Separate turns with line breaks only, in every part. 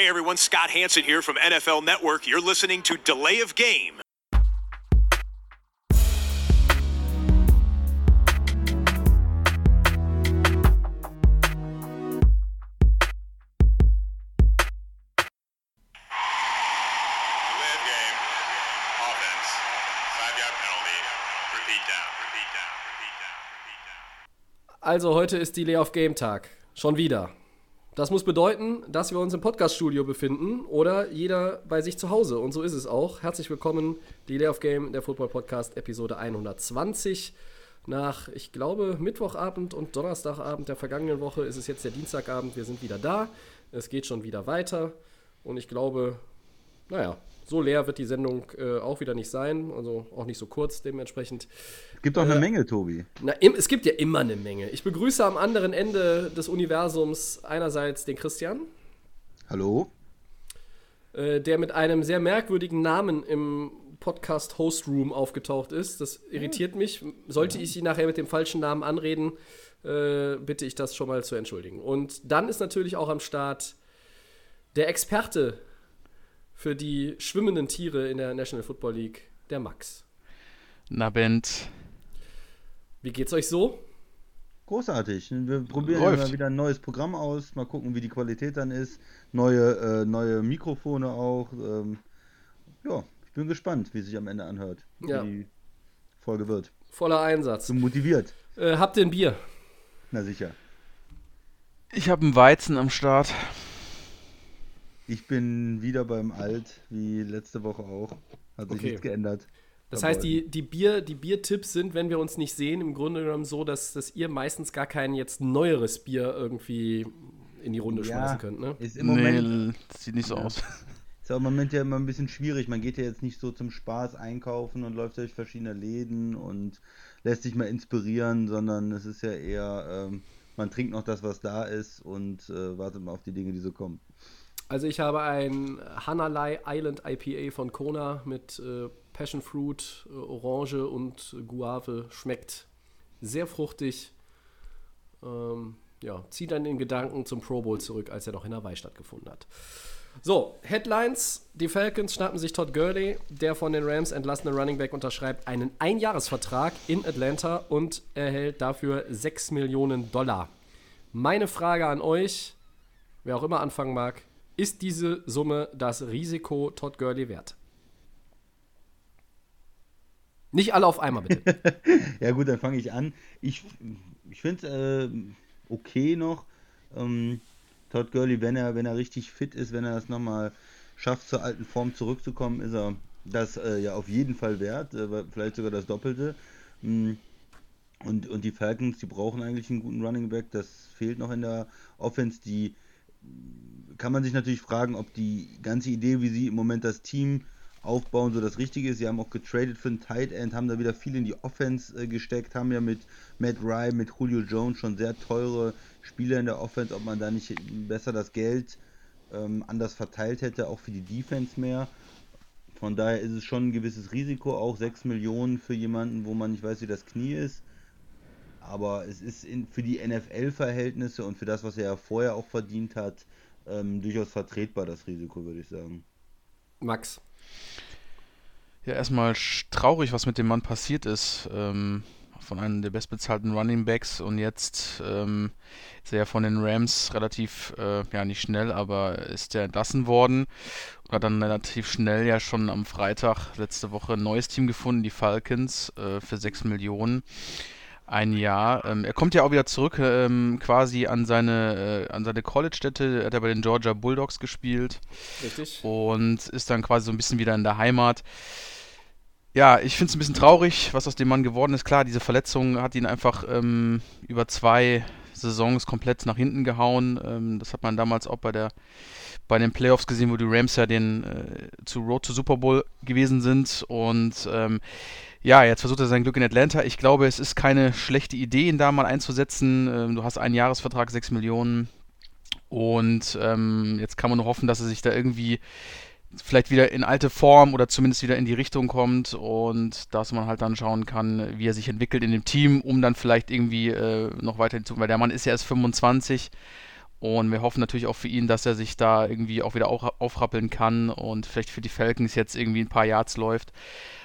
Hey everyone, Scott Hanson here from NFL Network. You're listening to Delay of Game.
Delay of game. Offense. Five yard penalty. Repeat down. Repeat down. Repeat down. Repeat down.
Also heute ist Delay of Game Tag. Schon wieder. Das muss bedeuten, dass wir uns im Podcaststudio befinden oder jeder bei sich zu Hause. Und so ist es auch. Herzlich willkommen, Delay of Game, der Football Podcast, Episode 120. Nach, ich glaube, Mittwochabend und Donnerstagabend der vergangenen Woche ist es jetzt der Dienstagabend. Wir sind wieder da. Es geht schon wieder weiter. Und ich glaube, naja, so leer wird die Sendung äh, auch wieder nicht sein. Also auch nicht so kurz dementsprechend.
Es gibt auch eine Menge, Tobi.
Na, im, es gibt ja immer eine Menge. Ich begrüße am anderen Ende des Universums einerseits den Christian,
Hallo?
äh, der mit einem sehr merkwürdigen Namen im Podcast Host Room aufgetaucht ist. Das irritiert mich. Sollte ich ihn nachher mit dem falschen Namen anreden, äh, bitte ich das schon mal zu entschuldigen. Und dann ist natürlich auch am Start der Experte für die schwimmenden Tiere in der National Football League, der Max.
Na, Bent.
Wie geht's euch so?
Großartig. Wir probieren
Läuft.
mal wieder ein neues Programm aus, mal gucken, wie die Qualität dann ist. Neue, äh, neue Mikrofone auch. Ähm, ja, ich bin gespannt, wie es sich am Ende anhört.
Ja.
Wie die Folge wird.
Voller Einsatz.
So motiviert.
Äh, habt ihr ein Bier?
Na sicher.
Ich habe einen Weizen am Start.
Ich bin wieder beim Alt, wie letzte Woche auch. Hat sich
Okay.
nichts geändert.
Das heißt, die, die, Bier, die Biertipps sind, wenn wir uns nicht sehen, im Grunde genommen so, dass, dass ihr meistens gar kein jetzt neueres Bier irgendwie in die Runde schmeißen könnt, ne?
Ist im Moment,
Nee, das sieht nicht so
Ja.
aus.
ist im Moment ja immer ein bisschen schwierig. Man geht ja jetzt nicht so zum Spaß einkaufen und läuft durch verschiedene Läden und lässt sich mal inspirieren, sondern es ist ja eher, ähm, man trinkt noch das, was da ist und äh, wartet mal auf die Dinge, die so kommen.
Also ich habe ein Hanalei Island IPA von Kona mit äh, Passion Fruit, äh, Orange und Guave. Schmeckt sehr fruchtig. Ähm, ja, zieht dann den Gedanken zum Pro Bowl zurück, als er noch in Hawaii stattgefunden hat. So, Headlines. Die Falcons schnappen sich Todd Gurley, der von den Rams entlassene Running Back unterschreibt einen Einjahresvertrag in Atlanta und erhält dafür 6 Millionen Dollar. Meine Frage an euch, wer auch immer anfangen mag, ist diese Summe das Risiko Todd Gurley wert? Nicht alle auf einmal, bitte.
Ja gut, dann fange ich an. Ich, ich finde es äh, okay noch. Ähm, Todd Gurley, wenn er, wenn er richtig fit ist, wenn er das nochmal schafft, zur alten Form zurückzukommen, ist er das äh, ja auf jeden Fall wert. Äh, vielleicht sogar das Doppelte. Mm, Und, und die Falcons, die brauchen eigentlich einen guten Running Back. Das fehlt noch in der Offense. Die kann man sich natürlich fragen, ob die ganze Idee, wie sie im Moment das Team aufbauen, so das Richtige ist. Sie haben auch getradet für einen Tight End, haben da wieder viel in die Offense äh, gesteckt, haben ja mit Matt Ryan, mit Julio Jones schon sehr teure Spieler in der Offense, ob man da nicht besser das Geld ähm, anders verteilt hätte, auch für die Defense mehr. Von daher ist es schon ein gewisses Risiko, auch 6 Millionen für jemanden, wo man nicht weiß, wie das Knie ist. Aber es ist in, für die NFL-Verhältnisse und für das, was er ja vorher auch verdient hat, ähm, durchaus vertretbar, das Risiko, würde ich sagen.
Max.
Ja, erstmal traurig, was mit dem Mann passiert ist. Ähm, von einem der bestbezahlten Running Backs und jetzt ähm, ist er ja von den Rams relativ, äh, ja nicht schnell, aber ist er entlassen worden und hat dann relativ schnell ja schon am Freitag letzte Woche ein neues Team gefunden, die Falcons, äh, für 6 Millionen. Ein Jahr. Ähm, er kommt ja auch wieder zurück, ähm, quasi an seine, äh, an seine College-Stätte. Er hat ja bei den Georgia Bulldogs gespielt
Richtig?
und ist dann quasi so ein bisschen wieder in der Heimat. Ja, ich finde es ein bisschen traurig, was aus dem Mann geworden ist. Klar, diese Verletzung hat ihn einfach ähm, über zwei Saisons komplett nach hinten gehauen. Ähm, das hat man damals auch bei der bei den Playoffs gesehen, wo die Rams ja den äh, zu Road to Super Bowl gewesen sind. Und ähm, ja, jetzt versucht er sein Glück in Atlanta. Ich glaube, es ist keine schlechte Idee, ihn da mal einzusetzen. Ähm, du hast einen Jahresvertrag, 6 Millionen. Und ähm, jetzt kann man nur hoffen, dass er sich da irgendwie vielleicht wieder in alte Form oder zumindest wieder in die Richtung kommt und dass man halt dann schauen kann, wie er sich entwickelt in dem Team, um dann vielleicht irgendwie äh, noch weiter zu, weil der Mann ist ja erst 25 Und wir hoffen natürlich auch für ihn, dass er sich da irgendwie auch wieder aufrappeln kann und vielleicht für die Falcons jetzt irgendwie ein paar Yards läuft.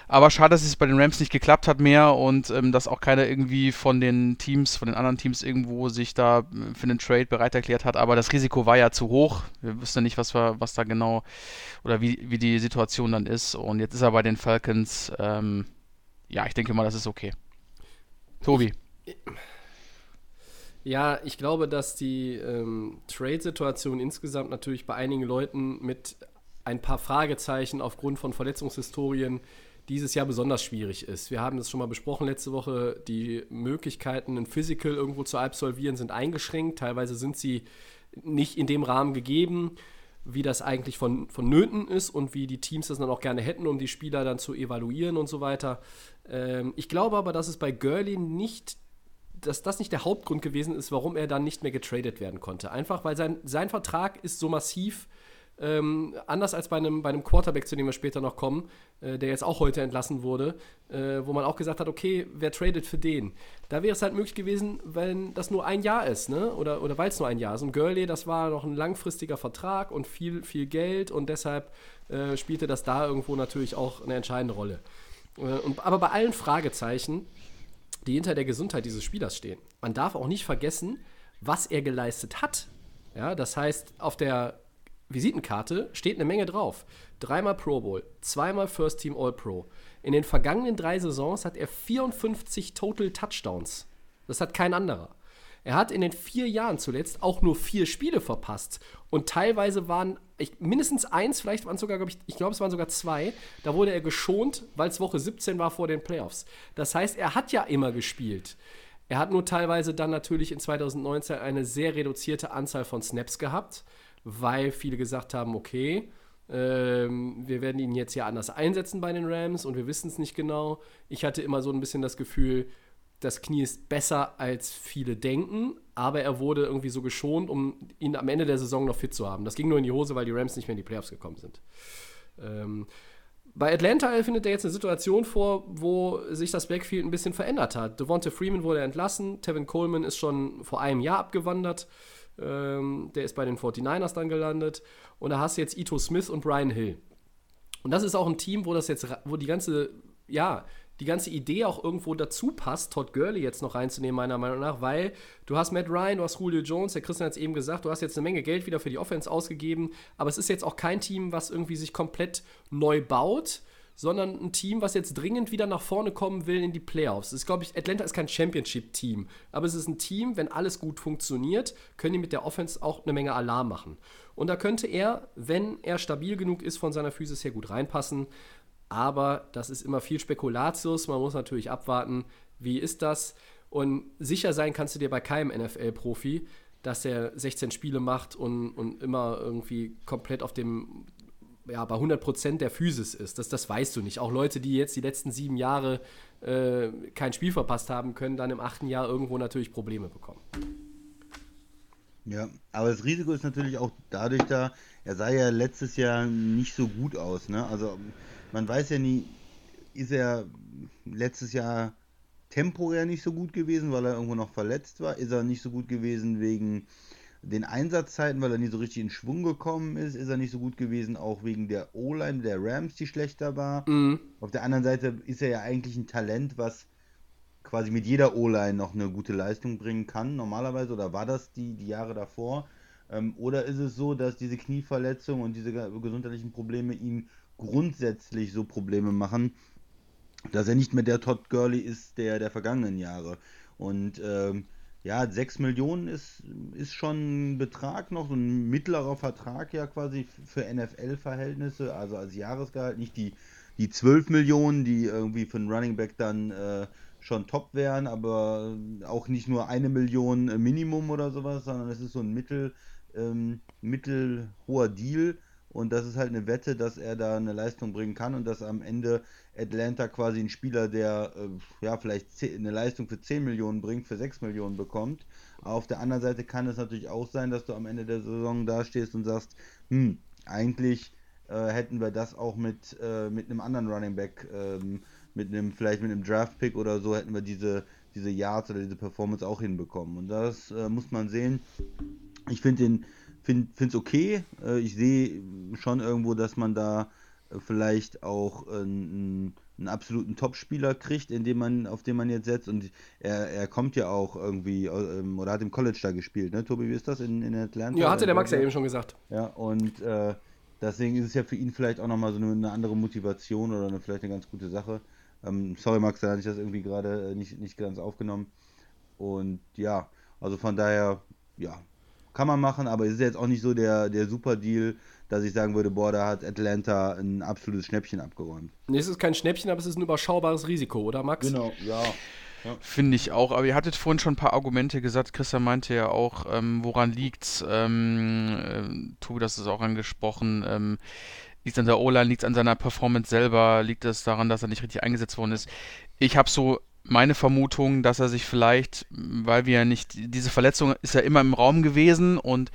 Aber schade, dass es bei den Rams nicht geklappt hat mehr und ähm, dass auch keiner irgendwie von den Teams, von den anderen Teams irgendwo sich da äh, für einen Trade bereit erklärt hat. Aber das Risiko war ja zu hoch. Wir wussten nicht, was, wir, was da genau oder wie, wie die Situation dann ist. Und jetzt ist er bei den Falcons. Ähm, ja, ich denke mal, das ist okay. Tobi.
Ja, ich glaube, dass die ähm, Trade-Situation insgesamt natürlich bei einigen Leuten mit ein paar Fragezeichen aufgrund von Verletzungshistorien dieses Jahr besonders schwierig ist. Wir haben das schon mal besprochen letzte Woche. Die Möglichkeiten, ein Physical irgendwo zu absolvieren, sind eingeschränkt. Teilweise sind sie nicht in dem Rahmen gegeben, wie das eigentlich von, vonnöten ist und wie die Teams das dann auch gerne hätten, um die Spieler dann zu evaluieren und so weiter. Ähm, ich glaube aber, dass es bei Gurley nicht dass das nicht der Hauptgrund gewesen ist, warum er dann nicht mehr getradet werden konnte. Einfach weil sein, sein Vertrag ist so massiv, ähm, anders als bei einem, bei einem Quarterback, zu dem wir später noch kommen, äh, der jetzt auch heute entlassen wurde, äh, wo man auch gesagt hat, okay, wer tradet für den? Da wäre es halt möglich gewesen, wenn das nur ein Jahr ist, ne? Oder, oder weil es nur ein Jahr ist. Und Gurley, das war noch ein langfristiger Vertrag und viel, viel Geld und deshalb äh, spielte das da irgendwo natürlich auch eine entscheidende Rolle. Äh, und, aber bei allen Fragezeichen, die hinter der Gesundheit dieses Spielers stehen, man darf auch nicht vergessen, was er geleistet hat. Ja, das heißt, auf der Visitenkarte steht eine Menge drauf. Dreimal Pro Bowl, zweimal First Team All Pro. In den vergangenen drei Saisons hat er 54 Total Touchdowns. Das hat kein anderer. Er hat in den vier Jahren zuletzt auch nur vier Spiele verpasst. Und teilweise waren ich, mindestens eins, vielleicht waren es sogar, glaube ich, ich glaube, es waren sogar zwei. Da wurde er geschont, weil es Woche 17 war vor den Playoffs. Das heißt, er hat ja immer gespielt. Er hat nur teilweise dann natürlich in 2019 eine sehr reduzierte Anzahl von Snaps gehabt weil viele gesagt haben, okay, ähm, wir werden ihn jetzt hier anders einsetzen bei den Rams und wir wissen es nicht genau. Ich hatte immer so ein bisschen das Gefühl, das Knie ist besser als viele denken, aber er wurde irgendwie so geschont, um ihn am Ende der Saison noch fit zu haben. Das ging nur in die Hose, weil die Rams nicht mehr in die Playoffs gekommen sind. Ähm, bei Atlanta findet er jetzt eine Situation vor, wo sich das Backfield ein bisschen verändert hat. Devonta Freeman wurde entlassen, Tevin Coleman ist schon vor einem Jahr abgewandert. Ähm, der ist bei den 49ers dann gelandet. Und da hast du jetzt Ito Smith und Brian Hill. Und das ist auch ein Team, wo das jetzt, wo die ganze, ja, die ganze Idee auch irgendwo dazu passt, Todd Gurley jetzt noch reinzunehmen, meiner Meinung nach, weil du hast Matt Ryan, du hast Julio Jones, der Christian hat es eben gesagt, du hast jetzt eine Menge Geld wieder für die Offense ausgegeben, aber es ist jetzt auch kein Team, was irgendwie sich komplett neu baut, sondern ein Team, was jetzt dringend wieder nach vorne kommen will in die Playoffs. Das ist, glaube ich, Atlanta ist kein Championship-Team, aber es ist ein Team, wenn alles gut funktioniert, können die mit der Offense auch eine Menge Alarm machen. Und da könnte er, wenn er stabil genug ist, von seiner Physis her gut reinpassen. Aber das ist immer viel Spekulatius. Man muss natürlich abwarten, wie ist das. Und sicher sein kannst du dir bei keinem NFL-Profi, dass er 16 Spiele macht und, und immer irgendwie komplett auf dem ja, bei 100% der Physis ist. Das, das weißt du nicht. Auch Leute, die jetzt die letzten sieben Jahre äh, kein Spiel verpasst haben, können dann im achten Jahr irgendwo natürlich Probleme bekommen.
Ja, aber das Risiko ist natürlich auch dadurch da, er sah ja letztes Jahr nicht so gut aus. Ne? Also man weiß ja nie, ist er letztes Jahr temporär nicht so gut gewesen, weil er irgendwo noch verletzt war? Ist er nicht so gut gewesen wegen den Einsatzzeiten, weil er nie so richtig in Schwung gekommen ist, ist er nicht so gut gewesen, auch wegen der O-Line der Rams, die schlechter war. Mhm. Auf der anderen Seite ist er ja eigentlich ein Talent, was quasi mit jeder O-Line noch eine gute Leistung bringen kann, normalerweise, oder war das die, die Jahre davor? Ähm, oder ist es so, dass diese Knieverletzung und diese gesundheitlichen Probleme ihm grundsätzlich so Probleme machen, dass er nicht mehr der Todd Gurley ist der der vergangenen Jahre? Und ähm, ja, 6 Millionen ist, ist schon ein Betrag noch, so ein mittlerer Vertrag ja quasi für NFL-Verhältnisse, also als Jahresgehalt, nicht die, die 12 Millionen, die irgendwie für einen Running Back dann äh, schon top wären, aber auch nicht nur eine Million Minimum oder sowas, sondern es ist so ein mittel, ähm, mittelhoher Deal und das ist halt eine Wette, dass er da eine Leistung bringen kann und dass am Ende Atlanta quasi einen Spieler, der äh, ja vielleicht eine Leistung für 10 Millionen bringt, für 6 Millionen bekommt. auf der anderen Seite kann es natürlich auch sein, dass du am Ende der Saison dastehst und sagst, hm, eigentlich äh, hätten wir das auch mit, äh, mit einem anderen Running Back, ähm, mit einem, vielleicht mit einem Draft-Pick oder so, hätten wir diese, diese Yards oder diese Performance auch hinbekommen. Und das äh, muss man sehen. Ich finde den finde es okay. Äh, ich sehe schon irgendwo, dass man da äh, vielleicht auch einen, einen absoluten Topspieler kriegt, in dem man, auf den man jetzt setzt. Und er, er kommt ja auch irgendwie, ähm, oder hat im College da gespielt, ne? Tobi, wie ist das in, in Atlanta?
Ja, hatte der Max ja eben schon gesagt.
Ja, und äh, deswegen ist es ja für ihn vielleicht auch nochmal so eine, eine andere Motivation oder eine, vielleicht eine ganz gute Sache. Ähm, sorry, Max, da hatte ich das irgendwie gerade äh, nicht, nicht ganz aufgenommen. Und ja, also von daher, ja, kann man machen, aber es ist jetzt auch nicht so der, der Super-Deal, dass ich sagen würde, boah, da hat Atlanta ein absolutes Schnäppchen abgeräumt.
Nee, es ist kein Schnäppchen, aber es ist ein überschaubares Risiko, oder Max?
Genau, ja.
Ja. Finde ich auch, aber ihr hattet vorhin schon ein paar Argumente gesagt. Christian meinte ja auch, ähm, woran liegt's? Ähm, äh, Tobi, das ist auch angesprochen. Ähm, liegt es an der O-Line, liegt es an seiner Performance selber, liegt es daran, dass er nicht richtig eingesetzt worden ist? Ich habe so meine Vermutung, dass er sich vielleicht, weil wir ja nicht, diese Verletzung ist ja immer im Raum gewesen und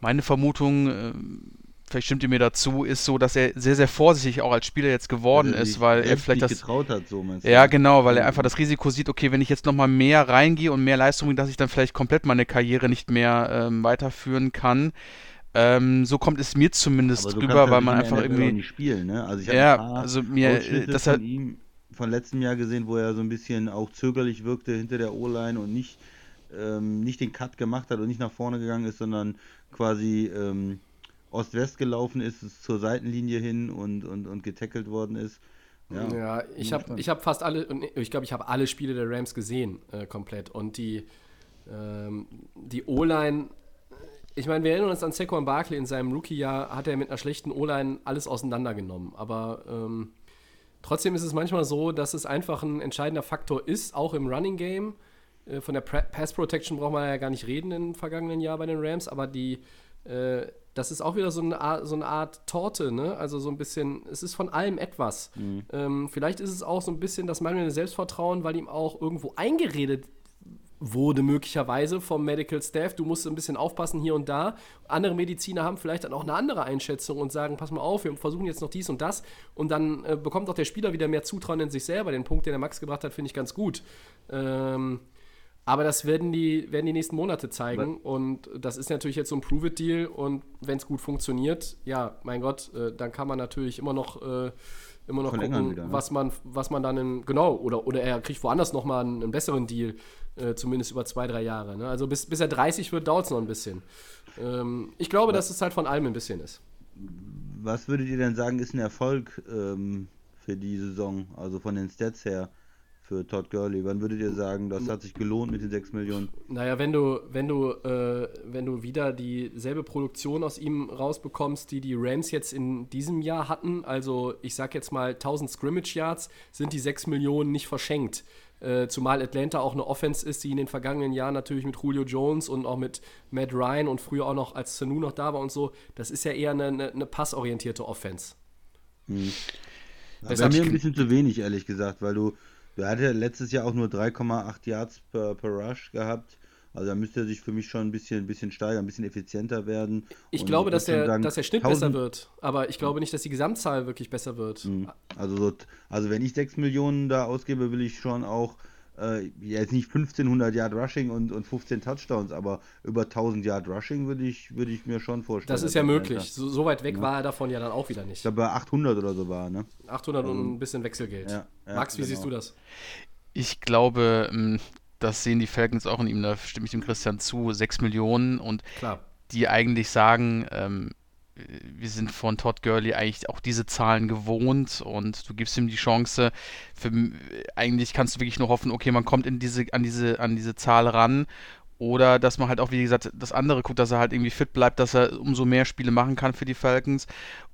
meine Vermutung, äh, vielleicht stimmt ihr mir dazu, ist so, dass er sehr, sehr vorsichtig auch als Spieler jetzt geworden also ist, weil er vielleicht das.
getraut hat, so meinst
du? Ja, genau, weil er einfach das Risiko sieht, okay, wenn ich jetzt nochmal mehr reingehe und mehr Leistung bringe, dass ich dann vielleicht komplett meine Karriere nicht mehr ähm, weiterführen kann. Ähm, so kommt es mir zumindest drüber, weil man einfach irgendwie.
Spielen, ne?
also ich ja, also mir, das hat.
Ihm von letztem Jahr gesehen, wo er so ein bisschen auch zögerlich wirkte hinter der O-Line und nicht, ähm, nicht den Cut gemacht hat und nicht nach vorne gegangen ist, sondern quasi ähm, Ost-West gelaufen ist, zur Seitenlinie hin und, und, und getackelt worden ist.
Ja, ja ich habe ich hab fast alle, ich glaube, ich habe alle Spiele der Rams gesehen, äh, komplett. Und die, ähm, die O-Line, ich meine, wir erinnern uns an Saquon Barkley in seinem Rookie-Jahr, hat er mit einer schlechten O-Line alles auseinandergenommen. Aber ähm, Trotzdem ist es manchmal so, dass es einfach ein entscheidender Faktor ist, auch im Running Game. Äh, von der Pass Protection braucht man ja gar nicht reden im vergangenen Jahr bei den Rams, aber die, äh, das ist auch wieder so eine, Art, so eine Art Torte, ne? Also so ein bisschen, es ist von allem etwas. Mhm. Ähm, vielleicht ist es auch so ein bisschen das mangelnde Selbstvertrauen, weil ihm auch irgendwo eingeredet wurde möglicherweise vom Medical Staff. Du musst ein bisschen aufpassen hier und da. Andere Mediziner haben vielleicht dann auch eine andere Einschätzung und sagen, pass mal auf, wir versuchen jetzt noch dies und das. Und dann äh, bekommt auch der Spieler wieder mehr Zutrauen in sich selber. Den Punkt, den der Max gebracht hat, finde ich ganz gut. Ähm, aber das werden die, werden die nächsten Monate zeigen. Und das ist natürlich jetzt so ein Prove-It-Deal. Und wenn es gut funktioniert, ja, mein Gott, äh, dann kann man natürlich immer noch... Äh, immer noch gucken, wieder, ne? was man, was man dann in, genau, oder, oder er kriegt woanders nochmal einen, einen besseren Deal, äh, zumindest über zwei, drei Jahre. Ne? Also bis, bis er 30 wird, dauert es noch ein bisschen. Ähm, ich glaube, was, dass es halt von allem ein bisschen ist.
Was würdet ihr denn sagen, ist ein Erfolg ähm, für die Saison, also von den Stats her? für Todd Gurley. Wann würdet ihr sagen, das hat sich gelohnt mit den 6 Millionen?
Naja, wenn du, wenn du, äh, wenn du wieder dieselbe Produktion aus ihm rausbekommst, die die Rams jetzt in diesem Jahr hatten, also ich sag jetzt mal 1000 Scrimmage Yards, sind die 6 Millionen nicht verschenkt. Äh, zumal Atlanta auch eine Offense ist, die in den vergangenen Jahren natürlich mit Julio Jones und auch mit Matt Ryan und früher auch noch als Sanu noch da war und so, das ist ja eher eine, eine, eine passorientierte Offense.
Hm. bei mir ein bisschen zu wenig, ehrlich gesagt, weil du der hatte letztes Jahr auch nur 3,8 Yards per, per Rush gehabt. Also da müsste er sich für mich schon ein bisschen, ein bisschen steigern, ein bisschen effizienter werden.
Ich glaube, dass der, sagen, dass der Schnitt besser wird, aber ich glaube nicht, dass die Gesamtzahl wirklich besser wird. Mhm.
Also, so, also wenn ich 6 Millionen da ausgebe, will ich schon auch äh, jetzt nicht 1500 Yard Rushing und, und 15 Touchdowns, aber über 1000 Yard Rushing würde ich, würd ich mir schon vorstellen.
Das ist ja möglich. So, so, weit weg ja. war er davon ja dann auch wieder nicht. Ich
glaube, bei 800 oder so war, ne?
800 und ein bisschen Wechselgeld. Ja, ja, Max, wie genau. siehst du das?
Ich glaube, ähm, das sehen die Falcons auch in ihm, da stimme ich dem Christian zu, 6 Millionen und Klar. die eigentlich sagen, ähm, wir sind von Todd Gurley eigentlich auch diese Zahlen gewohnt und du gibst ihm die Chance. Für, eigentlich kannst du wirklich nur hoffen, okay, man kommt in diese, an, diese, an diese Zahl ran. Oder dass man halt auch, wie gesagt, das andere guckt, dass er halt irgendwie fit bleibt, dass er umso mehr Spiele machen kann für die Falcons.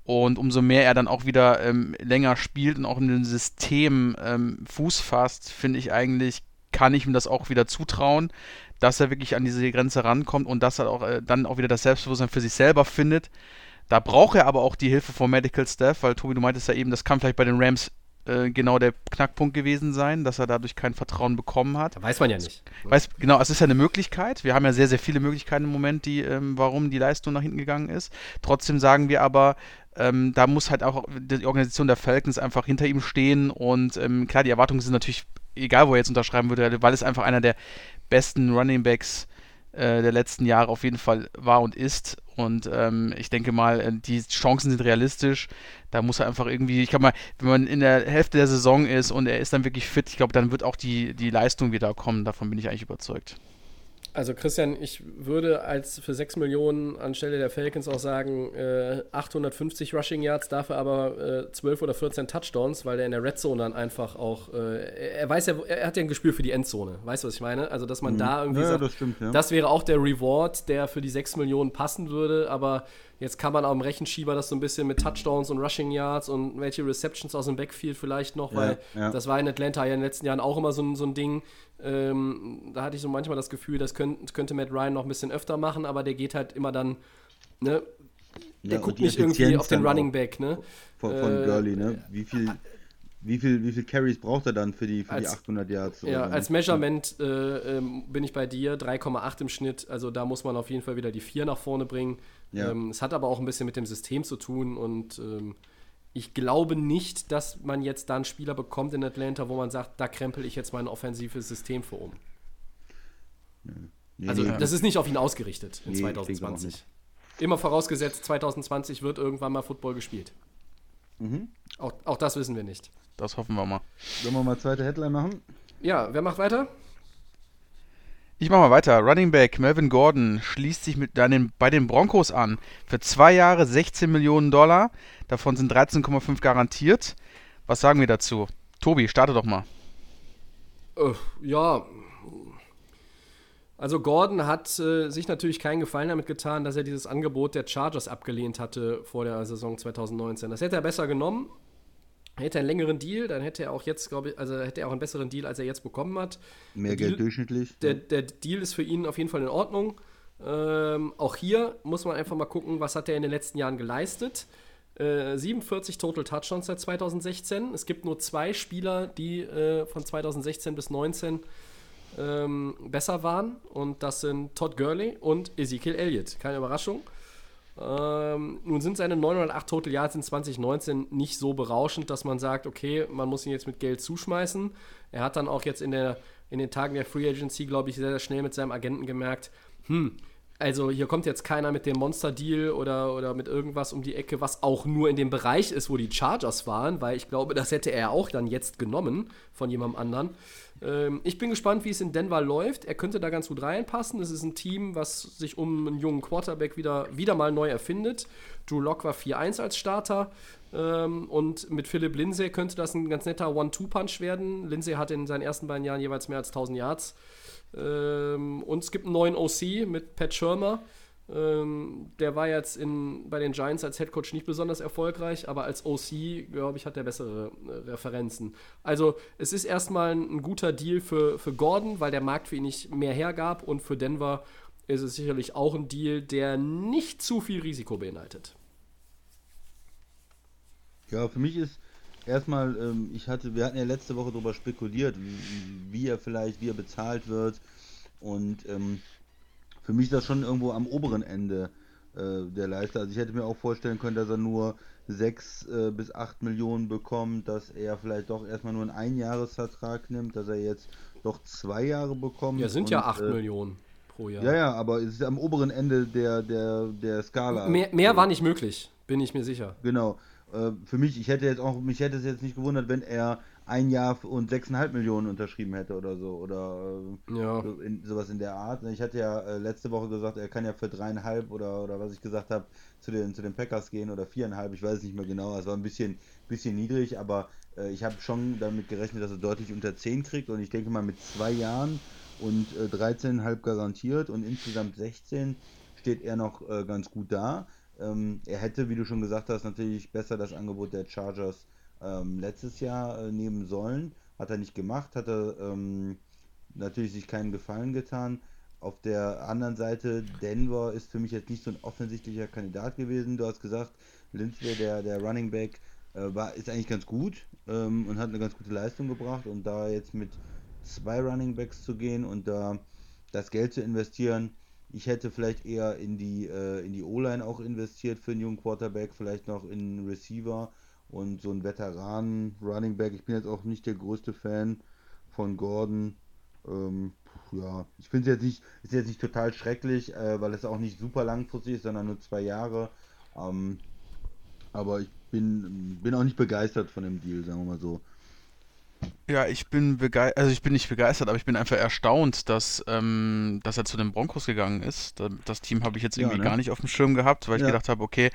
Und umso mehr er dann auch wieder ähm, länger spielt und auch in dem System ähm, Fuß fasst, finde ich eigentlich, kann ich ihm das auch wieder zutrauen, dass er wirklich an diese Grenze rankommt und dass er auch äh, dann auch wieder das Selbstbewusstsein für sich selber findet da braucht er aber auch die Hilfe vom Medical Staff, weil Tobi, du meintest ja eben, das kann vielleicht bei den Rams äh, genau der Knackpunkt gewesen sein, dass er dadurch kein Vertrauen bekommen hat.
Da weiß man ja nicht.
Weiß, genau, es ist ja eine Möglichkeit. Wir haben ja sehr, sehr viele Möglichkeiten im Moment, die, ähm, warum die Leistung nach hinten gegangen ist. Trotzdem sagen wir aber, ähm, da muss halt auch die Organisation der Falcons einfach hinter ihm stehen und ähm, klar, die Erwartungen sind natürlich, egal wo er jetzt unterschreiben würde, weil es einfach einer der besten Running Backs äh, der letzten Jahre auf jeden Fall war und ist. Und ähm, ich denke mal, äh, die Chancen sind realistisch. Da muss er einfach irgendwie, ich glaube mal, wenn man in der Hälfte der Saison ist und er ist dann wirklich fit, ich glaube, dann wird auch die, die Leistung wieder kommen. Davon bin ich eigentlich überzeugt.
Also Christian, ich würde als für 6 Millionen anstelle der Falcons auch sagen, äh, 850 Rushing Yards, dafür aber äh, 12 oder 14 Touchdowns, weil er in der Red Zone dann einfach auch, äh, er weiß ja, er hat ja ein Gespür für die Endzone, weißt du, was ich meine? Also, dass man mhm. da irgendwie
ja,
sagt,
das, stimmt, ja.
das wäre auch der Reward, der für die 6 Millionen passen würde, aber Jetzt kann man auch im Rechenschieber das so ein bisschen mit Touchdowns und Rushing Yards und welche Receptions aus dem Backfield vielleicht noch, weil ja, ja. das war in Atlanta ja in den letzten Jahren auch immer so so ein Ding. Ähm, da hatte ich so manchmal das Gefühl, das könnt, könnte Matt Ryan noch ein bisschen öfter machen, aber der geht halt immer dann, ne? Der ja, guckt nicht irgendwie auf den Running Back, ne?
Von, von äh, Gurley, ne? Wie viel wie viel, wie viel Carries braucht er dann für die, für als, die 800 Yards?
Ja, als Measurement äh, ähm, bin ich bei dir, 3,8 im Schnitt. Also da muss man auf jeden Fall wieder die 4 nach vorne bringen. Ja. Ähm, es hat aber auch ein bisschen mit dem System zu tun und ähm, ich glaube nicht, dass man jetzt da einen Spieler bekommt in Atlanta, wo man sagt, da krempel ich jetzt mein offensives System für um. Nee, also nee, das ist nicht auf ihn ausgerichtet in nee, 2020. Immer vorausgesetzt, 2020 wird irgendwann mal Football gespielt. Mhm. Auch, auch das wissen wir nicht.
Das hoffen wir mal.
Sollen wir mal zweite Headline machen?
Ja, wer macht weiter?
Ich mache mal weiter. Running Back Melvin Gordon schließt sich mit den, bei den Broncos an. Für zwei Jahre 16 Millionen Dollar. Davon sind 13,5 garantiert. Was sagen wir dazu? Tobi, starte doch mal.
Äh, ja. Also Gordon hat äh, sich natürlich keinen Gefallen damit getan, dass er dieses Angebot der Chargers abgelehnt hatte vor der Saison 2019. Das hätte er besser genommen, hätte er einen längeren Deal, dann hätte er auch jetzt, glaube ich, also hätte er auch einen besseren Deal, als er jetzt bekommen hat.
Mehr Geld Deal, durchschnittlich.
Der, der, Deal ist für ihn auf jeden Fall in Ordnung. Ähm, auch hier muss man einfach mal gucken, was hat er in den letzten Jahren geleistet. Äh, 47 Total Touchdowns seit 2016. Es gibt nur zwei Spieler, die äh, von 2016 bis 2019 ähm, besser waren. Und das sind Todd Gurley und Ezekiel Elliott. Keine Überraschung. Ähm, nun sind seine 908 Total Yards in 2019 nicht so berauschend, dass man sagt, okay, man muss ihn jetzt mit Geld zuschmeißen. Er hat dann auch jetzt in, der, in den Tagen der Free Agency, glaube ich, sehr, sehr schnell mit seinem Agenten gemerkt, hm, also hier kommt jetzt keiner mit dem Monster-Deal oder, oder mit irgendwas um die Ecke, was auch nur in dem Bereich ist, wo die Chargers waren, weil ich glaube, das hätte er auch dann jetzt genommen von jemandem anderen. Ähm, ich bin gespannt, wie es in Denver läuft. Er könnte da ganz gut reinpassen. Es ist ein Team, was sich um einen jungen Quarterback wieder, wieder mal neu erfindet. Drew Locke war 4-1 als Starter. Ähm, und mit Philipp Lindsay könnte das ein ganz netter One-Two-Punch werden. Lindsay hat in seinen ersten beiden Jahren jeweils mehr als 1000 Yards. Ähm, und es gibt einen neuen OC mit Pat Schirmer. Ähm, der war jetzt in, bei den Giants als Headcoach nicht besonders erfolgreich, aber als OC, glaube ich, hat er bessere äh, Referenzen. Also es ist erstmal ein, ein, guter Deal für, für Gordon, weil der Markt für ihn nicht mehr hergab und für Denver ist es sicherlich auch ein Deal, der nicht zu viel Risiko beinhaltet.
Ja, für mich ist erstmal, ähm, ich hatte, wir hatten ja letzte Woche darüber spekuliert, wie, wie er vielleicht, wie er bezahlt wird und ähm, für mich ist das schon irgendwo am oberen Ende äh, der Leiste. Also ich hätte mir auch vorstellen können, dass er nur 6 äh, bis 8 Millionen bekommt, dass er vielleicht doch erstmal nur einen Einjahresvertrag nimmt, dass er jetzt doch zwei Jahre bekommt.
Ja, sind und, ja 8 äh, Millionen pro Jahr.
Ja, ja, aber es ist am oberen Ende der, der, der Skala.
Mehr, mehr war nicht möglich, bin ich mir sicher.
Genau. Äh, für mich, ich hätte jetzt auch, mich hätte es jetzt nicht gewundert, wenn er ein Jahr und 6,5 Millionen unterschrieben hätte oder so. Oder
äh, ja.
in, sowas in der Art. Ich hatte ja äh, letzte Woche gesagt, er kann ja für dreieinhalb oder, oder was ich gesagt habe, zu den, zu den Packers gehen oder viereinhalb, ich weiß es nicht mehr genau. Es war ein bisschen, bisschen niedrig, aber äh, ich habe schon damit gerechnet, dass er deutlich unter 10 kriegt und ich denke mal mit zwei Jahren und äh, 13,5 garantiert und insgesamt 16 steht er noch äh, ganz gut da. Ähm, er hätte, wie du schon gesagt hast, natürlich besser das Angebot der Chargers ähm, letztes Jahr äh, nehmen sollen. Hat er nicht gemacht, hat er ähm, natürlich sich keinen Gefallen getan. Auf der anderen Seite, Denver ist für mich jetzt nicht so ein offensichtlicher Kandidat gewesen. Du hast gesagt, Lindsay, der, der Running Back, äh, war, ist eigentlich ganz gut ähm, und hat eine ganz gute Leistung gebracht. Und da jetzt mit zwei Running Backs zu gehen und da das Geld zu investieren, ich hätte vielleicht eher in die, äh, in die O-Line auch investiert für einen jungen Quarterback, vielleicht noch in einen Receiver und so ein Veteran Running Back. Ich bin jetzt auch nicht der größte Fan von Gordon. Ähm, ja, ich finde es jetzt nicht, ist jetzt nicht total schrecklich, äh, weil es auch nicht super langfristig ist, sondern nur zwei Jahre. Ähm, aber ich bin, bin auch nicht begeistert von dem Deal, sagen wir mal so.
Ja, ich bin begeistert, also ich bin nicht begeistert, aber ich bin einfach erstaunt, dass, ähm, dass er zu den Broncos gegangen ist. Da- Das Team habe ich jetzt
Ja,
irgendwie
ne?
gar nicht auf dem Schirm gehabt, weil ich
Ja.
gedacht habe, okay,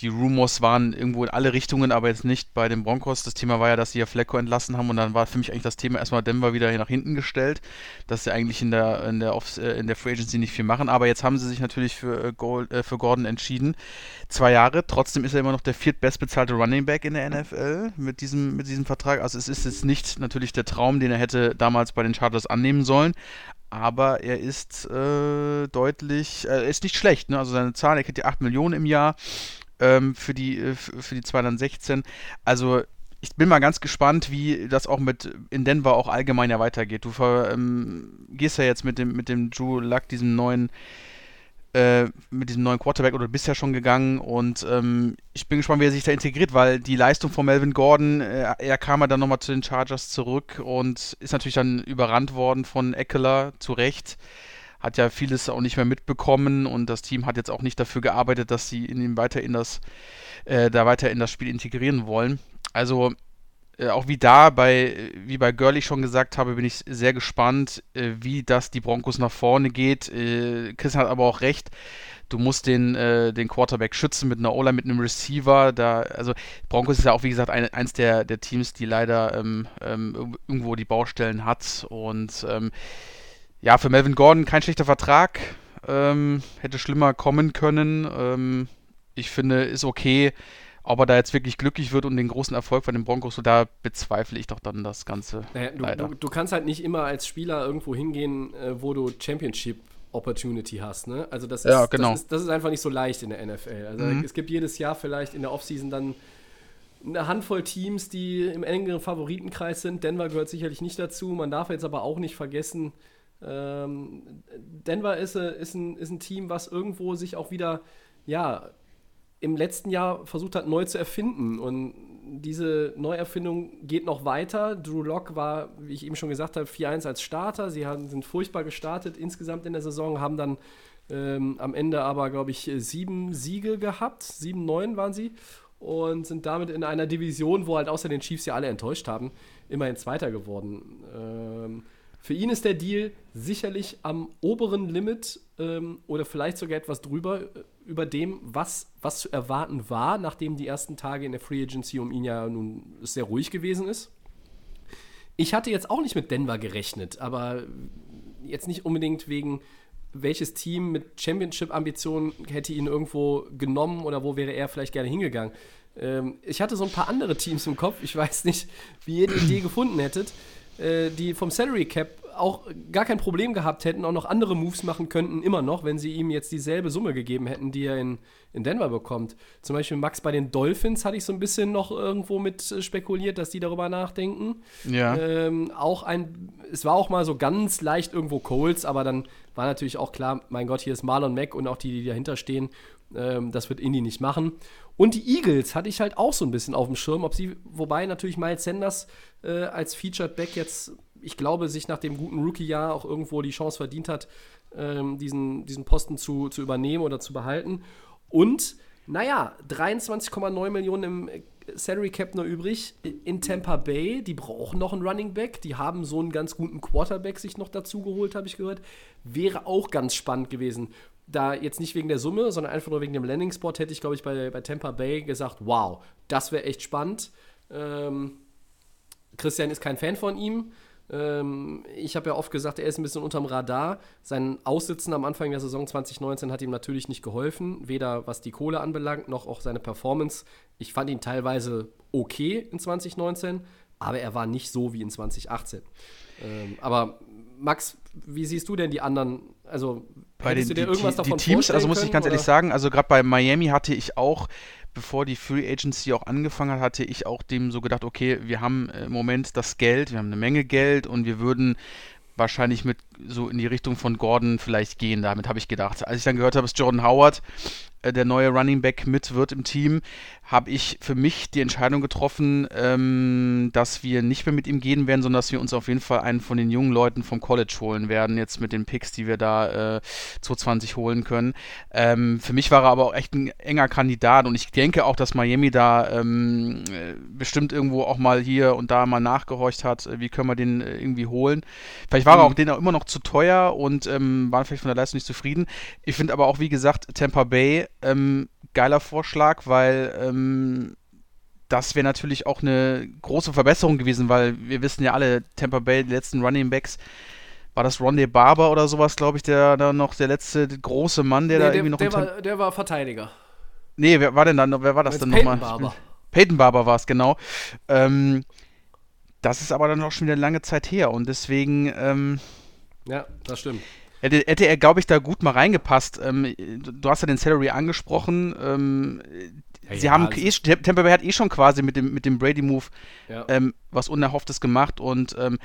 die Rumors waren irgendwo in alle Richtungen, aber jetzt nicht bei den Broncos. Das Thema war ja, dass sie ja Flecko entlassen haben und dann war für mich eigentlich das Thema erstmal Denver wieder nach hinten gestellt, dass sie eigentlich in der, in der, Off äh, in der Free Agency nicht viel machen, aber jetzt haben sie sich natürlich für, äh, Gold, äh, für Gordon entschieden. Zwei Jahre, trotzdem ist er immer noch der viertbestbezahlte Running Back in der NFL mit diesem, mit diesem Vertrag. Also es ist jetzt nicht natürlich der Traum, den er hätte damals bei den Chargers annehmen sollen, aber er ist äh, deutlich, äh, ist nicht schlecht, ne? Also seine Zahl, er kriegt ja 8 Millionen im Jahr ähm, für die, äh, für die 2016. Also ich bin mal ganz gespannt, wie das auch mit in Denver auch allgemein ja weitergeht. Du ver, ähm, gehst ja jetzt mit dem, mit dem Drew Luck, diesem neuen äh, mit diesem neuen Quarterback oder bist ja schon gegangen und ähm, ich bin gespannt, wie er sich da integriert, weil die Leistung von Melvin Gordon, äh, er kam ja dann nochmal zu den Chargers zurück und ist natürlich dann überrannt worden von Eckler, zu Recht. Hat ja vieles auch nicht mehr mitbekommen und das Team hat jetzt auch nicht dafür gearbeitet, dass sie ihn weiter in das, äh, da weiter in das Spiel integrieren wollen. Also äh, auch wie da bei, wie bei Gurley schon gesagt habe, bin ich sehr gespannt, äh, wie das die Broncos nach vorne geht. Äh, Christian hat aber auch recht. Du musst den, äh, den Quarterback schützen mit einer Ola, mit einem Receiver. Da, also Broncos ist ja auch, wie gesagt, ein, eins der, der Teams, die leider ähm, ähm, irgendwo die Baustellen hat. Und ähm, ja, für Melvin Gordon kein schlechter Vertrag. Ähm, hätte schlimmer kommen können. Ähm, ich finde, ist okay. Ob er da jetzt wirklich glücklich wird und den großen Erfolg von den Broncos, so da bezweifle ich doch dann das Ganze.
Naja, du,
leider.
du, du kannst halt nicht immer als Spieler irgendwo hingehen, äh, wo du Championship Opportunity hast, ne? Also das ist,
Ja, genau.
das ist, das ist einfach nicht so leicht in der NFL. Also
Mhm.
es gibt jedes Jahr vielleicht in der Offseason dann eine Handvoll Teams, die im engeren Favoritenkreis sind. Denver gehört sicherlich nicht dazu. Man darf jetzt aber auch nicht vergessen, ähm, Denver ist, äh, ist, ein, ist ein Team, was irgendwo sich auch wieder, ja, im letzten Jahr versucht hat, neu zu erfinden. Und diese Neuerfindung geht noch weiter. Drew Lock war, wie ich eben schon gesagt habe, 4-1 als Starter. Sie haben, sind furchtbar gestartet insgesamt in der Saison, haben dann ähm, am Ende aber, glaube ich, sieben Siege gehabt. Sieben, neun waren sie. Und sind damit in einer Division, wo halt außer den Chiefs ja alle enttäuscht haben, immerhin Zweiter geworden. Ähm, für ihn ist der Deal sicherlich am oberen Limit ähm, oder vielleicht sogar etwas drüber, äh, über dem, was, was zu erwarten war, nachdem die ersten Tage in der Free Agency um ihn ja nun sehr ruhig gewesen ist. Ich hatte jetzt auch nicht mit Denver gerechnet, aber jetzt nicht unbedingt wegen, welches Team mit Championship-Ambitionen hätte ihn irgendwo genommen oder wo wäre er vielleicht gerne hingegangen. Ähm, ich hatte so ein paar andere Teams im Kopf, ich weiß nicht, wie ihr die Idee gefunden hättet, äh, die vom Salary Cap auch gar kein Problem gehabt hätten, auch noch andere Moves machen könnten, immer noch, wenn sie ihm jetzt dieselbe Summe gegeben hätten, die er in, in Denver bekommt. Zum Beispiel Max bei den Dolphins hatte ich so ein bisschen noch irgendwo mit äh, spekuliert, dass die darüber nachdenken.
Ja.
Ähm, auch ein, es war auch mal so ganz leicht irgendwo Coles, aber dann war natürlich auch klar, mein Gott, hier ist Marlon Mack und auch die, die dahinter stehen, ähm, das wird Indy nicht machen. Und die Eagles hatte ich halt auch so ein bisschen auf dem Schirm, ob sie, wobei natürlich Miles Sanders äh, als Featured Back jetzt, ich glaube, sich nach dem guten Rookie-Jahr auch irgendwo die Chance verdient hat, ähm, diesen, diesen Posten zu, zu übernehmen oder zu behalten. Und, naja, 23,9 Millionen im äh, Salary Cap nur übrig in Tampa Bay. Die brauchen noch einen Running Back. Die haben so einen ganz guten Quarterback sich noch dazu geholt, habe ich gehört. Wäre auch ganz spannend gewesen. Da jetzt nicht wegen der Summe, sondern einfach nur wegen dem Landing-Spot hätte ich, glaube ich, bei, bei Tampa Bay gesagt, wow, das wäre echt spannend. Ähm, Christian ist kein Fan von ihm. Ähm, ich habe ja oft gesagt, er ist ein bisschen unterm Radar. Sein Aussitzen am Anfang der Saison 2019 hat ihm natürlich nicht geholfen, weder was die Kohle anbelangt, noch auch seine Performance. Ich fand ihn teilweise okay in 2019, aber er war nicht so wie in 2018. Ähm, aber Max, wie siehst du denn die anderen? Also,
bei
hättest
den die, die, die Teams, also muss ich ganz ehrlich
oder?
sagen, also gerade bei Miami hatte ich auch, bevor die Free Agency auch angefangen hat, hatte ich auch dem so gedacht, okay, wir haben im Moment das Geld, wir haben eine Menge Geld und wir würden wahrscheinlich mit so in die Richtung von Gordon vielleicht gehen. Damit habe ich gedacht. Als ich dann gehört habe, dass Jordan Howard äh, der neue Running Back mit wird im Team, habe ich für mich die Entscheidung getroffen, ähm, dass wir nicht mehr mit ihm gehen werden, sondern dass wir uns auf jeden Fall einen von den jungen Leuten vom College holen werden, jetzt mit den Picks, die wir da äh, 2020 holen können. Ähm, für mich war er aber auch echt ein enger Kandidat und ich denke auch, dass Miami da ähm, äh, bestimmt irgendwo auch mal hier und da mal nachgehorcht hat, äh, wie können wir den irgendwie holen. Vielleicht war mhm. er auch den auch immer noch zu teuer und ähm, waren vielleicht von der Leistung nicht zufrieden. Ich finde aber auch, wie gesagt, Tampa Bay ähm, geiler Vorschlag, weil ähm, das wäre natürlich auch eine große Verbesserung gewesen, weil wir wissen ja alle, Tampa Bay, die letzten Running Backs, war das Rondé Barber oder sowas, glaube ich, der da noch der letzte große Mann, der nee, da der, irgendwie noch.
Der war, der war Verteidiger.
Nee, wer war denn dann, wer war das denn nochmal? Barber. Peyton Barber war es, genau. Ähm, das ist aber dann auch schon wieder lange Zeit her und deswegen. Ähm,
ja, das stimmt.
Hätte, hätte er, glaube ich, da gut mal reingepasst. Ähm, du hast ja den Salary angesprochen. Ähm, ja, sie ja, haben also eh, Tampa Bay hat eh schon quasi mit dem, mit dem Brady-Move ja. ähm, was Unerhofftes gemacht und ähm,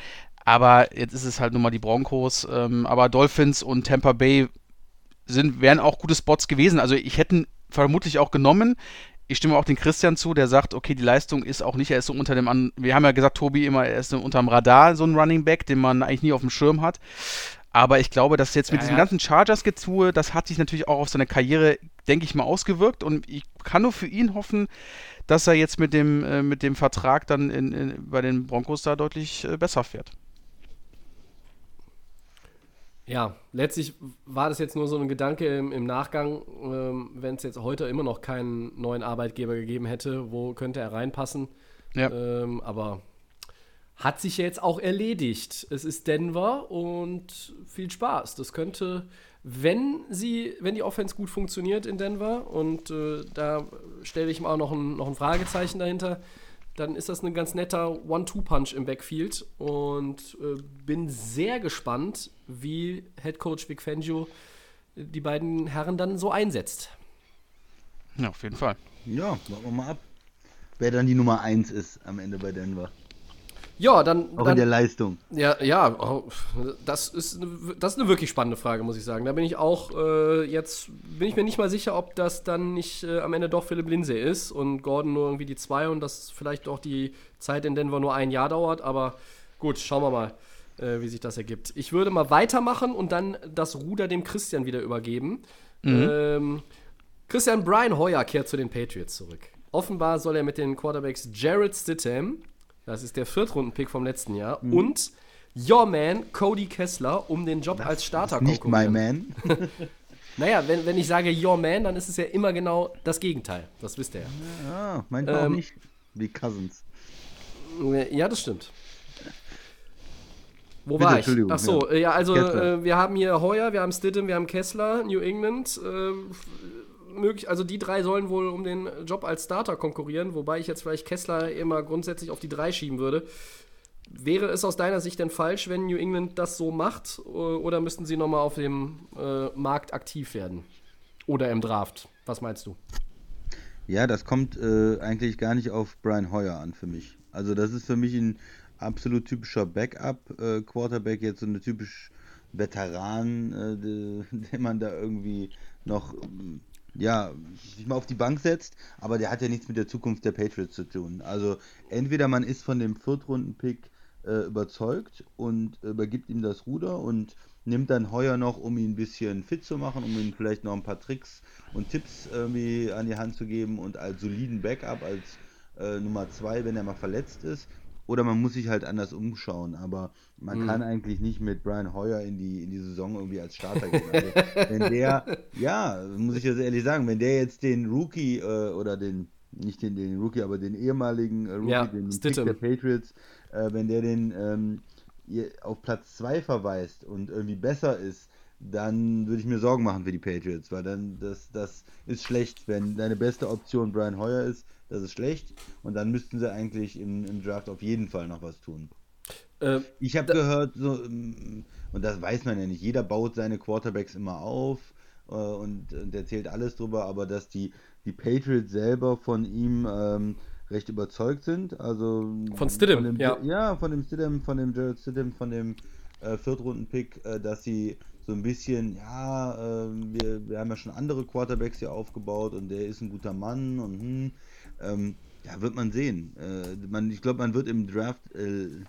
aber jetzt ist es halt nun mal die Broncos. Ähm, aber Dolphins und Tampa Bay sind, wären auch gute Spots gewesen. Also ich hätte vermutlich auch genommen. Ich stimme auch den Christian zu, der sagt, okay, die Leistung ist auch nicht, er ist so unter dem, An wir haben ja gesagt, Tobi immer, er ist unter dem Radar, so ein Running Back, den man eigentlich nie auf dem Schirm hat. Aber ich glaube, dass jetzt mit ja, diesem ja. ganzen Chargers-Gezue, das hat sich natürlich auch auf seine Karriere, denke ich mal, ausgewirkt. Und ich kann nur für ihn hoffen, dass er jetzt mit dem, äh, mit dem Vertrag dann in, in, bei den Broncos da deutlich äh, besser fährt.
Ja, letztlich war das jetzt nur so ein Gedanke im, im Nachgang, ähm, wenn es jetzt heute immer noch keinen neuen Arbeitgeber gegeben hätte, wo könnte er reinpassen. Ja. Ähm, aber hat sich jetzt auch erledigt. Es ist Denver und viel Spaß. Das könnte, wenn sie, wenn die Offense gut funktioniert in Denver und äh, da stelle ich mal noch ein, noch ein Fragezeichen dahinter, dann ist das ein ganz netter One-Two-Punch im Backfield und äh, bin sehr gespannt, wie Head Coach Vic Fangio die beiden Herren dann so einsetzt.
Ja, auf jeden Fall.
Ja, warten wir mal ab, wer dann die Nummer 1 ist am Ende bei Denver.
Ja, dann.
Auch
dann,
in der Leistung.
Ja, ja, oh, das ist, das ist eine wirklich spannende Frage, muss ich sagen. Da bin ich auch äh, jetzt, bin ich mir nicht mal sicher, ob das dann nicht äh, am Ende doch Philipp Lindsay ist und Gordon nur irgendwie die zwei und dass vielleicht auch die Zeit in Denver nur ein Jahr dauert. Aber gut, schauen wir mal, äh, wie sich das ergibt. Ich würde mal weitermachen und dann das Ruder dem Christian wieder übergeben. Mhm. Ähm, Christian Brian Hoyer kehrt zu den Patriots zurück. Offenbar soll er mit den Quarterbacks Jared Stidham das ist der Viertrunden-Pick vom letzten Jahr. Mhm. Und Your Man, Cody Kessler, um den Job das als Starter
ist Nicht my man.
naja, wenn, wenn ich sage Your Man, dann ist es ja immer genau das Gegenteil. Das wisst ihr ja.
Ja, manchmal ähm, auch nicht. Wie Cousins.
Ja, das stimmt. Wo Bitte, war ich? Ach so, ja, ja also äh, wir haben hier Heuer, wir haben Stidham, wir haben Kessler, New England. Äh, möglich, also die drei sollen wohl um den Job als Starter konkurrieren, wobei ich jetzt vielleicht Kessler immer grundsätzlich auf die drei schieben würde. Wäre es aus deiner Sicht denn falsch, wenn New England das so macht, oder müssten sie nochmal auf dem äh, Markt aktiv werden? Oder im Draft? Was meinst du?
Ja, das kommt äh, eigentlich gar nicht auf Brian Hoyer an für mich. Also das ist für mich ein absolut typischer Backup-Quarterback, äh, jetzt so eine typisch Veteran, äh, den man da irgendwie noch ja, sich mal auf die Bank setzt, aber der hat ja nichts mit der Zukunft der Patriots zu tun. Also entweder man ist von dem Viertrunden-Pick äh, überzeugt und übergibt ihm das Ruder und nimmt dann Heuer noch, um ihn ein bisschen fit zu machen, um ihm vielleicht noch ein paar Tricks und Tipps irgendwie an die Hand zu geben und als soliden Backup, als äh, Nummer zwei, wenn er mal verletzt ist. Oder man muss sich halt anders umschauen, aber man mhm. kann eigentlich nicht mit Brian Hoyer in die, in die Saison irgendwie als Starter gehen. Also, wenn der, ja, muss ich jetzt ehrlich sagen, wenn der jetzt den Rookie äh, oder den, nicht den, den Rookie, aber den ehemaligen äh, Rookie,
ja,
den
Pick
der Patriots, äh, wenn der den ähm, auf Platz 2 verweist und irgendwie besser ist, dann würde ich mir Sorgen machen für die Patriots, weil dann das, das ist schlecht, wenn deine beste Option Brian Hoyer ist, das ist schlecht. Und dann müssten sie eigentlich im, im Draft auf jeden Fall noch was tun. Äh, ich habe gehört, so, ähm, und das weiß man ja nicht, jeder baut seine Quarterbacks immer auf äh, und, und erzählt alles drüber, aber dass die, die Patriots selber von ihm ähm, recht überzeugt sind. Also
von Stidham, von
dem, ja. Ja, von dem Stidham, von dem Jared Stidham, von dem äh, Viertrunden-Pick, äh, dass sie so ein bisschen, ja, äh, wir, wir haben ja schon andere Quarterbacks hier aufgebaut und der ist ein guter Mann und hm, ähm, ja, wird man sehen. Äh, man, ich glaube, man wird im Draft äh,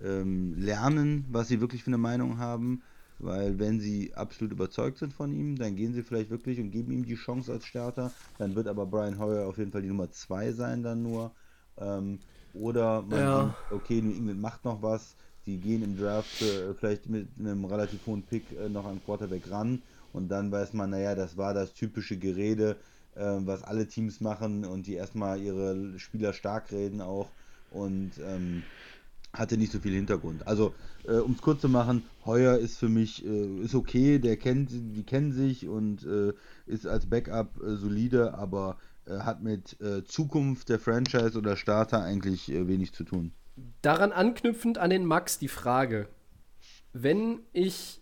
ähm, lernen, was sie wirklich für eine Meinung haben. Weil wenn sie absolut überzeugt sind von ihm, dann gehen sie vielleicht wirklich und geben ihm die Chance als Starter. Dann wird aber Brian Hoyer auf jeden Fall die Nummer 2 sein dann nur. Ähm, oder man
Ja.
denkt, okay, New England macht noch was. Die gehen im Draft äh, vielleicht mit einem relativ hohen Pick äh, noch an Quarterback ran. Und dann weiß man, naja, das war das typische Gerede, was alle Teams machen und die erstmal ihre Spieler stark reden auch. Und ähm, hatte nicht so viel Hintergrund. Also, äh, um es kurz zu machen, Heuer ist für mich äh, ist okay, der kennt, die kennen sich und äh, ist als Backup äh, solide, aber äh, hat mit äh, Zukunft der Franchise oder Starter eigentlich wenig zu tun.
Daran anknüpfend an den Max die Frage, wenn ich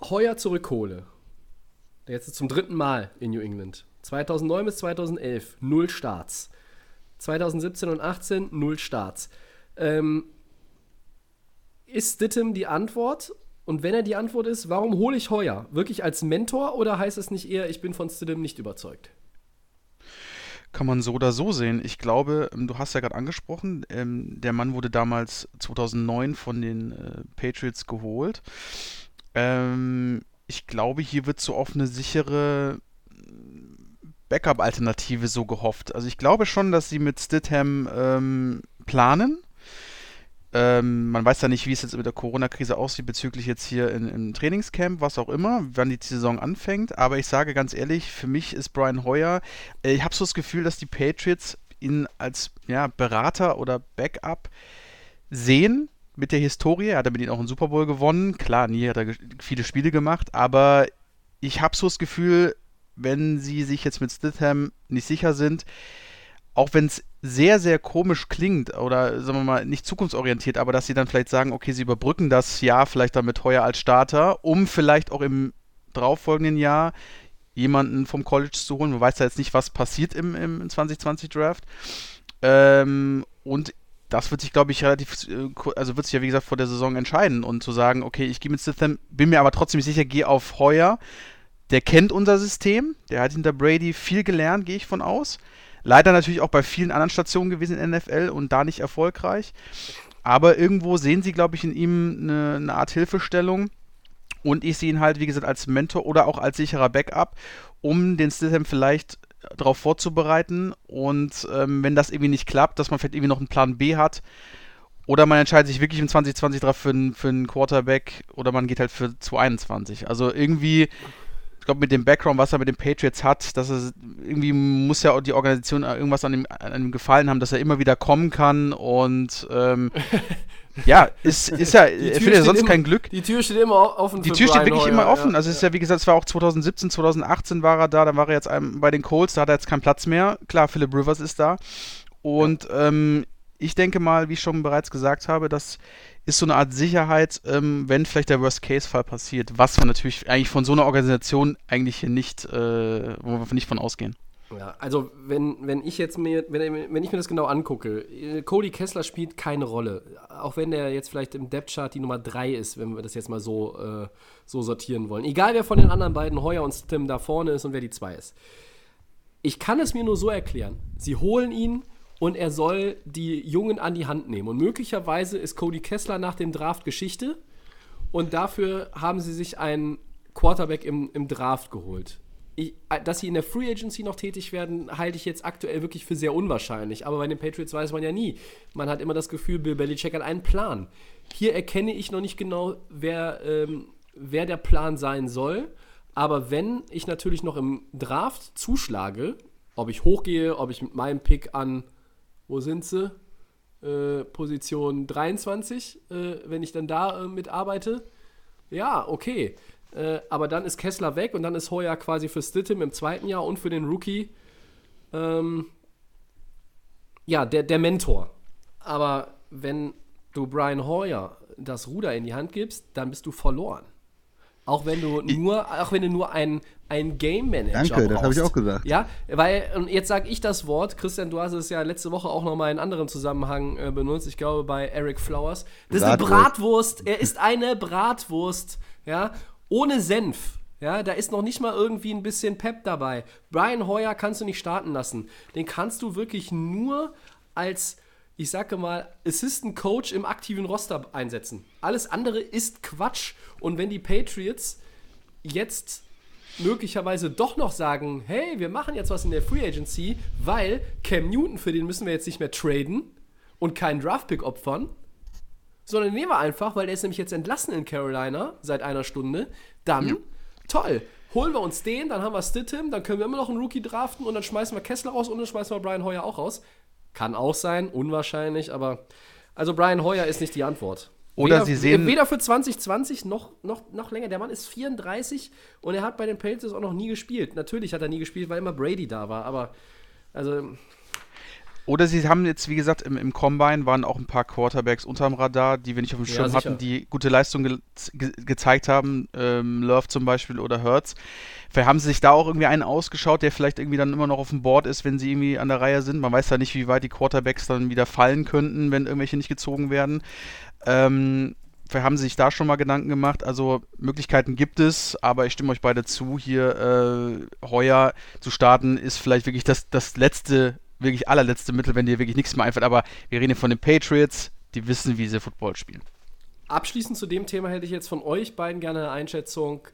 Heuer zurückhole, der jetzt zum dritten Mal in New England, 2009 bis 2011 null Starts, 2017 und 18 null Starts, ähm, ist Stittem die Antwort? Und wenn er die Antwort ist, warum hole ich Heuer? Wirklich als Mentor oder heißt es nicht eher, ich bin von Stidham nicht überzeugt?
Kann man so oder so sehen. Ich glaube, ähm, du hast ja gerade angesprochen, ähm, der Mann wurde damals 2009 von den äh, Patriots geholt. Ähm, ich glaube, hier wird so auf eine sichere Backup-Alternative so gehofft. Also ich glaube schon, dass sie mit Stidham ähm, planen. Ähm, man weiß ja nicht, wie es jetzt mit der Corona-Krise aussieht bezüglich jetzt hier in, im Trainingscamp, was auch immer, wann die Saison anfängt. Aber ich sage ganz ehrlich, für mich ist Brian Hoyer, äh, ich habe so das Gefühl, dass die Patriots ihn als ja, Berater oder Backup sehen mit der Historie. Er hat damit ihn auch einen Super Bowl gewonnen. Klar, nie hat er viele Spiele gemacht, aber ich habe so das Gefühl, wenn sie sich jetzt mit Stidham nicht sicher sind, auch wenn es sehr, sehr komisch klingt oder sagen wir mal nicht zukunftsorientiert, aber dass sie dann vielleicht sagen, okay, sie überbrücken das Jahr vielleicht dann mit Heuer als Starter, um vielleicht auch im darauffolgenden Jahr jemanden vom College zu holen. Man weiß ja jetzt nicht, was passiert im, im 2020 Draft. Ähm, und das wird sich, glaube ich, relativ, äh, also wird sich ja, wie gesagt, vor der Saison entscheiden und zu sagen, okay, ich gehe mit Stitham, bin mir aber trotzdem sicher, gehe auf Heuer. Der kennt unser System, der hat hinter Brady viel gelernt, gehe ich von aus. Leider natürlich auch bei vielen anderen Stationen gewesen in der NFL und da nicht erfolgreich. Aber irgendwo sehen sie, glaube ich, in ihm eine, eine Art Hilfestellung. Und ich sehe ihn halt, wie gesagt, als Mentor oder auch als sicherer Backup, um den Stidham vielleicht darauf vorzubereiten. Und ähm, wenn das irgendwie nicht klappt, dass man vielleicht irgendwie noch einen Plan B hat. Oder man entscheidet sich wirklich im 2020 drauf für, für einen Quarterback oder man geht halt für 2021. Also irgendwie, ich glaube, mit dem Background, was er mit den Patriots hat, dass er irgendwie muss ja auch die Organisation irgendwas an ihm, an ihm gefallen haben, dass er immer wieder kommen kann und ähm, ja, ist, ist ja, er findet ja
steht
sonst
immer-
kein Glück.
Die Tür steht immer offen
Die Tür steht
Brian
wirklich
Hoyer,
immer offen.
ja.
Also es ist ja, wie gesagt, es war auch 2017, 2018 war er da, dann war er jetzt bei den Colts, da hat er jetzt keinen Platz mehr. Klar, Philip Rivers ist da. Und ähm, ich denke mal, wie ich schon bereits gesagt habe, das ist so eine Art Sicherheit, ähm, wenn vielleicht der Worst-Case-Fall passiert, was wir natürlich eigentlich von so einer Organisation eigentlich hier nicht, äh, wo wir nicht von ausgehen.
Ja, also wenn, wenn ich jetzt mir, wenn, wenn ich mir das genau angucke, äh, Cody Kessler spielt keine Rolle. Auch wenn der jetzt vielleicht im Depth-Chart die Nummer 3 ist, wenn wir das jetzt mal so, äh, so sortieren wollen. Egal wer von den anderen beiden, Heuer und Tim, da vorne ist und wer die 2 ist. Ich kann es mir nur so erklären. Sie holen ihn und er soll die Jungen an die Hand nehmen. Und möglicherweise ist Cody Kessler nach dem Draft Geschichte und dafür haben sie sich einen Quarterback im, im Draft geholt. Ich, äh, dass sie in der Free Agency noch tätig werden, halte ich jetzt aktuell wirklich für sehr unwahrscheinlich. Aber bei den Patriots weiß man ja nie. Man hat immer das Gefühl, Bill Belichick hat einen Plan. Hier erkenne ich noch nicht genau, wer, ähm, wer der Plan sein soll. Aber wenn ich natürlich noch im Draft zuschlage, ob ich hochgehe, ob ich mit meinem Pick an, wo sind sie? Äh, Position 23, äh, wenn ich dann da äh, mitarbeite, ja, okay. Äh, aber dann ist Kessler weg und dann ist Heuer quasi für Stittem im zweiten Jahr und für den Rookie ähm, ja, der, der Mentor. Aber wenn du Brian Hoyer das Ruder in die Hand gibst, dann bist du verloren. Auch wenn du nur, auch wenn du nur ein, ein Game Manager
Danke, das habe ich
brauchst.
auch gesagt.
Ja, weil, und jetzt sage ich das Wort, Christian, du hast es ja letzte Woche auch nochmal in anderen Zusammenhang äh, benutzt, ich glaube bei Eric Flowers. Das ist eine
Bratwurst.
Bratwurst, er ist eine Bratwurst, ja. ohne Senf. Ja, da ist noch nicht mal irgendwie ein bisschen Pep dabei. Brian Hoyer kannst du nicht starten lassen. Den kannst du wirklich nur als, ich sage mal, Assistant Coach im aktiven Roster einsetzen. Alles andere ist Quatsch. Und wenn die Patriots jetzt möglicherweise doch noch sagen, hey, wir machen jetzt was in der Free Agency, weil Cam Newton, für den müssen wir jetzt nicht mehr traden und keinen Draftpick opfern, sondern nehmen wir einfach, weil der ist nämlich jetzt entlassen in Carolina seit einer Stunde, dann ja. toll. Holen wir uns den, dann haben wir Stidham, dann können wir immer noch einen Rookie draften und dann schmeißen wir Kessler raus und dann schmeißen wir Brian Hoyer auch raus. Kann auch sein, unwahrscheinlich, aber also Brian Hoyer ist nicht die Antwort.
Oder
weder,
sie sehen.
Weder für 2020 noch, noch, noch länger. Der Mann ist 34 und er hat bei den Patriots auch noch nie gespielt. Natürlich hat er nie gespielt, weil immer Brady da war, aber also
oder sie haben jetzt, wie gesagt, im, im Combine waren auch ein paar Quarterbacks unterm Radar, die wir nicht auf dem Schirm ja, hatten, die gute Leistung ge ge gezeigt haben. Ähm, Love zum Beispiel oder Hertz. Vielleicht haben sie sich da auch irgendwie einen ausgeschaut, der vielleicht irgendwie dann immer noch auf dem Board ist, wenn sie irgendwie an der Reihe sind. Man weiß ja nicht, wie weit die Quarterbacks dann wieder fallen könnten, wenn irgendwelche nicht gezogen werden. Ähm, vielleicht haben sie sich da schon mal Gedanken gemacht. Also Möglichkeiten gibt es, aber ich stimme euch beide zu, hier äh, Heuer zu starten, ist vielleicht wirklich das, das letzte wirklich allerletzte Mittel, wenn dir wirklich nichts mehr einfällt. Aber wir reden hier von den Patriots, die wissen, wie sie Football spielen.
Abschließend zu dem Thema hätte ich jetzt von euch beiden gerne eine Einschätzung.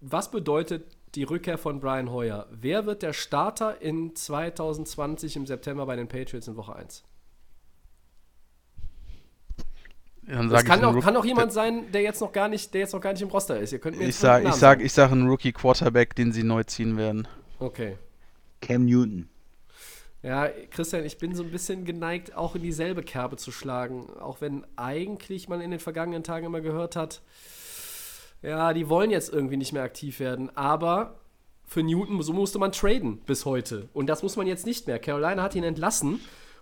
Was bedeutet die Rückkehr von Brian Hoyer? Wer wird der Starter in 2020 im September bei den Patriots in Woche 1? das kann auch, kann auch, jemand sein, der jetzt noch gar nicht, der jetzt noch gar nicht im Roster ist. Ihr könnt mir
ich sage ich sag, ich sag einen Rookie Quarterback, den sie neu ziehen werden.
Okay.
Cam Newton.
Ja, Christian, ich bin so ein bisschen geneigt, auch in dieselbe Kerbe zu schlagen. Auch wenn eigentlich man in den vergangenen Tagen immer gehört hat, ja, die wollen jetzt irgendwie nicht mehr aktiv werden. Aber für Newton, so musste man traden bis heute. Und das muss man jetzt nicht mehr. Carolina hat ihn entlassen.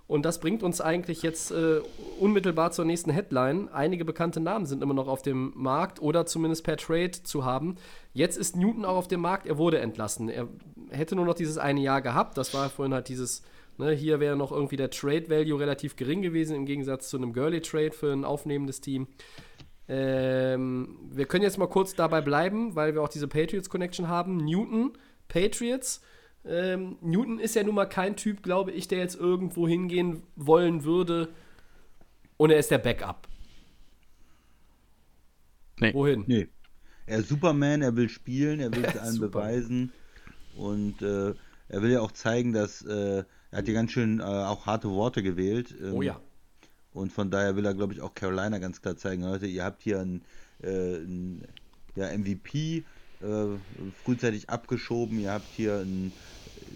Und das bringt uns eigentlich jetzt äh, unmittelbar zur nächsten Headline. Einige bekannte Namen sind immer noch auf dem Markt oder zumindest per Trade zu haben. Jetzt ist Newton auch auf dem Markt. Er wurde entlassen. Er hätte nur noch dieses eine Jahr gehabt. Das war vorhin halt dieses, ne, hier wäre noch irgendwie der Trade Value relativ gering gewesen im Gegensatz zu einem Girly Trade für ein aufnehmendes Team. Ähm, wir können jetzt mal kurz dabei bleiben, weil wir auch diese Patriots Connection haben. Newton, Patriots ähm, Newton ist ja nun mal kein Typ, glaube ich, der jetzt irgendwo hingehen wollen würde und er ist der Backup.
Nee. Wohin? Nee. Er ist Superman, er will spielen, er will es allen beweisen und äh, er will ja auch zeigen, dass äh, er hat ja ganz schön äh, auch harte Worte gewählt.
Ähm, oh ja.
Und von daher will er, glaube ich, auch Carolina ganz klar zeigen, Leute, ihr habt hier einen, äh, einen ja, MVP äh, frühzeitig abgeschoben, ihr habt hier einen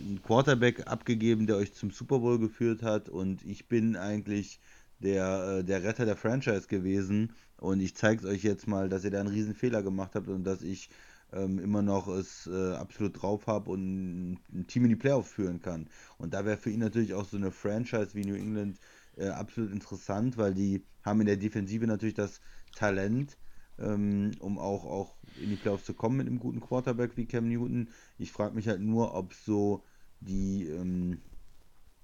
einen Quarterback abgegeben, der euch zum Super Bowl geführt hat und ich bin eigentlich der, äh, der Retter der Franchise gewesen und ich zeige es euch jetzt mal, dass ihr da einen riesen Fehler gemacht habt und dass ich ähm, immer noch es äh, absolut drauf habe und ein Team in die Playoffs führen kann. Und da wäre für ihn natürlich auch so eine Franchise wie New England äh, absolut interessant, weil die haben in der Defensive natürlich das Talent, ähm, um auch, auch in die Playoffs zu kommen mit einem guten Quarterback wie Cam Newton. Ich frage mich halt nur, ob so die, ähm,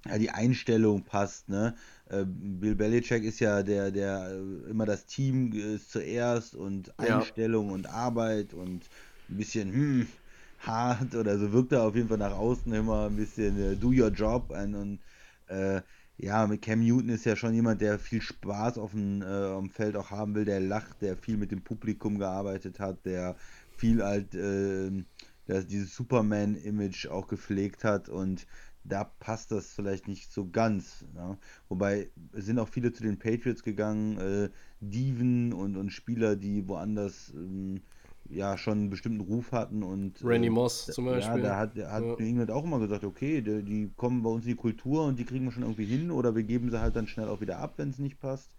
ja, die Einstellung passt. Ne? Äh, Bill Belichick ist ja der, der äh, immer das Team ist zuerst und Einstellung ja. und Arbeit und ein bisschen hm, hart oder so wirkt er auf jeden Fall nach außen immer ein bisschen äh, do your job und, und äh, ja, mit Cam Newton ist ja schon jemand, der viel Spaß auf dem, äh, auf dem Feld auch haben will, der lacht, der viel mit dem Publikum gearbeitet hat, der viel halt äh, das, dieses Superman-Image auch gepflegt hat und da passt das vielleicht nicht so ganz. Ja? Wobei es sind auch viele zu den Patriots gegangen, äh, Diven und, und Spieler, die woanders ähm, ja schon einen bestimmten Ruf hatten und
Randy äh, Moss zum Beispiel.
Ja, da hat, hat ja. England auch immer gesagt, okay, die, die, kommen bei uns in die Kultur und die kriegen wir schon irgendwie hin oder wir geben sie halt dann schnell auch wieder ab, wenn es nicht passt.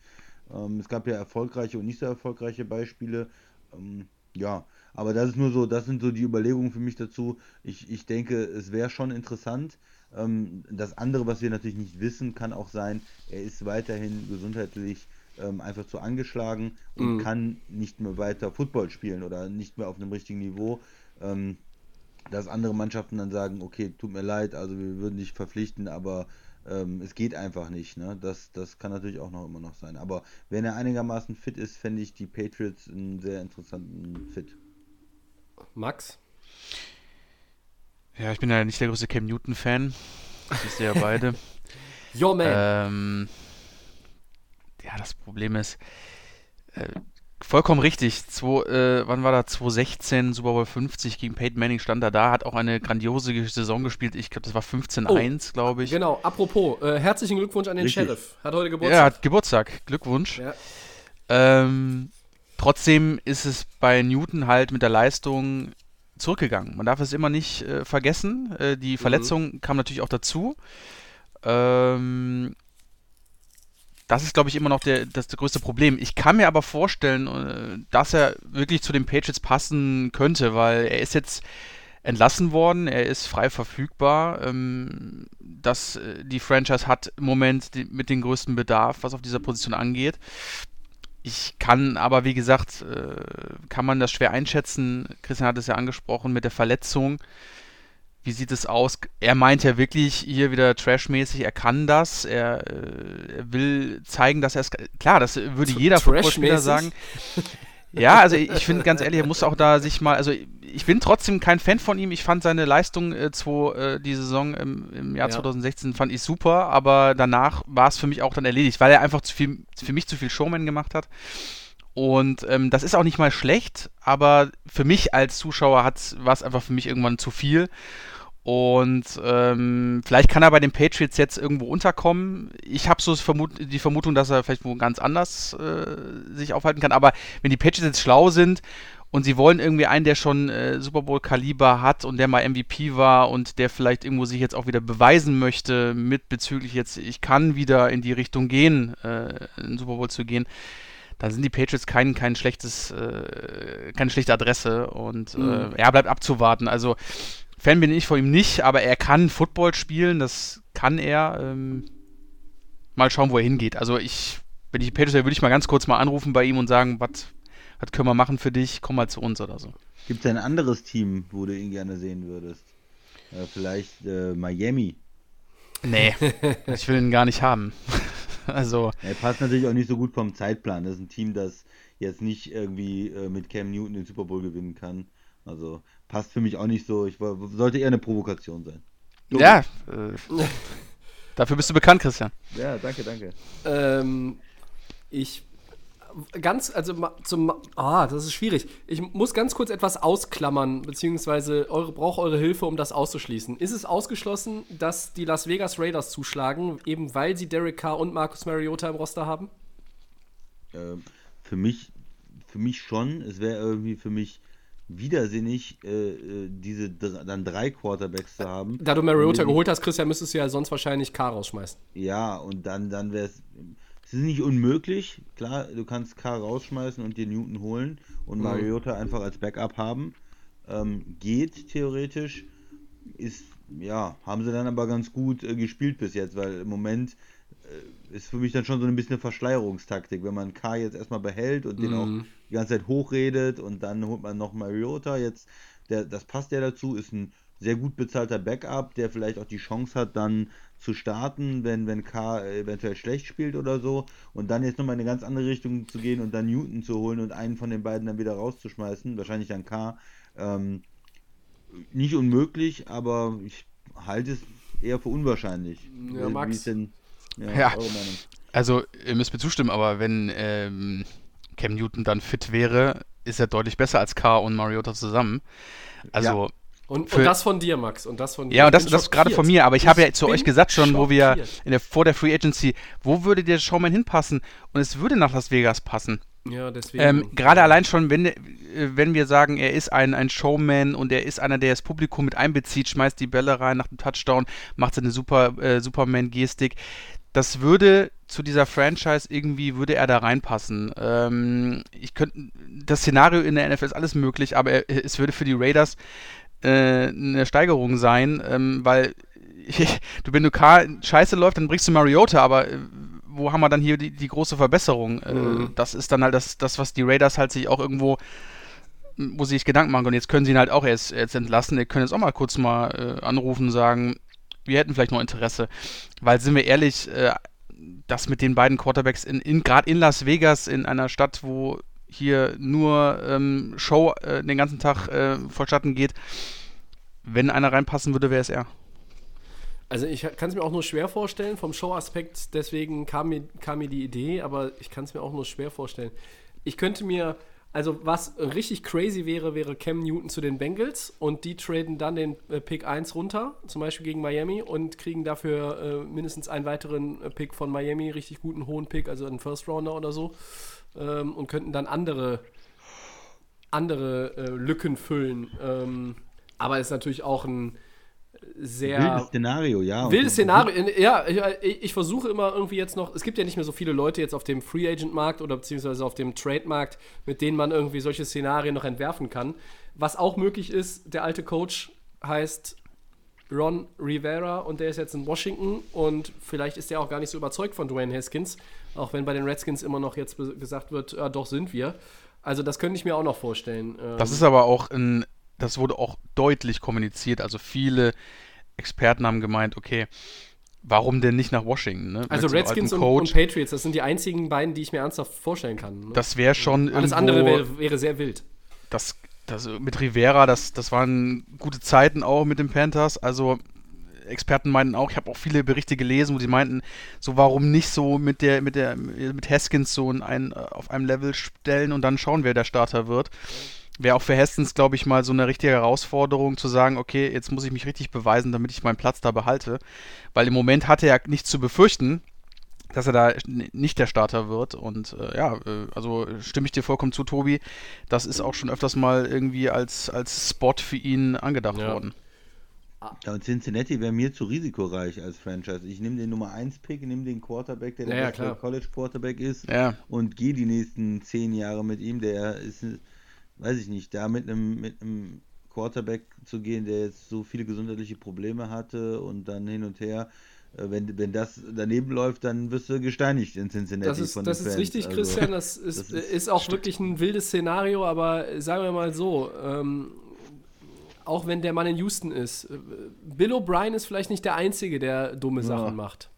Ähm, es gab ja erfolgreiche und nicht so erfolgreiche Beispiele. Ähm, ja, aber das ist nur so, das sind so die Überlegungen für mich dazu. Ich, ich denke, es wäre schon interessant. Ähm, das andere, was wir natürlich nicht wissen, kann auch sein, er ist weiterhin gesundheitlich ähm, einfach zu angeschlagen und mhm. kann nicht mehr weiter Football spielen oder nicht mehr auf einem richtigen Niveau. Ähm, dass andere Mannschaften dann sagen, okay, tut mir leid, also wir würden dich verpflichten, aber ähm, es geht einfach nicht. Ne? Das, das kann natürlich auch noch immer noch sein. Aber wenn er einigermaßen fit ist, fände ich die Patriots einen sehr interessanten Fit.
Max?
Ja, ich bin ja nicht der größte Cam Newton-Fan. Das ihr ja beide.
Yo, man.
ähm, ja, das Problem ist, äh, vollkommen richtig. Zwei, äh, wann war da? 2016, Super Bowl 50 gegen Peyton Manning stand er da, hat auch eine grandiose Saison gespielt. Ich glaube, das war 15-1, glaube ich.
Genau, apropos, äh, herzlichen Glückwunsch an den
Richtig.
Sheriff. Hat heute
Ja,
Geburtstag.
hat Geburtstag. Glückwunsch.
Ja.
Ähm, trotzdem ist es bei Newton halt mit der Leistung zurückgegangen. Man darf es immer nicht äh, vergessen. Äh, die Verletzung kam natürlich auch dazu. Ähm, das ist, glaube ich, immer noch der, das, der größte Problem. Ich kann mir aber vorstellen, äh, dass er wirklich zu den Patriots passen könnte, weil er ist jetzt entlassen worden, er ist frei verfügbar. Ähm, das, äh, die Franchise hat im Moment die, mit den größten Bedarf, was auf dieser Position angeht. Ich kann aber, wie gesagt, äh, kann man das schwer einschätzen. Christian hat es ja angesprochen mit der Verletzung. Wie sieht es aus? Er meint ja wirklich hier wieder trashmäßig, er kann das, er, äh, er will zeigen, dass er es. Klar, das würde jeder Footballspieler sagen. Ja, also ich finde ganz ehrlich, er muss auch da sich mal, also ich bin trotzdem kein Fan von ihm. Ich fand seine Leistung äh, zwei, äh, die Saison im, im Jahr
Ja.
2016 fand ich super, aber danach war es für mich auch dann erledigt, weil er einfach zu viel, für mich zu viel Showman gemacht hat. Und ähm, das ist auch nicht mal schlecht, aber für mich als Zuschauer war es einfach für mich irgendwann zu viel. Und ähm, vielleicht kann er bei den Patriots jetzt irgendwo unterkommen. Ich habe so Vermut die Vermutung, dass er vielleicht wo ganz anders äh, sich aufhalten kann. Aber wenn die Patriots jetzt schlau sind und sie wollen irgendwie einen, der schon äh, Super Bowl-Kaliber hat und der mal MVP war und der vielleicht irgendwo sich jetzt auch wieder beweisen möchte, mit bezüglich jetzt, ich kann wieder in die Richtung gehen, äh, in den Super Bowl zu gehen, dann sind die Patriots kein, kein schlechtes, äh, keine schlechte Adresse und
Mhm.
äh, ja, bleibt abzuwarten. Also Fan bin ich von ihm nicht, aber er kann Football spielen, das kann er. Ähm, mal schauen, wo er hingeht. Also ich, wenn ich die Patriots wäre, würde ich mal ganz kurz mal anrufen bei ihm und sagen, was was können wir machen für dich? Komm mal zu uns oder so.
Gibt es ein anderes Team, wo du ihn gerne sehen würdest? Äh, vielleicht äh, Miami.
Nee, ich will ihn gar nicht haben. also,
Er passt natürlich auch nicht so gut vom Zeitplan. Das ist ein Team, das jetzt nicht irgendwie äh, mit Cam Newton den Super Bowl gewinnen kann. Also passt für mich auch nicht so. Ich war, sollte eher eine Provokation sein.
ja, äh, dafür bist du bekannt, Christian.
Ja, danke, danke.
Ähm, ich ganz, also zum, ah, das ist schwierig. Ich muss ganz kurz etwas ausklammern, beziehungsweise eure, brauche eure Hilfe, um das auszuschließen. Ist es ausgeschlossen, dass die Las Vegas Raiders zuschlagen, eben weil sie Derek Carr und Marcus Mariota im Roster haben?
Ähm, für mich, für mich schon. Es wäre irgendwie für mich widersinnig, äh, äh, diese dann drei Quarterbacks zu haben.
Da du Mariota geholt hast, Christian, müsstest du ja sonst wahrscheinlich Carr rausschmeißen.
Ja, und dann, dann wäre es. Es ist nicht unmöglich. Klar, du kannst K rausschmeißen und dir Newton holen und Mariota einfach als Backup haben. Ähm, geht theoretisch. Ist, ja, haben sie dann aber ganz gut äh, gespielt bis jetzt, weil im Moment äh, ist für mich dann schon so ein bisschen eine Verschleierungstaktik, wenn man K jetzt erstmal behält und den auch die ganze Zeit hochredet und dann holt man noch Mariota. Jetzt, der, das passt ja dazu, ist ein sehr gut bezahlter Backup, der vielleicht auch die Chance hat, dann zu starten, wenn, wenn K eventuell schlecht spielt oder so. Und dann jetzt nochmal in eine ganz andere Richtung zu gehen und dann Newton zu holen und einen von den beiden dann wieder rauszuschmeißen, wahrscheinlich dann K. Ähm, nicht unmöglich, aber ich halte es eher für unwahrscheinlich.
Ja, Max?
Wie ist denn ja,
Ja.
eure Meinung?
Also, ihr müsst mir zustimmen, aber wenn ähm, Cam Newton dann fit wäre, ist er deutlich besser als Carr und Mariota zusammen. Also,
Und,
Für-
und das von dir, Max. Und das von dir.
ja, und
Ich
das, das gerade von
schockiert.
mir, aber ich habe ja zu euch gesagt schon, wo wir
schockiert.
in der, vor der Free Agency, wo würde der Showman hinpassen? Und es würde nach Las Vegas passen.
Ja, deswegen.
Ähm, Gerade allein schon, wenn, äh, wenn wir sagen, er ist ein, ein Showman und er ist einer, der das Publikum mit einbezieht, schmeißt die Bälle rein nach dem Touchdown, macht seine Super, äh, Superman-Gestik. Das würde zu dieser Franchise irgendwie, würde er da reinpassen. Ähm, ich könnte, das Szenario in der NFL ist alles möglich, aber er, es würde für die Raiders äh, eine Steigerung sein, ähm, weil du, wenn du K scheiße läuft, dann bringst du Mariota, aber äh, wo haben wir dann hier die, die große Verbesserung? Äh, das ist dann halt das, das, was die Raiders halt sich auch irgendwo, wo sie sich Gedanken machen. Und jetzt können sie ihn halt auch erst, jetzt entlassen. Wir können jetzt auch mal kurz mal äh, anrufen und sagen, wir hätten vielleicht noch Interesse. Weil, sind wir ehrlich, äh, das mit den beiden Quarterbacks in, in gerade in Las Vegas, in einer Stadt, wo hier nur ähm, Show äh, den ganzen Tag äh, vonstatten geht. Wenn einer reinpassen würde, wäre es er.
Also ich kann es mir auch nur schwer vorstellen, vom Show-Aspekt, deswegen kam mir, kam mir die Idee, aber ich kann es mir auch nur schwer vorstellen. Ich könnte mir, also was richtig crazy wäre, wäre Cam Newton zu den Bengals und die traden dann den äh, Pick 1 runter, zum Beispiel gegen Miami und kriegen dafür äh, mindestens einen weiteren äh, Pick von Miami, richtig guten hohen Pick, also einen First Rounder oder so ähm, und könnten dann andere, andere äh, Lücken füllen. Ähm, aber ist natürlich auch ein sehr.
Wildes Szenario, ja.
Wildes Szenario, ja. Ich, ich, versuche immer irgendwie jetzt noch. Es gibt ja nicht mehr so viele Leute jetzt auf dem Free Agent Markt oder beziehungsweise auf dem Trade Markt, mit denen man irgendwie solche Szenarien noch entwerfen kann. Was auch möglich ist, der alte Coach heißt Ron Rivera und der ist jetzt in Washington und vielleicht ist der auch gar nicht so überzeugt von Dwayne Haskins, auch wenn bei den Redskins immer noch jetzt gesagt wird, ja, doch sind wir. Also das könnte ich mir auch noch vorstellen.
Das ähm, ist aber auch ein das wurde auch deutlich kommuniziert. Also viele Experten haben gemeint, okay, warum denn nicht nach Washington? Ne?
Also Redskins und, und, Patriots, das sind die einzigen beiden, die ich mir ernsthaft vorstellen kann. Ne?
Das wäre schon.
Alles andere wäre wär sehr wild.
Das, das mit Rivera, das, das waren gute Zeiten auch mit den Panthers. Also Experten meinten auch, ich habe auch viele Berichte gelesen, wo sie meinten, so warum nicht so mit der mit der mit Haskins so ein, auf einem Level stellen und dann schauen, wer der Starter wird. Wäre auch für Hestens, glaube ich, mal so eine richtige Herausforderung zu sagen, okay, jetzt muss ich mich richtig beweisen, damit ich meinen Platz da behalte. Weil im Moment hat er ja nichts zu befürchten, dass er da nicht der Starter wird. Und äh, ja, äh, also stimme ich dir vollkommen zu, Tobi. Das ist auch schon öfters mal irgendwie als, als Spot für ihn angedacht ja. worden.
Ja, und Cincinnati wäre mir zu risikoreich als Franchise. Ich nehme den Nummer 1 Pick, nehme den Quarterback, der der
ja,
College Quarterback ist
ja.
und gehe die nächsten zehn Jahre mit ihm. Der ist weiß ich nicht, da mit einem, mit einem Quarterback zu gehen, der jetzt so viele gesundheitliche Probleme hatte und dann hin und her, äh, wenn, wenn das daneben läuft, dann wirst du gesteinigt in Cincinnati.
Das ist, von das ist richtig, also, Christian. Das ist, das ist, ist, auch stimmt. wirklich ein wildes Szenario, aber sagen wir mal so, ähm, auch wenn der Mann in Houston ist, äh, Bill O'Brien ist vielleicht nicht der Einzige, der dumme ja, Sachen macht.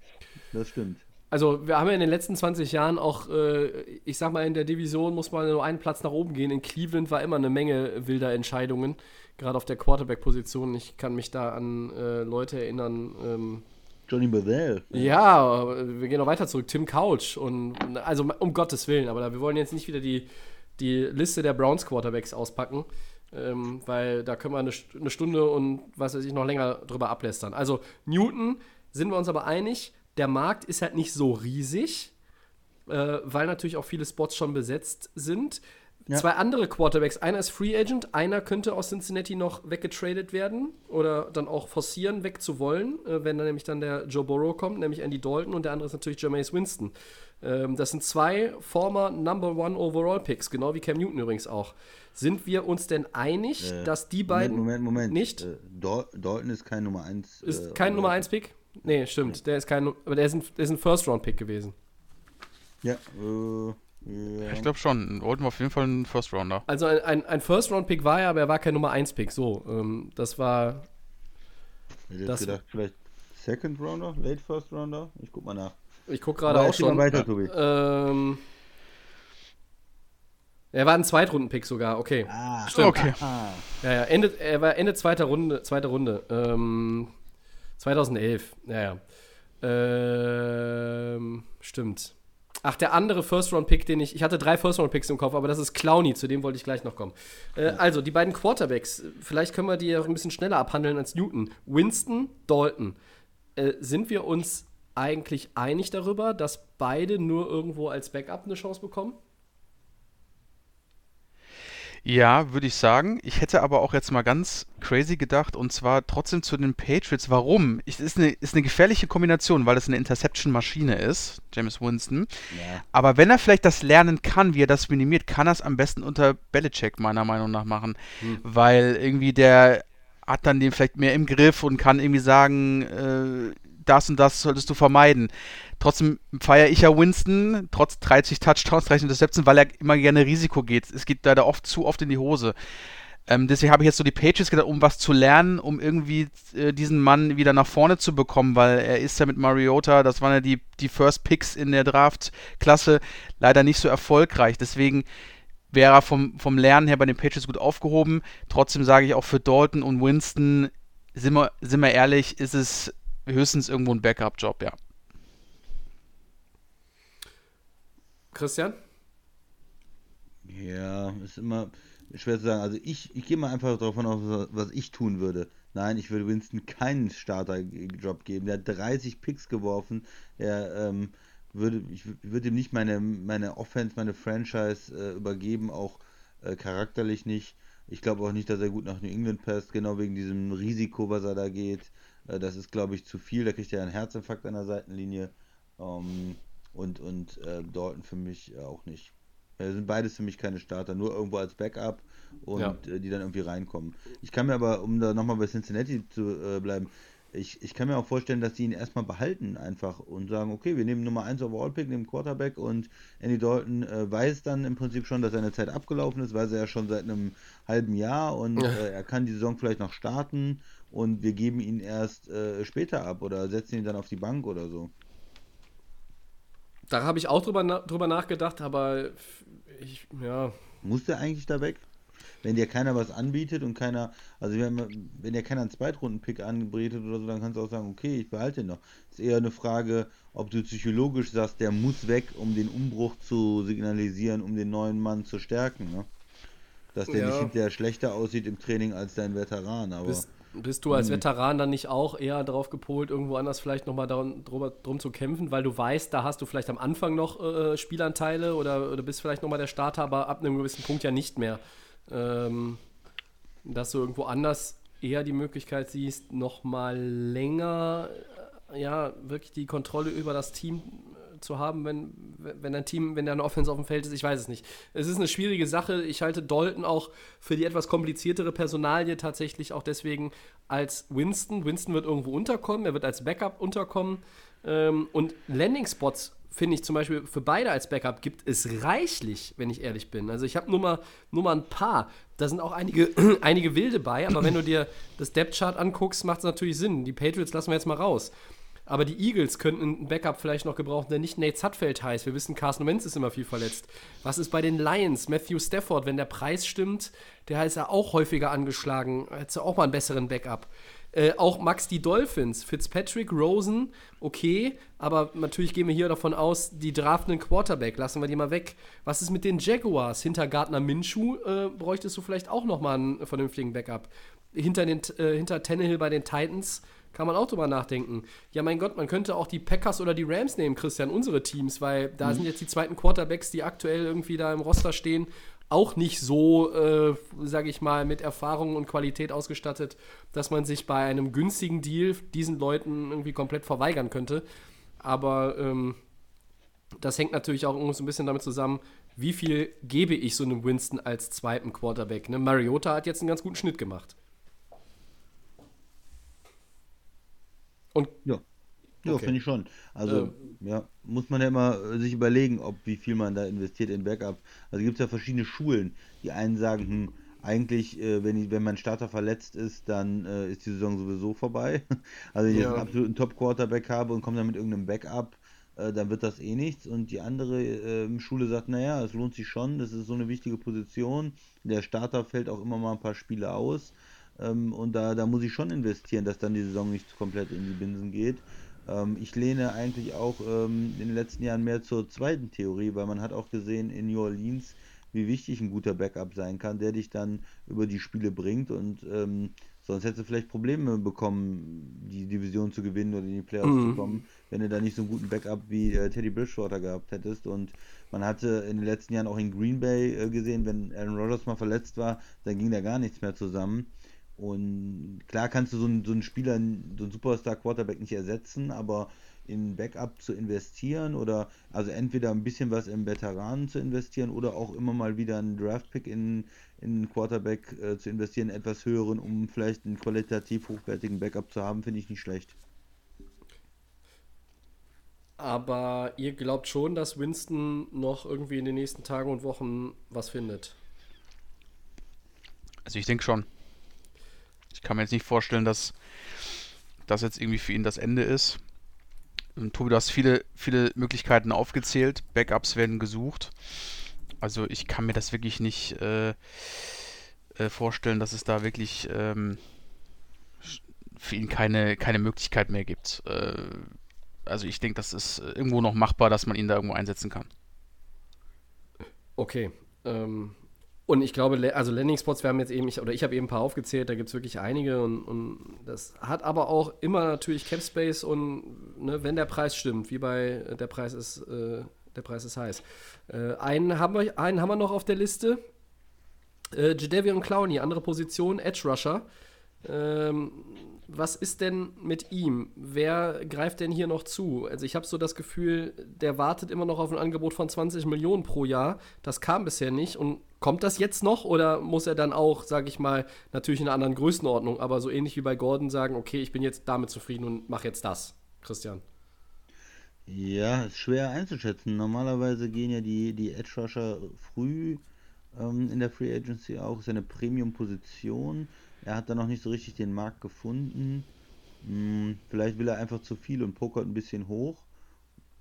Das stimmt
also wir haben ja in den letzten 20 Jahren auch, äh, ich sag mal, in der Division muss man nur einen Platz nach oben gehen. In Cleveland war immer eine Menge wilder Entscheidungen, gerade auf der Quarterback-Position. Ich kann mich da an äh, Leute erinnern. Ähm,
Johnny Bethel.
Ja, wir gehen noch weiter zurück. Tim Couch und also um Gottes Willen, aber wir wollen jetzt nicht wieder die, die Liste der Browns Quarterbacks auspacken. Ähm, weil da können wir eine, eine Stunde und was weiß ich noch länger drüber ablästern. Also Newton sind wir uns aber einig, der Markt ist halt nicht so riesig, äh, weil natürlich auch viele Spots schon besetzt sind. Ja. Zwei andere Quarterbacks, einer ist Free Agent, einer könnte aus Cincinnati noch weggetradet werden oder dann auch forcieren, wegzuwollen, äh, wenn dann nämlich dann der Joe Burrow kommt, nämlich Andy Dalton und der andere ist natürlich Jameis Winston. Ähm, das sind zwei former Number One Overall Picks, genau wie Cam Newton übrigens auch. Sind wir uns denn einig, äh, dass die beiden
Moment, Moment, Moment.
nicht?
Äh, Dalton ist kein Nummer 1.
Ist äh, kein Nummer 1 Pick? Nee, stimmt. Der ist kein. Aber der ist ein, ein First-Round-Pick gewesen.
Ja, äh. Ja.
Ich glaube schon. Wollten wir auf jeden Fall einen First Rounder.
Also ein, ein, ein First Round Pick war er, aber er war kein Nummer 1 Pick. So, ähm, das war.
Ich hätte das gedacht, vielleicht Second Rounder, Late First Rounder. Ich guck mal nach.
Ich guck gerade auch schon.
Weiter, Tobi.
Ähm, er war ein Zweitrunden-Pick sogar, okay.
Ah,
Stimmt.
okay.
Ah. Ja, ja, Ende, er war Ende zweiter Runde, zweite Runde. Ähm, 2011, ja, ja. Ähm, stimmt. Ach, der andere First-Round-Pick, den ich. Ich hatte drei First-Round-Picks im Kopf, aber das ist Clowny, zu dem wollte ich gleich noch kommen. Äh, also, die beiden Quarterbacks, vielleicht können wir die auch ein bisschen schneller abhandeln als Newton. Winston, Dalton. Äh, sind wir uns eigentlich einig darüber, dass beide nur irgendwo als Backup eine Chance bekommen?
Ja, würde ich sagen. Ich hätte aber auch jetzt mal ganz crazy gedacht und zwar trotzdem zu den Patriots. Warum? Es ist eine, ist eine gefährliche Kombination, weil es eine Interception-Maschine ist, James Winston. Ja. Aber wenn er vielleicht das lernen kann, wie er das minimiert, kann er es am besten unter Belichick meiner Meinung nach machen. Hm. Weil irgendwie der hat dann den vielleicht mehr im Griff und kann irgendwie sagen, äh, das und das solltest du vermeiden. Trotzdem feiere ich ja Winston, trotz 30 Touchdowns, 30 Interceptions, weil er immer gerne Risiko geht. Es geht leider oft zu oft in die Hose. Ähm, deswegen habe ich jetzt so die Pages gedacht, um was zu lernen, um irgendwie äh, diesen Mann wieder nach vorne zu bekommen, weil er ist ja mit Mariota, das waren ja die, die First Picks in der Draft-Klasse, leider nicht so erfolgreich. Deswegen wäre er vom, vom Lernen her bei den Patriots gut aufgehoben. Trotzdem sage ich auch für Dalton und Winston, sind wir, sind wir ehrlich, ist es höchstens irgendwo ein Backup-Job, ja.
Christian?
Ja, ist immer schwer zu sagen. Also ich, ich gehe mal einfach davon aus, was ich tun würde. Nein, ich würde Winston keinen Starter-Job geben. Der hat 30 Picks geworfen. Er ähm, würde, ich würde ihm nicht meine, meine Offense, meine Franchise äh, übergeben, auch äh, charakterlich nicht. Ich glaube auch nicht, dass er gut nach New England passt, genau wegen diesem Risiko, was er da geht. Äh, das ist, glaube ich, zu viel. Da kriegt er einen Herzinfarkt an der Seitenlinie. Ähm, und und äh, Dalton für mich auch nicht. Äh, sind beides für mich keine Starter, nur irgendwo als Backup und
Ja.
äh, die dann irgendwie reinkommen. Ich kann mir aber, um da nochmal bei Cincinnati zu äh, bleiben, ich, ich kann mir auch vorstellen, dass die ihn erstmal behalten einfach und sagen, okay, wir nehmen Nummer 1 Overall Pick, nehmen Quarterback und Andy Dalton äh, weiß dann im Prinzip schon, dass seine Zeit abgelaufen ist, weiß er ja schon seit einem halben Jahr und
Ja.
äh, er kann die Saison vielleicht noch starten und wir geben ihn erst äh, später ab oder setzen ihn dann auf die Bank oder so.
Da habe ich auch drüber, na drüber nachgedacht, aber ich, ja,
Muss der eigentlich da weg? Wenn dir keiner was anbietet und keiner, also wenn, wenn dir keiner einen Zweitrunden-Pick anbietet oder so, dann kannst du auch sagen, okay, ich behalte ihn noch. Ist eher eine Frage, ob du psychologisch sagst, der muss weg, um den Umbruch zu signalisieren, um den neuen Mann zu stärken, ne? Dass der
Ja.
nicht hinterher schlechter aussieht im Training als dein Veteran, aber
bist, bist du als Veteran dann nicht auch eher darauf gepolt, irgendwo anders vielleicht nochmal darum, drüber, drum zu kämpfen, weil du weißt, da hast du vielleicht am Anfang noch äh, Spielanteile oder, oder bist vielleicht nochmal der Starter, aber ab einem gewissen Punkt ja nicht mehr. Ähm, dass du irgendwo anders eher die Möglichkeit siehst, nochmal länger äh, ja, wirklich die Kontrolle über das Team äh, zu haben, wenn, wenn ein Team, wenn da eine Offense auf dem Feld ist, ich weiß es nicht. Es ist eine schwierige Sache. Ich halte Dalton auch für die etwas kompliziertere Personalie tatsächlich auch deswegen als Winston. Winston wird irgendwo unterkommen, er wird als Backup unterkommen. Ähm, und Landing-Spots finde ich zum Beispiel für beide als Backup gibt es reichlich, wenn ich ehrlich bin. Also ich habe nur mal, nur mal ein paar. Da sind auch einige, einige wilde bei, aber wenn du dir das Depth-Chart anguckst, macht es natürlich Sinn. Die Patriots lassen wir jetzt mal raus. Aber die Eagles könnten einen Backup vielleicht noch gebrauchen, der nicht Nate Sudfeld heißt. Wir wissen, Carson Wentz ist immer viel verletzt. Was ist bei den Lions? Matthew Stafford, wenn der Preis stimmt, der ist ja auch häufiger angeschlagen. Hättest du auch mal einen besseren Backup. Äh, auch Max die Dolphins, Fitzpatrick, Rosen, okay, aber natürlich gehen wir hier davon aus, die draften einen Quarterback, lassen wir die mal weg. Was ist mit den Jaguars? Hinter Gardner Minshew äh, bräuchtest du vielleicht auch noch mal einen vernünftigen Backup. Hinter, den, äh, hinter Tannehill bei den Titans kann man auch drüber nachdenken. Ja, mein Gott, man könnte auch die Packers oder die Rams nehmen, Christian, unsere Teams, weil da sind jetzt die zweiten Quarterbacks, die aktuell irgendwie da im Roster stehen, auch nicht so, äh, sage ich mal, mit Erfahrung und Qualität ausgestattet, dass man sich bei einem günstigen Deal diesen Leuten irgendwie komplett verweigern könnte. Aber ähm, das hängt natürlich auch irgendwo so ein bisschen damit zusammen, wie viel gebe ich so einem Winston als zweiten Quarterback. Ne? Mariota hat jetzt einen ganz guten Schnitt gemacht. Und
Ja. Ja,
Okay.
finde ich schon. Also, ja, muss man ja immer äh, sich überlegen, ob wie viel man da investiert in Backup. Also gibt es ja verschiedene Schulen. Die einen sagen, hm, eigentlich, äh, wenn, ich, wenn mein Starter verletzt ist, dann äh, ist die Saison sowieso vorbei. Also wenn ich jetzt
Ja.
einen absoluten Top-Quarterback habe und komme dann mit irgendeinem Backup, äh, dann wird das eh nichts. Und die andere ähm, Schule sagt, naja, es lohnt sich schon, das ist so eine wichtige Position. Der Starter fällt auch immer mal ein paar Spiele aus. Ähm, und da, da muss ich schon investieren, dass dann die Saison nicht komplett in die Binsen geht. Ähm, ich lehne eigentlich auch ähm, in den letzten Jahren mehr zur zweiten Theorie, weil man hat auch gesehen in New Orleans, wie wichtig ein guter Backup sein kann, der dich dann über die Spiele bringt und ähm, sonst hättest du vielleicht Probleme bekommen, die Division zu gewinnen oder in die Playoffs
Mhm.
zu kommen, wenn du da nicht so einen guten Backup wie äh, Teddy Bridgewater gehabt hättest und man hatte in den letzten Jahren auch in Green Bay äh, gesehen, wenn Aaron Rodgers mal verletzt war, dann ging da gar nichts mehr zusammen. Und klar kannst du so einen, so einen Spieler, so einen Superstar-Quarterback nicht ersetzen, aber in Backup zu investieren oder also entweder ein bisschen was in Veteranen zu investieren oder auch immer mal wieder einen Draftpick in, in Quarterback äh, zu investieren, etwas höheren, um vielleicht einen qualitativ hochwertigen Backup zu haben, finde ich nicht schlecht.
Aber ihr glaubt schon, dass Winston noch irgendwie in den nächsten Tagen und Wochen was findet.
Also ich denke schon. Ich kann mir jetzt nicht vorstellen, dass das jetzt irgendwie für ihn das Ende ist. Und Tobi, du hast viele, viele Möglichkeiten aufgezählt. Backups werden gesucht. Also ich kann mir das wirklich nicht äh, äh, vorstellen, dass es da wirklich ähm, für ihn keine, keine Möglichkeit mehr gibt. Äh, also ich denke, das ist irgendwo noch machbar, dass man ihn da irgendwo einsetzen kann.
Okay. Ähm, und ich glaube, also Landing-Spots, wir haben jetzt eben, ich, oder ich habe eben ein paar aufgezählt, da gibt es wirklich einige und, und, das hat aber auch immer natürlich Cap Space und ne, wenn der Preis stimmt, wie bei der Preis ist, äh, der Preis ist heiß. Äh, einen, haben wir, einen haben wir noch auf der Liste. Äh, Jadavion Clowney, andere Position, Edge Rusher. Ähm, was ist denn mit ihm? Wer greift denn hier noch zu? Also ich habe so das Gefühl, der wartet immer noch auf ein Angebot von 20 Millionen pro Jahr. Das kam bisher nicht. Und kommt das jetzt noch oder muss er dann auch, sage ich mal, natürlich in einer anderen Größenordnung, aber so ähnlich wie bei Gordon sagen, okay, ich bin jetzt damit zufrieden und mache jetzt das, Christian?
Ja, ist schwer einzuschätzen. Normalerweise gehen ja die, die Edge Rusher früh ähm, in der Free Agency auch. Ist ja eine Premium-Position. Er hat da noch nicht so richtig den Markt gefunden. Hm, vielleicht will er einfach zu viel und pokert ein bisschen hoch.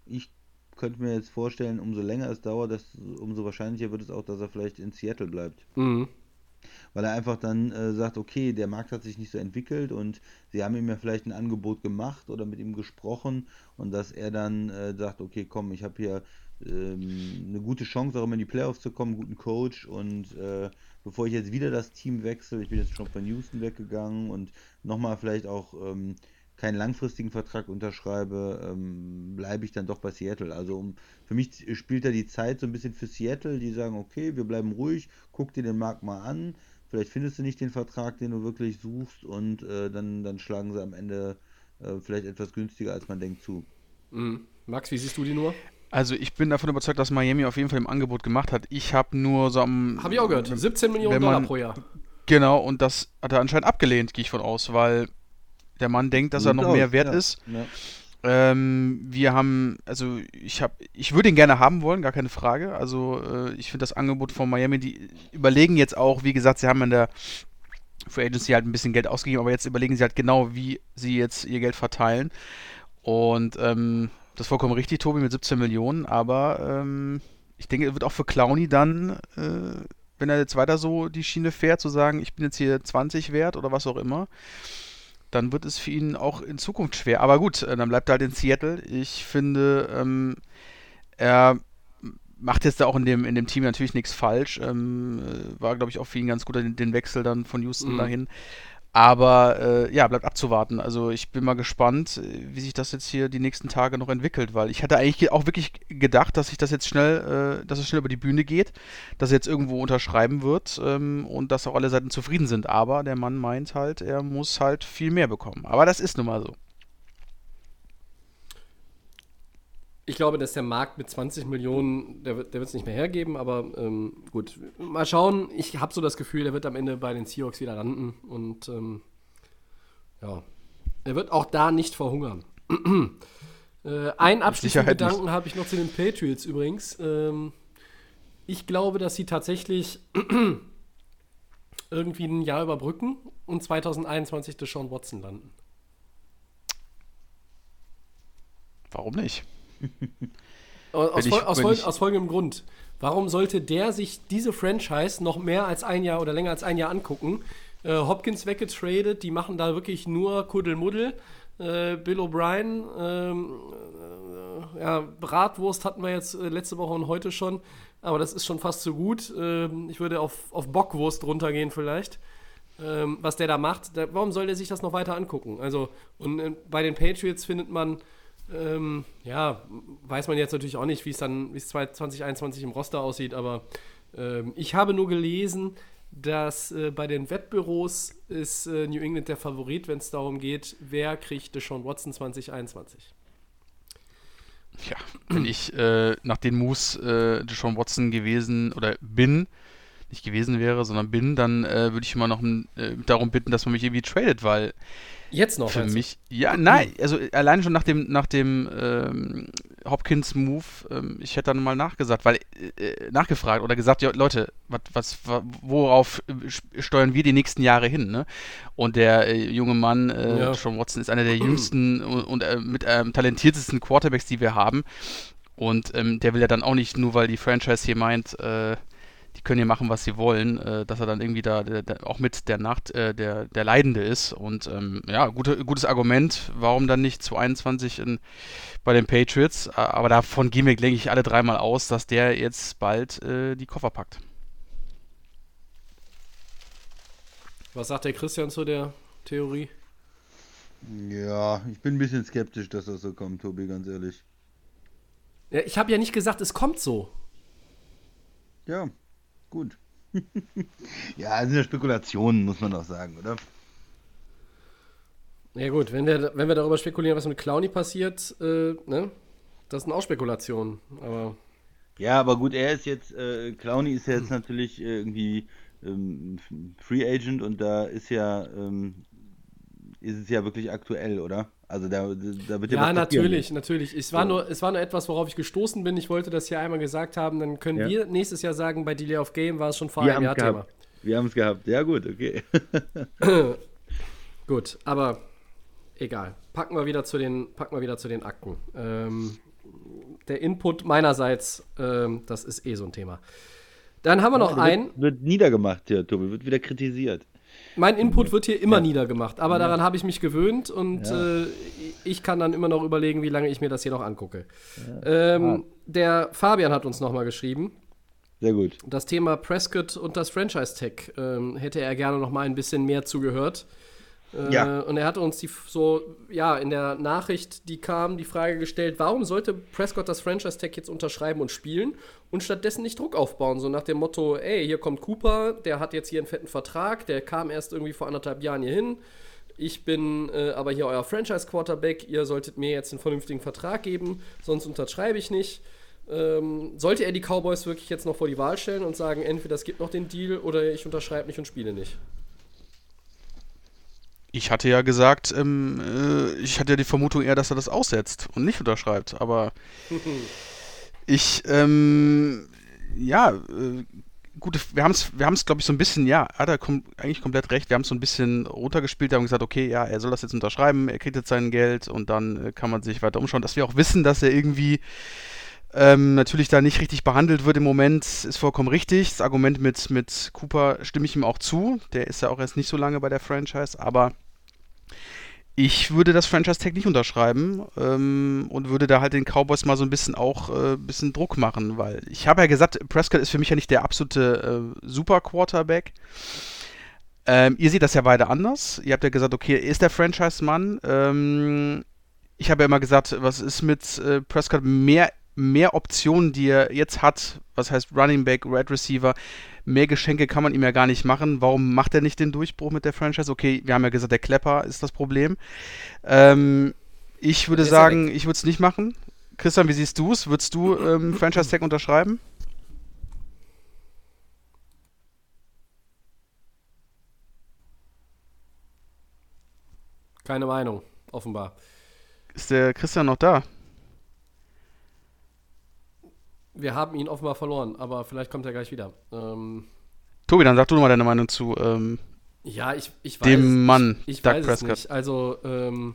Ich könnte mir jetzt vorstellen, umso länger es dauert, dass, umso wahrscheinlicher wird es auch, dass er vielleicht in Seattle bleibt. Mhm. Weil er einfach dann äh, sagt, okay, der Markt hat sich nicht so entwickelt und sie haben ihm ja vielleicht ein Angebot gemacht oder mit ihm gesprochen und dass er dann äh, sagt, okay, komm, ich habe hier ähm, eine gute Chance, auch immer in die Playoffs zu kommen, guten Coach und äh, bevor ich jetzt wieder das Team wechsle, ich bin jetzt schon von Houston weggegangen und nochmal vielleicht auch ähm, keinen langfristigen Vertrag unterschreibe, ähm, bleibe ich dann doch bei Seattle. Also um, für mich spielt da die Zeit so ein bisschen für Seattle, die sagen, okay, wir bleiben ruhig, guck dir den Markt mal an, vielleicht findest du nicht den Vertrag, den du wirklich suchst und äh, dann, dann schlagen sie am Ende äh, vielleicht etwas günstiger, als man denkt, zu.
Mhm. Max, wie siehst du die nur?
Also ich bin davon überzeugt, dass Miami auf jeden Fall im Angebot gemacht hat. Ich habe nur so am...
Habe ich auch gehört, 17 Millionen Dollar pro Jahr.
Genau, und das hat er anscheinend abgelehnt, gehe ich von aus, weil der Mann denkt, dass er noch mehr wert ja. ist. Ja. Ähm, wir haben, also ich habe, ich würde ihn gerne haben wollen, gar keine Frage. Also äh, ich finde das Angebot von Miami, die überlegen jetzt auch, wie gesagt, sie haben in der Free Agency halt ein bisschen Geld ausgegeben, aber jetzt überlegen sie halt genau, wie sie jetzt ihr Geld verteilen. Und ähm, das ist vollkommen richtig, Tobi, mit 17 Millionen, aber ähm, ich denke, es wird auch für Clowny dann, äh, wenn er jetzt weiter so die Schiene fährt, zu sagen, ich bin jetzt hier 20 wert oder was auch immer, dann wird es für ihn auch in Zukunft schwer. Aber gut, äh, dann bleibt er halt in Seattle. Ich finde, ähm, er macht jetzt da auch in dem, in dem Team natürlich nichts falsch. Ähm, äh, war, glaube ich, auch für ihn ganz gut, den, den Wechsel dann von Houston mhm. dahin. Aber äh, ja, bleibt abzuwarten. Also ich bin mal gespannt, wie sich das jetzt hier die nächsten Tage noch entwickelt, weil ich hatte eigentlich auch wirklich gedacht, dass sich das jetzt schnell, äh, dass es schnell über die Bühne geht, dass er jetzt irgendwo unterschreiben wird ähm, und dass auch alle Seiten zufrieden sind. Aber der Mann meint halt, er muss halt viel mehr bekommen. Aber das ist nun mal so.
Ich glaube, dass der Markt mit 20 Millionen, der, der wird es nicht mehr hergeben, aber ähm, gut, mal schauen. Ich habe so das Gefühl, der wird am Ende bei den Seahawks wieder landen und ähm, ja, er wird auch da nicht verhungern. äh, einen abschließenden Gedanken habe ich noch zu den Patriots übrigens. Ähm, ich glaube, dass sie tatsächlich irgendwie ein Jahr überbrücken und 2021 Deshaun Watson landen.
Warum nicht?
Aus, ich, aus, fol aus, folgendem Grund. Warum sollte der sich diese Franchise noch mehr als ein Jahr oder länger als ein Jahr angucken? Äh, Hopkins weggetradet, die machen da wirklich nur Kuddelmuddel. Äh, Bill O'Brien, ähm, äh, ja, Bratwurst hatten wir jetzt äh, letzte Woche und heute schon, aber das ist schon fast zu gut. Ähm, ich würde auf, auf Bockwurst runtergehen vielleicht. Ähm, was der da macht, da, warum soll der sich das noch weiter angucken? Also, und äh, bei den Patriots findet man ähm, ja, weiß man jetzt natürlich auch nicht, wie es dann, wie es 2021 im Roster aussieht, aber ähm, ich habe nur gelesen, dass äh, bei den Wettbüros ist äh, New England der Favorit, wenn es darum geht, wer kriegt Deshaun Watson 2021.
Ja, wenn ich äh, nach den Moves äh, Deshaun Watson gewesen oder bin, nicht gewesen wäre, sondern bin, dann äh, würde ich immer noch äh, darum bitten, dass man mich irgendwie tradet, weil
Jetzt noch?
Für mich, ja, nein, also alleine schon nach dem, nach dem ähm, Hopkins-Move, ähm, ich hätte dann mal nachgesagt, weil, äh, nachgefragt oder gesagt, ja, Leute, was, was, worauf steuern wir die nächsten Jahre hin, ne? Und der äh, junge Mann, äh, ja. Sean Watson, ist einer der jüngsten und, und äh, mit ähm, talentiertesten Quarterbacks, die wir haben. Und ähm, der will ja dann auch nicht, nur weil die Franchise hier meint, äh, die können hier machen, was sie wollen, äh, dass er dann irgendwie da der, der, auch mit der Nacht äh, der, der Leidende ist. Und ähm, ja, gute, gutes Argument, warum dann nicht zu 21 in, bei den Patriots. Aber davon gehen wir, denke ich, alle dreimal aus, dass der jetzt bald äh, die Koffer packt.
Was sagt der Christian zu der Theorie?
Ja, ich bin ein bisschen skeptisch, dass das so kommt, Tobi, ganz ehrlich.
Ja, ich habe ja nicht gesagt, es kommt so.
Ja, gut. ja, das sind ja Spekulationen, muss man auch sagen, oder?
Ja gut, wenn wir, wenn wir darüber spekulieren, was mit Clowny passiert, äh, ne? Das sind auch Spekulationen, aber...
Ja, aber gut, er ist jetzt, äh, Clowny ist ja jetzt natürlich irgendwie ähm, Free Agent und da ist ja, ähm, ist es ja wirklich aktuell, oder? Also da, da wird ja
Ja, natürlich, natürlich. Es war, nur, es war nur etwas, worauf ich gestoßen bin. Ich wollte das hier einmal gesagt haben. Dann können
Ja.
wir nächstes Jahr sagen, bei Delay of Game war es schon vor
Wir
einem Jahr Thema.
Wir haben es gehabt. Ja, gut, okay.
Gut, aber egal. Packen wir wieder zu den, packen wir wieder zu den Akten. Ähm, der Input meinerseits, ähm, das ist eh so ein Thema. Dann haben wir noch einen.
Wird, wird niedergemacht hier, Tobi, wird wieder kritisiert.
Mein Input wird hier immer niedergemacht, aber daran habe ich mich gewöhnt und
Ja.
äh, ich kann dann immer noch überlegen, wie lange ich mir das hier noch angucke. Ähm, der Fabian hat uns nochmal geschrieben.
Sehr gut.
Das Thema Prescott und das Franchise-Tag ähm, hätte er gerne noch mal ein bisschen mehr zugehört. Äh,
Ja.
Und er hat uns die so, ja, in der Nachricht, die kam, die Frage gestellt, warum sollte Prescott das Franchise-Tag jetzt unterschreiben und spielen und stattdessen nicht Druck aufbauen? So nach dem Motto, ey, hier kommt Cooper, der hat jetzt hier einen fetten Vertrag, der kam erst irgendwie vor anderthalb Jahren hier hin. Ich bin äh, aber hier euer Franchise-Quarterback, ihr solltet mir jetzt einen vernünftigen Vertrag geben, sonst unterschreibe ich nicht. Ähm, sollte er die Cowboys wirklich jetzt noch vor die Wahl stellen und sagen, entweder es gibt noch den Deal oder ich unterschreibe nicht und spiele nicht?
Ich hatte ja gesagt, ähm, äh, ich hatte ja die Vermutung eher, dass er das aussetzt und nicht unterschreibt. Aber ich, ähm, ja, äh, gut, wir haben es, wir haben es, glaube ich, so ein bisschen, ja, hat er kom eigentlich komplett recht. Wir haben es so ein bisschen runtergespielt, haben gesagt, okay, ja, er soll das jetzt unterschreiben, er kriegt jetzt sein Geld und dann äh, kann man sich weiter umschauen. Dass wir auch wissen, dass er irgendwie ähm, natürlich da nicht richtig behandelt wird im Moment, ist vollkommen richtig. Das Argument mit, mit Cooper stimme ich ihm auch zu. Der ist ja auch erst nicht so lange bei der Franchise, aber ich würde das Franchise-Tag nicht unterschreiben ähm, und würde da halt den Cowboys mal so ein bisschen auch äh, bisschen Druck machen, weil ich habe ja gesagt, Prescott ist für mich ja nicht der absolute äh, Super-Quarterback. Ähm, ihr seht das ja beide anders. Ihr habt ja gesagt, okay, er ist der Franchise-Mann. Ähm, ich habe ja immer gesagt, was ist mit äh, Prescott mehr, mehr Optionen, die er jetzt hat, was heißt Running Back, Red Receiver, mehr Geschenke kann man ihm ja gar nicht machen. Warum macht er nicht den Durchbruch mit der Franchise? Okay, wir haben ja gesagt, der Klepper ist das Problem. Ähm, ich würde sagen, ich würde es nicht machen. Christian, wie siehst du es? Würdest du ähm, Franchise Tag unterschreiben?
Keine Meinung, offenbar.
Ist der Christian noch da?
Wir haben ihn offenbar verloren, aber vielleicht kommt er gleich wieder. Ähm,
Tobi, dann sag du mal deine Meinung zu. Ähm,
ja, ich, ich weiß
Dem Mann,
ich, ich weiß
Prescott.
es nicht. Also, ähm,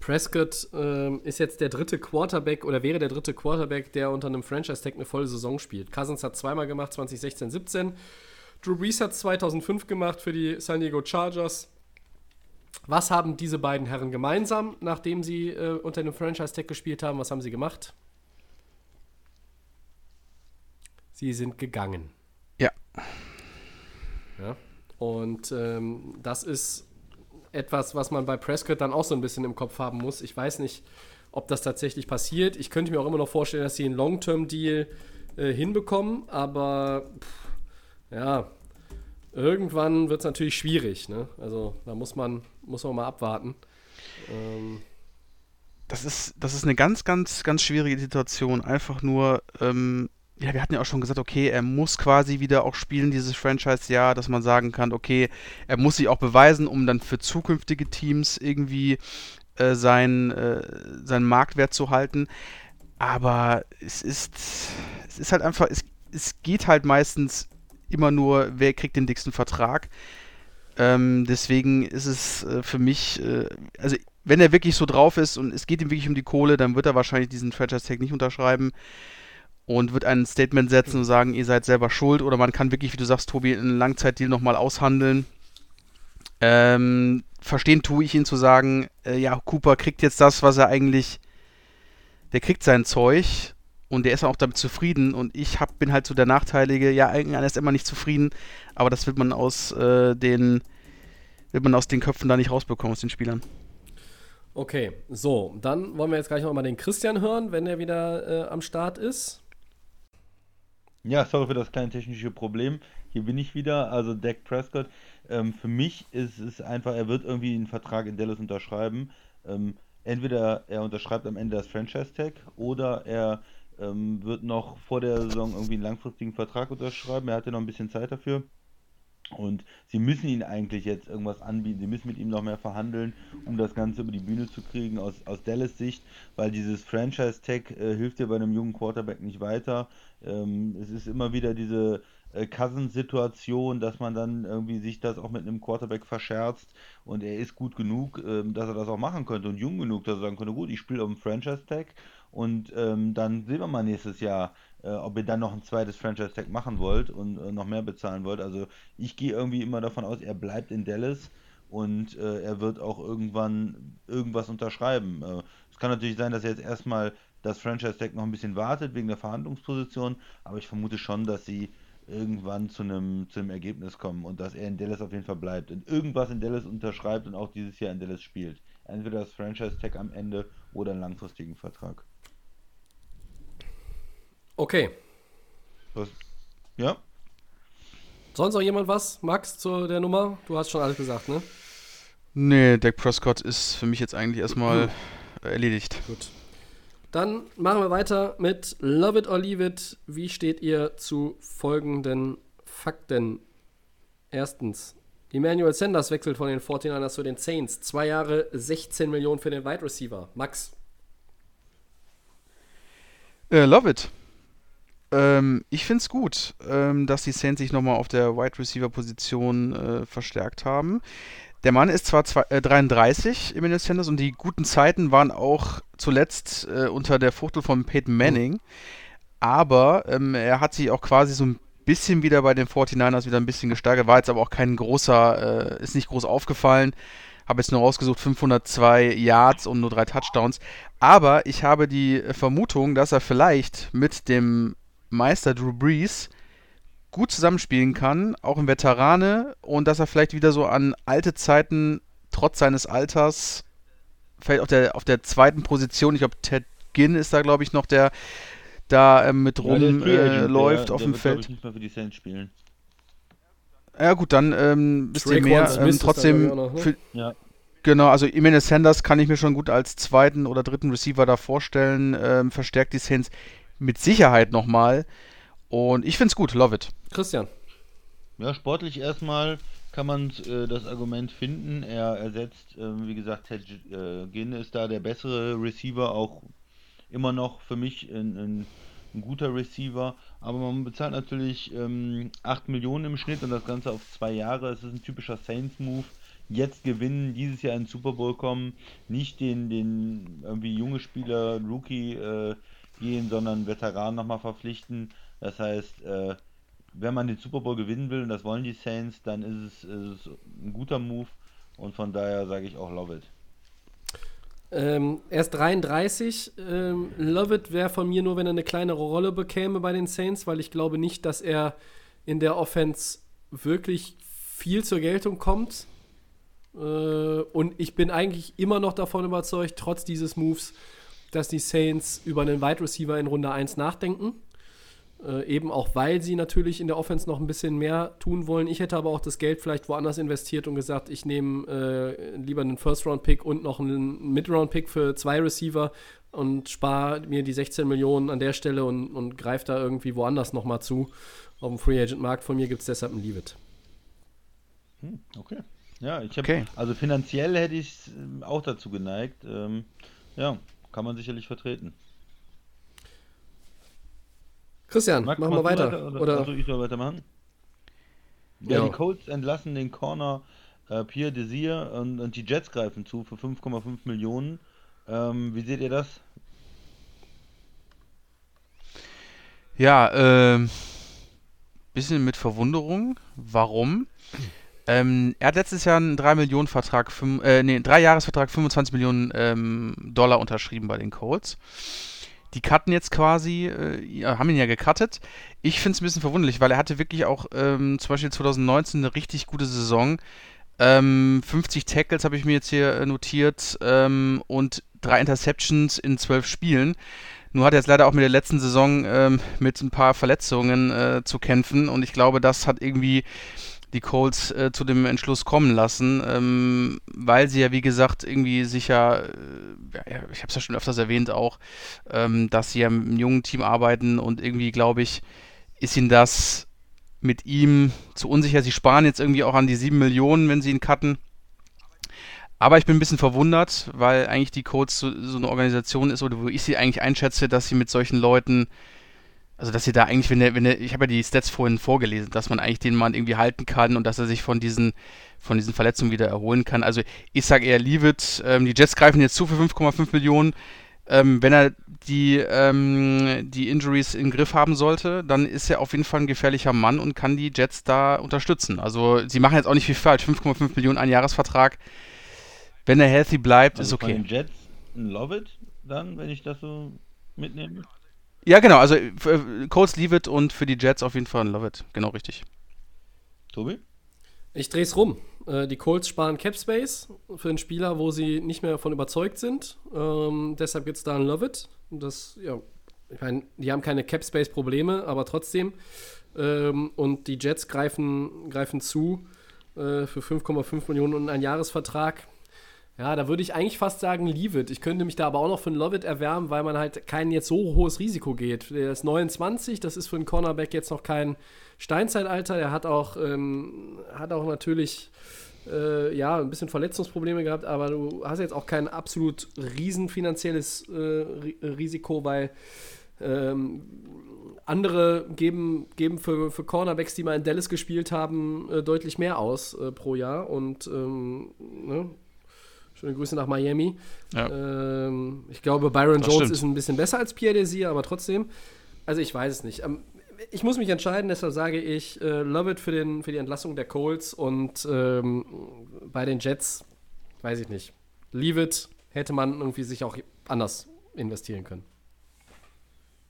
Prescott ähm, ist jetzt der dritte Quarterback oder wäre der dritte Quarterback, der unter einem Franchise-Tag eine volle Saison spielt. Cousins hat zweimal gemacht, 2016, 17. Drew Brees hat 2005 gemacht für die San Diego Chargers. Was haben diese beiden Herren gemeinsam, nachdem sie äh, unter einem Franchise-Tag gespielt haben? Was haben sie gemacht? Sie sind gegangen.
ja.
Ja. Und ähm, das ist etwas, was man bei Prescott dann auch so ein bisschen im Kopf haben muss. Ich weiß nicht, ob das tatsächlich passiert. Ich könnte mir auch immer noch vorstellen, dass sie einen Long-Term-Deal äh, hinbekommen, aber pff, ja, irgendwann wird es natürlich schwierig. Ne? Also da muss man, muss man mal abwarten. Ähm,
Das ist, das ist eine ganz, ganz, ganz schwierige Situation. Einfach nur, ähm, ja, wir hatten ja auch schon gesagt, okay, er muss quasi wieder auch spielen, dieses Franchise-Jahr, dass man sagen kann, okay, er muss sich auch beweisen, um dann für zukünftige Teams irgendwie äh, sein, äh, seinen Marktwert zu halten. Aber es ist, es ist halt einfach, es, es geht halt meistens immer nur, wer kriegt den dicksten Vertrag. Ähm, deswegen ist es äh, für mich, äh, also wenn er wirklich so drauf ist und es geht ihm wirklich um die Kohle, dann wird er wahrscheinlich diesen Franchise-Tag nicht unterschreiben und wird ein Statement setzen und sagen, ihr seid selber schuld oder man kann wirklich, wie du sagst, Tobi, einen Langzeitdeal nochmal aushandeln. Ähm, verstehen tue ich ihn zu sagen, äh, ja, Cooper kriegt jetzt das, was er eigentlich, der kriegt sein Zeug und der ist auch damit zufrieden und ich hab, bin halt so der Nachteilige, ja, eigentlich ist immer nicht zufrieden, aber das wird man aus äh, den wird man aus den Köpfen da nicht rausbekommen, aus den Spielern.
Okay, so, dann wollen wir jetzt gleich nochmal den Christian hören, wenn er wieder äh, am Start ist.
Ja, sorry für das kleine technische Problem. Hier bin ich wieder. Also Dak Prescott. Ähm, für mich ist es einfach, er wird irgendwie einen Vertrag in Dallas unterschreiben. Ähm, entweder er unterschreibt am Ende das Franchise-Tag oder er ähm, wird noch vor der Saison irgendwie einen langfristigen Vertrag unterschreiben. Er hatte noch ein bisschen Zeit dafür. Und sie müssen ihn eigentlich jetzt irgendwas anbieten. Sie müssen mit ihm noch mehr verhandeln, um das Ganze über die Bühne zu kriegen aus, aus Dallas Sicht, weil dieses Franchise-Tag äh, hilft dir bei einem jungen Quarterback nicht weiter. Ähm, es ist immer wieder diese äh, Cousins-Situation, dass man dann irgendwie sich das auch mit einem Quarterback verscherzt und er ist gut genug, ähm, dass er das auch machen könnte und jung genug, dass er sagen könnte, gut, ich spiele auf dem Franchise-Tag und ähm, dann sehen wir mal nächstes Jahr, ob ihr dann noch ein zweites Franchise-Tag machen wollt und äh, noch mehr bezahlen wollt. Also ich gehe irgendwie immer davon aus, er bleibt in Dallas und äh, er wird auch irgendwann irgendwas unterschreiben. Äh, es kann natürlich sein, dass er jetzt erstmal das Franchise-Tag noch ein bisschen wartet wegen der Verhandlungsposition, aber ich vermute schon, dass sie irgendwann zu einem, zu einem Ergebnis kommen und dass er in Dallas auf jeden Fall bleibt und irgendwas in Dallas unterschreibt und auch dieses Jahr in Dallas spielt. Entweder das Franchise-Tag am Ende oder einen langfristigen Vertrag.
Okay.
Was? Ja?
Sonst noch jemand was, Max, zu der Nummer? Du hast schon alles gesagt, ne?
Nee, Dak Prescott ist für mich jetzt eigentlich erstmal erledigt.
Gut. Dann machen wir weiter mit Love It or Leave It. Wie steht ihr zu folgenden Fakten? Erstens, Emmanuel Sanders wechselt von den 49ers zu den Saints. Zwei Jahre, 16 Millionen für den Wide Receiver. Max.
Äh, love it. Ähm, ich finde es gut, ähm, dass die Saints sich nochmal auf der Wide Receiver Position äh, verstärkt haben. Der Mann ist zwar zwei, äh, 33, Emmanuel Sanders, und die guten Zeiten waren auch zuletzt äh, unter der Fuchtel von Peyton Manning. Aber ähm, er hat sich auch quasi so ein bisschen wieder bei den 49ers wieder ein bisschen gesteigert. War jetzt aber auch kein großer, äh, ist nicht groß aufgefallen. Habe jetzt nur rausgesucht 502 Yards und nur drei Touchdowns. Aber ich habe die Vermutung, dass er vielleicht mit dem Meister Drew Brees gut zusammenspielen kann, auch im Veterane, und dass er vielleicht wieder so an alte Zeiten, trotz seines Alters, vielleicht auf der, auf der zweiten Position, ich glaube, Ted Ginn ist da, glaube ich, noch der da ähm, mit
Ja, der ist
rum
Free
äh, auf
der
dem
wird,
Feld.
Ich, nicht mehr für die Saints spielen.
Ja gut, dann ähm, wisst ihr mehr. Ähm, trotzdem,
noch, ne?
für,
Ja.
genau, also Emmanuel Sanders kann ich mir schon gut als zweiten oder dritten Receiver da vorstellen. Ähm, verstärkt die Saints mit Sicherheit nochmal. Und ich finde es gut, love it.
Christian.
Ja, sportlich erstmal kann man äh, das Argument finden. Er ersetzt, ähm, wie gesagt, Ted äh, Ginn ist da der bessere Receiver, auch immer noch für mich ein, ein, ein guter Receiver. Aber man bezahlt natürlich ähm, 8 Millionen im Schnitt und das Ganze auf zwei Jahre. Es ist ein typischer Saints-Move. Jetzt gewinnen, dieses Jahr in den Super Bowl kommen, nicht den, den irgendwie junge Spieler, Rookie äh, gehen, sondern Veteranen nochmal verpflichten. Das heißt, äh, wenn man den Super Bowl gewinnen will, und das wollen die Saints, dann ist es, ist es ein guter Move und von daher sage ich auch love it.
Ähm, er ist 33. Ähm, Love It wäre von mir nur, wenn er eine kleinere Rolle bekäme bei den Saints, weil ich glaube nicht, dass er in der Offense wirklich viel zur Geltung kommt. Äh, und ich bin eigentlich immer noch davon überzeugt, trotz dieses Moves, dass die Saints über einen Wide Receiver in Runde 1 nachdenken. Äh, eben auch, weil sie natürlich in der Offense noch ein bisschen mehr tun wollen. Ich hätte aber auch das Geld vielleicht woanders investiert und gesagt, ich nehme äh, lieber einen First-Round-Pick und noch einen Mid-Round-Pick für zwei Receiver und spare mir die 16 Millionen an der Stelle und, und greife da irgendwie woanders nochmal zu. Auf dem Free-Agent-Markt von mir gibt es deshalb ein Leave It.
Hm, okay. Ja, ich habe,
Okay.
also finanziell hätte ich auch dazu geneigt. Ähm, ja, kann man sicherlich vertreten.
Christian,
Max,
machen wir
du
weiter.
oder,
oder?
Also ich soll weitermachen? Ja,
Ja.
die Colts entlassen den Corner äh, Pierre Desir und, und die Jets greifen zu für 5,5 Millionen. Ähm, wie seht ihr das?
Ja, ähm, bisschen mit Verwunderung. Warum? Ähm, er hat letztes Jahr einen 3 Millionen Vertrag, äh, nee, 3 Jahresvertrag 25 Millionen ähm, Dollar unterschrieben bei den Colts. Die cutten jetzt quasi, äh, haben ihn ja gecuttet. Ich finde es ein bisschen verwunderlich, weil er hatte wirklich auch ähm, zum Beispiel 2019 eine richtig gute Saison. 50 ähm, Tackles habe ich mir jetzt hier äh, notiert ähm, und drei Interceptions in zwölf Spielen. Nur hat er jetzt leider auch mit der letzten Saison ähm, mit ein paar Verletzungen äh, zu kämpfen und ich glaube, das hat irgendwie die Colts äh, zu dem Entschluss kommen lassen, ähm, weil sie ja, wie gesagt, irgendwie sicher, äh, ja, ich habe es ja schon öfters erwähnt auch, ähm, dass sie ja mit einem jungen Team arbeiten und irgendwie, glaube ich, ist ihnen das mit ihm zu unsicher. Sie sparen jetzt irgendwie auch an die 7 Millionen, wenn sie ihn cutten. Aber ich bin ein bisschen verwundert, weil eigentlich die Colts so, so eine Organisation ist, oder wo ich sie eigentlich einschätze, dass sie mit solchen Leuten also, dass sie da eigentlich, wenn der, wenn der, ich habe ja die Stats vorhin vorgelesen, dass man eigentlich den Mann irgendwie halten kann und dass er sich von diesen, von diesen Verletzungen wieder erholen kann. Also, ich sage eher, leave it. Ähm, die Jets greifen jetzt zu für 5,5 Millionen. Ähm, wenn er die, ähm, die Injuries im Griff haben sollte, dann ist er auf jeden Fall ein gefährlicher Mann und kann die Jets da unterstützen. Also, sie machen jetzt auch nicht viel falsch. 5,5 Millionen, ein Jahresvertrag. Wenn er healthy bleibt, also ist okay.
Von den Jets Love it dann, wenn ich das so mitnehme?
Ja, genau, also äh, Colts Leave It und für die Jets auf jeden Fall ein Love It. Genau richtig.
Tobi?
Ich drehe es rum. Äh, die Colts sparen Cap Space für einen Spieler, wo sie nicht mehr davon überzeugt sind. Ähm, deshalb gibt es da ein Love It. Das, ja, ich meine, die haben keine Cap Space Probleme, aber trotzdem. Ähm, und die Jets greifen, greifen zu äh, für 5,5 Millionen und einen Jahresvertrag. Ja, da würde ich eigentlich fast sagen, leave it. Ich könnte mich da aber auch noch für einen Love it erwärmen, weil man halt kein jetzt so hohes Risiko geht. Der ist 29, das ist für einen Cornerback jetzt noch kein Steinzeitalter. Der hat auch, ähm, hat auch natürlich äh, ja, ein bisschen Verletzungsprobleme gehabt, aber du hast jetzt auch kein absolut riesen finanzielles äh, Risiko, weil ähm, andere geben, geben für, für Cornerbacks, die mal in Dallas gespielt haben, äh, deutlich mehr aus äh, pro Jahr. Und ähm, ne? Schöne Grüße nach Miami. Ja. Ähm, ich glaube, Byron das Jones stimmt. ist ein bisschen besser als Pierre Desir, aber trotzdem. Also ich weiß es nicht. Ähm, ich muss mich entscheiden, deshalb sage ich äh, Love it für, den, für die Entlassung der Colts und ähm, bei den Jets, weiß ich nicht. Leave it hätte man irgendwie sich auch anders investieren können.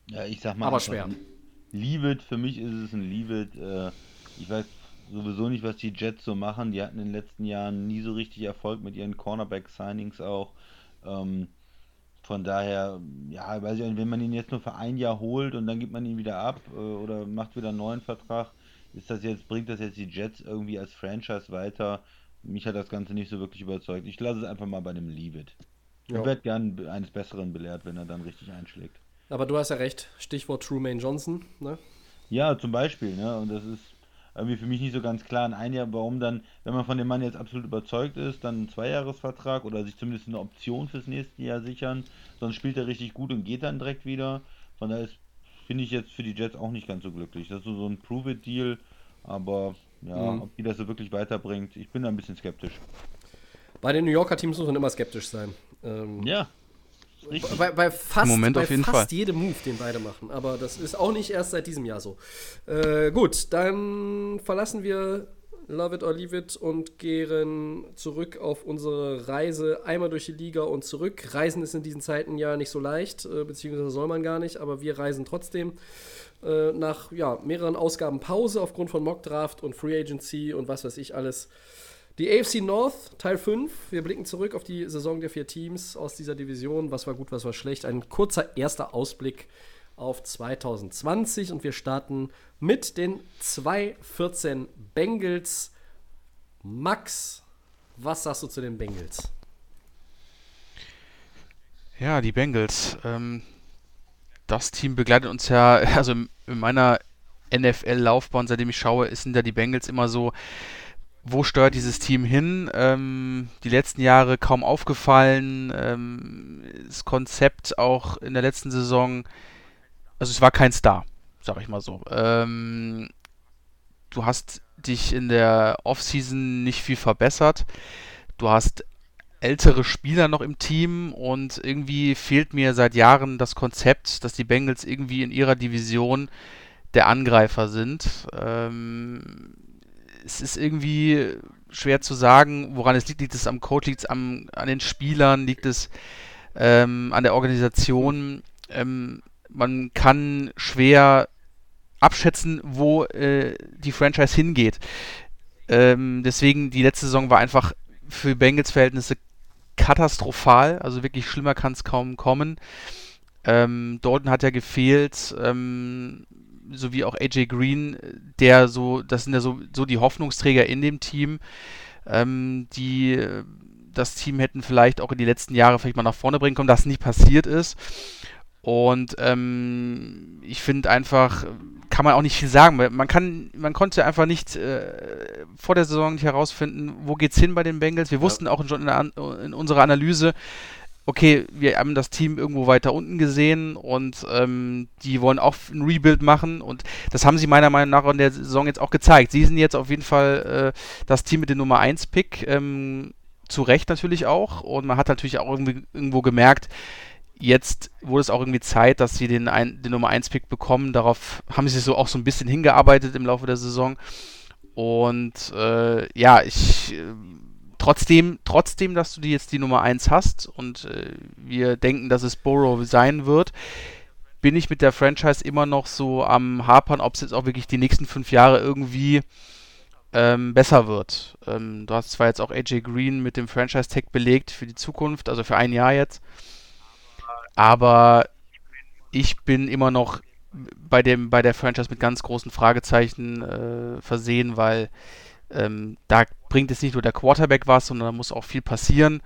Ja, ich sag mal.
Aber schwer.
Leave it, für mich ist es ein Leave it. Äh, ich weiß sowieso nicht, was die Jets so machen. Die hatten in den letzten Jahren nie so richtig Erfolg mit ihren Cornerback-Signings auch. Ähm, von daher, ja, weiß ich nicht, wenn man ihn jetzt nur für ein Jahr holt und dann gibt man ihn wieder ab äh, oder macht wieder einen neuen Vertrag, ist das jetzt, bringt das jetzt die Jets irgendwie als Franchise weiter? Mich hat das Ganze nicht so wirklich überzeugt. Ich lasse es einfach mal bei dem Leave It. Ich werde gern eines Besseren belehrt, wenn er dann richtig einschlägt.
Aber du hast ja recht, Stichwort Trumaine Johnson, ne?
Ja, zum Beispiel, ne? Und das ist, irgendwie für mich nicht so ganz klar. In ein Jahr, warum dann, wenn man von dem Mann jetzt absolut überzeugt ist, dann einen Zweijahresvertrag oder sich zumindest eine Option fürs nächste Jahr sichern. Sonst spielt er richtig gut und geht dann direkt wieder. Von daher finde ich jetzt für die Jets auch nicht ganz so glücklich. Das ist so, ein Prove-It-Deal, aber ja, mhm. ob die das so wirklich weiterbringt, ich bin da ein bisschen skeptisch.
Bei den New Yorker Teams muss man immer skeptisch sein.
Ähm, ja,
bei, bei, fast,
Moment
bei fast
Fall.
jedem Move, den beide machen. Aber das ist auch nicht erst seit diesem Jahr so. Äh, gut, dann verlassen wir Love It or Leave It und gehen zurück auf unsere Reise einmal durch die Liga und zurück. Reisen ist in diesen Zeiten ja nicht so leicht, äh, beziehungsweise soll man gar nicht, aber wir reisen trotzdem. Äh, nach ja, mehreren Ausgaben Pause aufgrund von Mock Draft und Free Agency und was weiß ich alles die AFC North, Teil 5. Wir blicken zurück auf die Saison der vier Teams aus dieser Division. Was war gut, was war schlecht. Ein kurzer erster Ausblick auf 2020 und wir starten mit den 2-14 Bengals. Max, was sagst du zu den Bengals?
Ja, die Bengals. Ähm, das Team begleitet uns ja, also in meiner NFL-Laufbahn, seitdem ich schaue, sind ja die Bengals immer so wo steuert dieses Team hin? Ähm, die letzten Jahre kaum aufgefallen. Ähm, das Konzept auch in der letzten Saison, also es war kein Star, sag ich mal so. Ähm, du hast dich in der Offseason nicht viel verbessert. Du hast ältere Spieler noch im Team und irgendwie fehlt mir seit Jahren das Konzept, dass die Bengals irgendwie in ihrer Division der Angreifer sind. Ähm, es ist irgendwie schwer zu sagen, woran es liegt. Liegt es am Coach, liegt es an den Spielern, liegt es ähm, an der Organisation? Ähm, man kann schwer abschätzen, wo äh, die Franchise hingeht. Ähm, deswegen, die letzte Saison war einfach für Bengals Verhältnisse katastrophal. Also wirklich schlimmer kann es kaum kommen. Ähm, Dalton hat ja gefehlt, ähm, sowie auch AJ Green, der so, das sind ja so, so die Hoffnungsträger in dem Team, ähm, die das Team hätten vielleicht auch in die letzten Jahre vielleicht mal nach vorne bringen können, das nicht passiert ist. Und ähm, ich finde einfach, kann man auch nicht viel sagen. Man kann, man konnte einfach nicht äh, vor der Saison nicht herausfinden, wo geht's hin bei den Bengals. Wir ja. wussten auch schon in, in, unserer Analyse, okay, wir haben das Team irgendwo weiter unten gesehen und ähm, die wollen auch ein Rebuild machen und das haben sie meiner Meinung nach in der Saison jetzt auch gezeigt. Sie sind jetzt auf jeden Fall äh, das Team mit dem Nummer 1 Pick. Ähm, zu Recht natürlich auch. Und man hat natürlich auch irgendwo gemerkt, jetzt wurde es auch irgendwie Zeit, dass sie den, ein, den Nummer 1 Pick bekommen. Darauf haben sie so auch so ein bisschen hingearbeitet im Laufe der Saison. Und äh, ja, ich äh, trotzdem, trotzdem, dass du die jetzt die Nummer 1 hast und äh, wir denken, dass es Burrow sein wird, bin ich mit der Franchise immer noch so am Hapern, ob es jetzt auch wirklich die nächsten fünf Jahre irgendwie ähm, besser wird. Ähm, du hast zwar jetzt auch AJ Green mit dem Franchise-Tag belegt für die Zukunft, also für ein Jahr jetzt, aber ich bin immer noch bei, dem, bei der Franchise mit ganz großen Fragezeichen äh, versehen, weil ähm, da bringt es nicht nur der Quarterback was, sondern da muss auch viel passieren.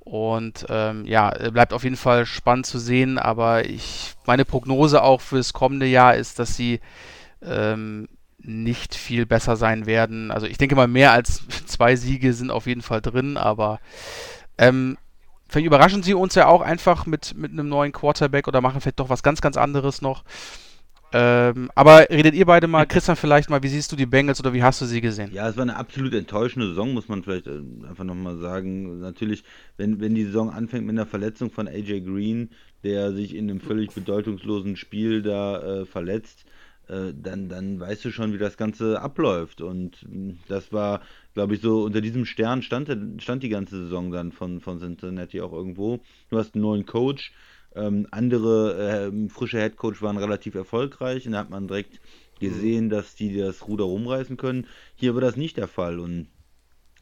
Und ähm, ja, bleibt auf jeden Fall spannend zu sehen, aber ich, meine Prognose auch fürs kommende Jahr ist, dass sie ähm, nicht viel besser sein werden. Also ich denke mal, mehr als zwei Siege sind auf jeden Fall drin, aber ähm, vielleicht überraschen sie uns ja auch einfach mit, mit einem neuen Quarterback oder machen vielleicht doch was ganz, ganz anderes noch. Ähm, aber redet ihr beide mal, Christian, vielleicht mal, wie siehst du die Bengals oder wie hast du sie gesehen?
Ja, es war eine absolut enttäuschende Saison, muss man vielleicht äh, einfach nochmal sagen. Natürlich, wenn, wenn die Saison anfängt mit einer Verletzung von AJ Green, der sich in einem völlig bedeutungslosen Spiel da äh, verletzt, äh, dann, dann weißt du schon, wie das Ganze abläuft. Und hm, das war, glaube ich, so unter diesem Stern stand, stand die ganze Saison dann von, von Cincinnati auch irgendwo. Du hast einen neuen Coach. Ähm, andere äh, frische Headcoach waren relativ erfolgreich und da hat man direkt gesehen, mhm. dass die das Ruder rumreißen können. Hier war das nicht der Fall und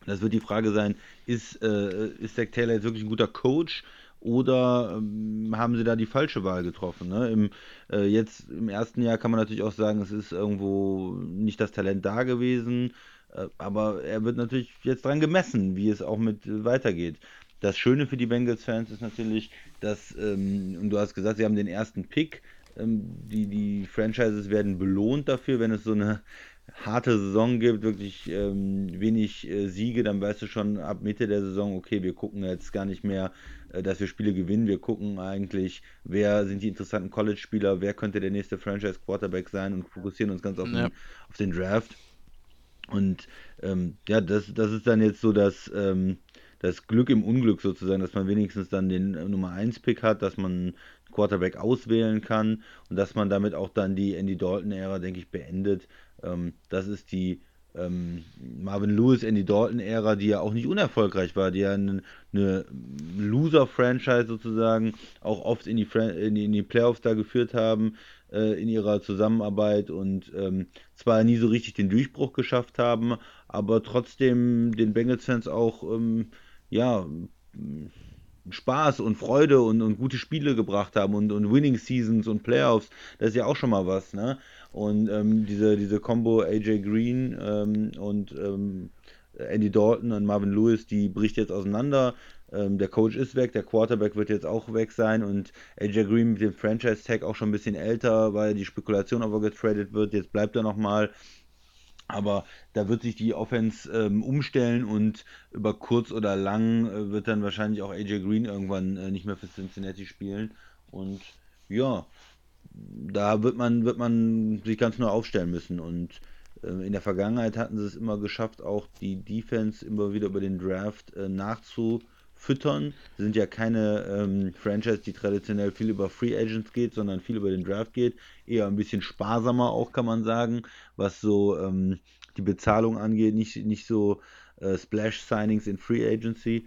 das wird die Frage sein, ist, äh, ist Zach Taylor jetzt wirklich ein guter Coach? oder ähm, haben sie da die falsche Wahl getroffen? Ne? Im, äh, jetzt im ersten Jahr kann man natürlich auch sagen, es ist irgendwo nicht das Talent da gewesen, äh, aber er wird natürlich jetzt dran gemessen, wie es auch mit äh, weitergeht. Das Schöne für die Bengals-Fans ist natürlich, dass, ähm, und du hast gesagt, sie haben den ersten Pick, ähm, die, die Franchises werden belohnt dafür, wenn es so eine harte Saison gibt, wirklich ähm, wenig äh, Siege, dann weißt du schon ab Mitte der Saison, okay, wir gucken jetzt gar nicht mehr, äh, dass wir Spiele gewinnen. Wir gucken eigentlich, wer sind die interessanten College-Spieler, wer könnte der nächste Franchise-Quarterback sein und fokussieren uns ganz auf, ja. den, auf den Draft. Und ähm, ja, das, das ist dann jetzt so das, ähm, das Glück im Unglück sozusagen, dass man wenigstens dann den äh, Nummer 1-Pick hat, dass man Quarterback auswählen kann und dass man damit auch dann die Andy Dalton-Ära, denke ich, beendet. Ähm, das ist die ähm, Marvin Lewis, Andy Dalton-Ära, die ja auch nicht unerfolgreich war, die ja eine, eine Loser-Franchise sozusagen auch oft in die, in die, in die Playoffs da geführt haben äh, in ihrer Zusammenarbeit und ähm, zwar nie so richtig den Durchbruch geschafft haben, aber trotzdem den Bengals-Fans auch ähm, ja Spaß und Freude und, und gute Spiele gebracht haben und, und Winning Seasons und Playoffs, das ist ja auch schon mal was, ne? Und ähm, diese, diese Combo AJ Green ähm, und ähm, Andy Dalton und Marvin Lewis, die bricht jetzt auseinander. Ähm, der Coach ist weg, der Quarterback wird jetzt auch weg sein und AJ Green mit dem Franchise-Tag auch schon ein bisschen älter, weil die Spekulation, ob er getradet wird, jetzt bleibt er nochmal. Aber da wird sich die Offense ähm, umstellen und über kurz oder lang äh, wird dann wahrscheinlich auch AJ Green irgendwann äh, nicht mehr für Cincinnati spielen. Und ja, da wird man, wird man sich ganz neu aufstellen müssen. Und äh, in der Vergangenheit hatten sie es immer geschafft, auch die Defense immer wieder über den Draft äh, Sie sind ja keine ähm, Franchise, die traditionell viel über Free Agents geht, sondern viel über den Draft geht. Eher ein bisschen sparsamer auch, kann man sagen, was so ähm, die Bezahlung angeht. Nicht, nicht so äh, Splash-Signings in Free Agency.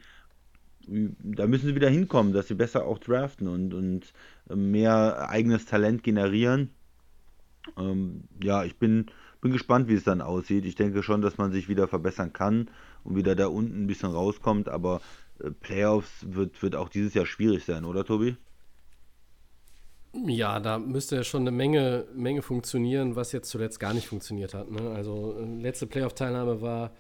Da müssen sie wieder hinkommen, dass sie besser auch draften und, und äh, mehr eigenes Talent generieren. Ähm, ja, ich bin bin gespannt, wie es dann aussieht. Ich denke schon, dass man sich wieder verbessern kann und wieder da unten ein bisschen rauskommt, aber Playoffs wird, wird auch dieses Jahr schwierig sein, oder Tobi?
Ja, da müsste ja schon eine Menge, Menge funktionieren, was jetzt zuletzt gar nicht funktioniert hat. Ne? Also äh, letzte Playoff-Teilnahme war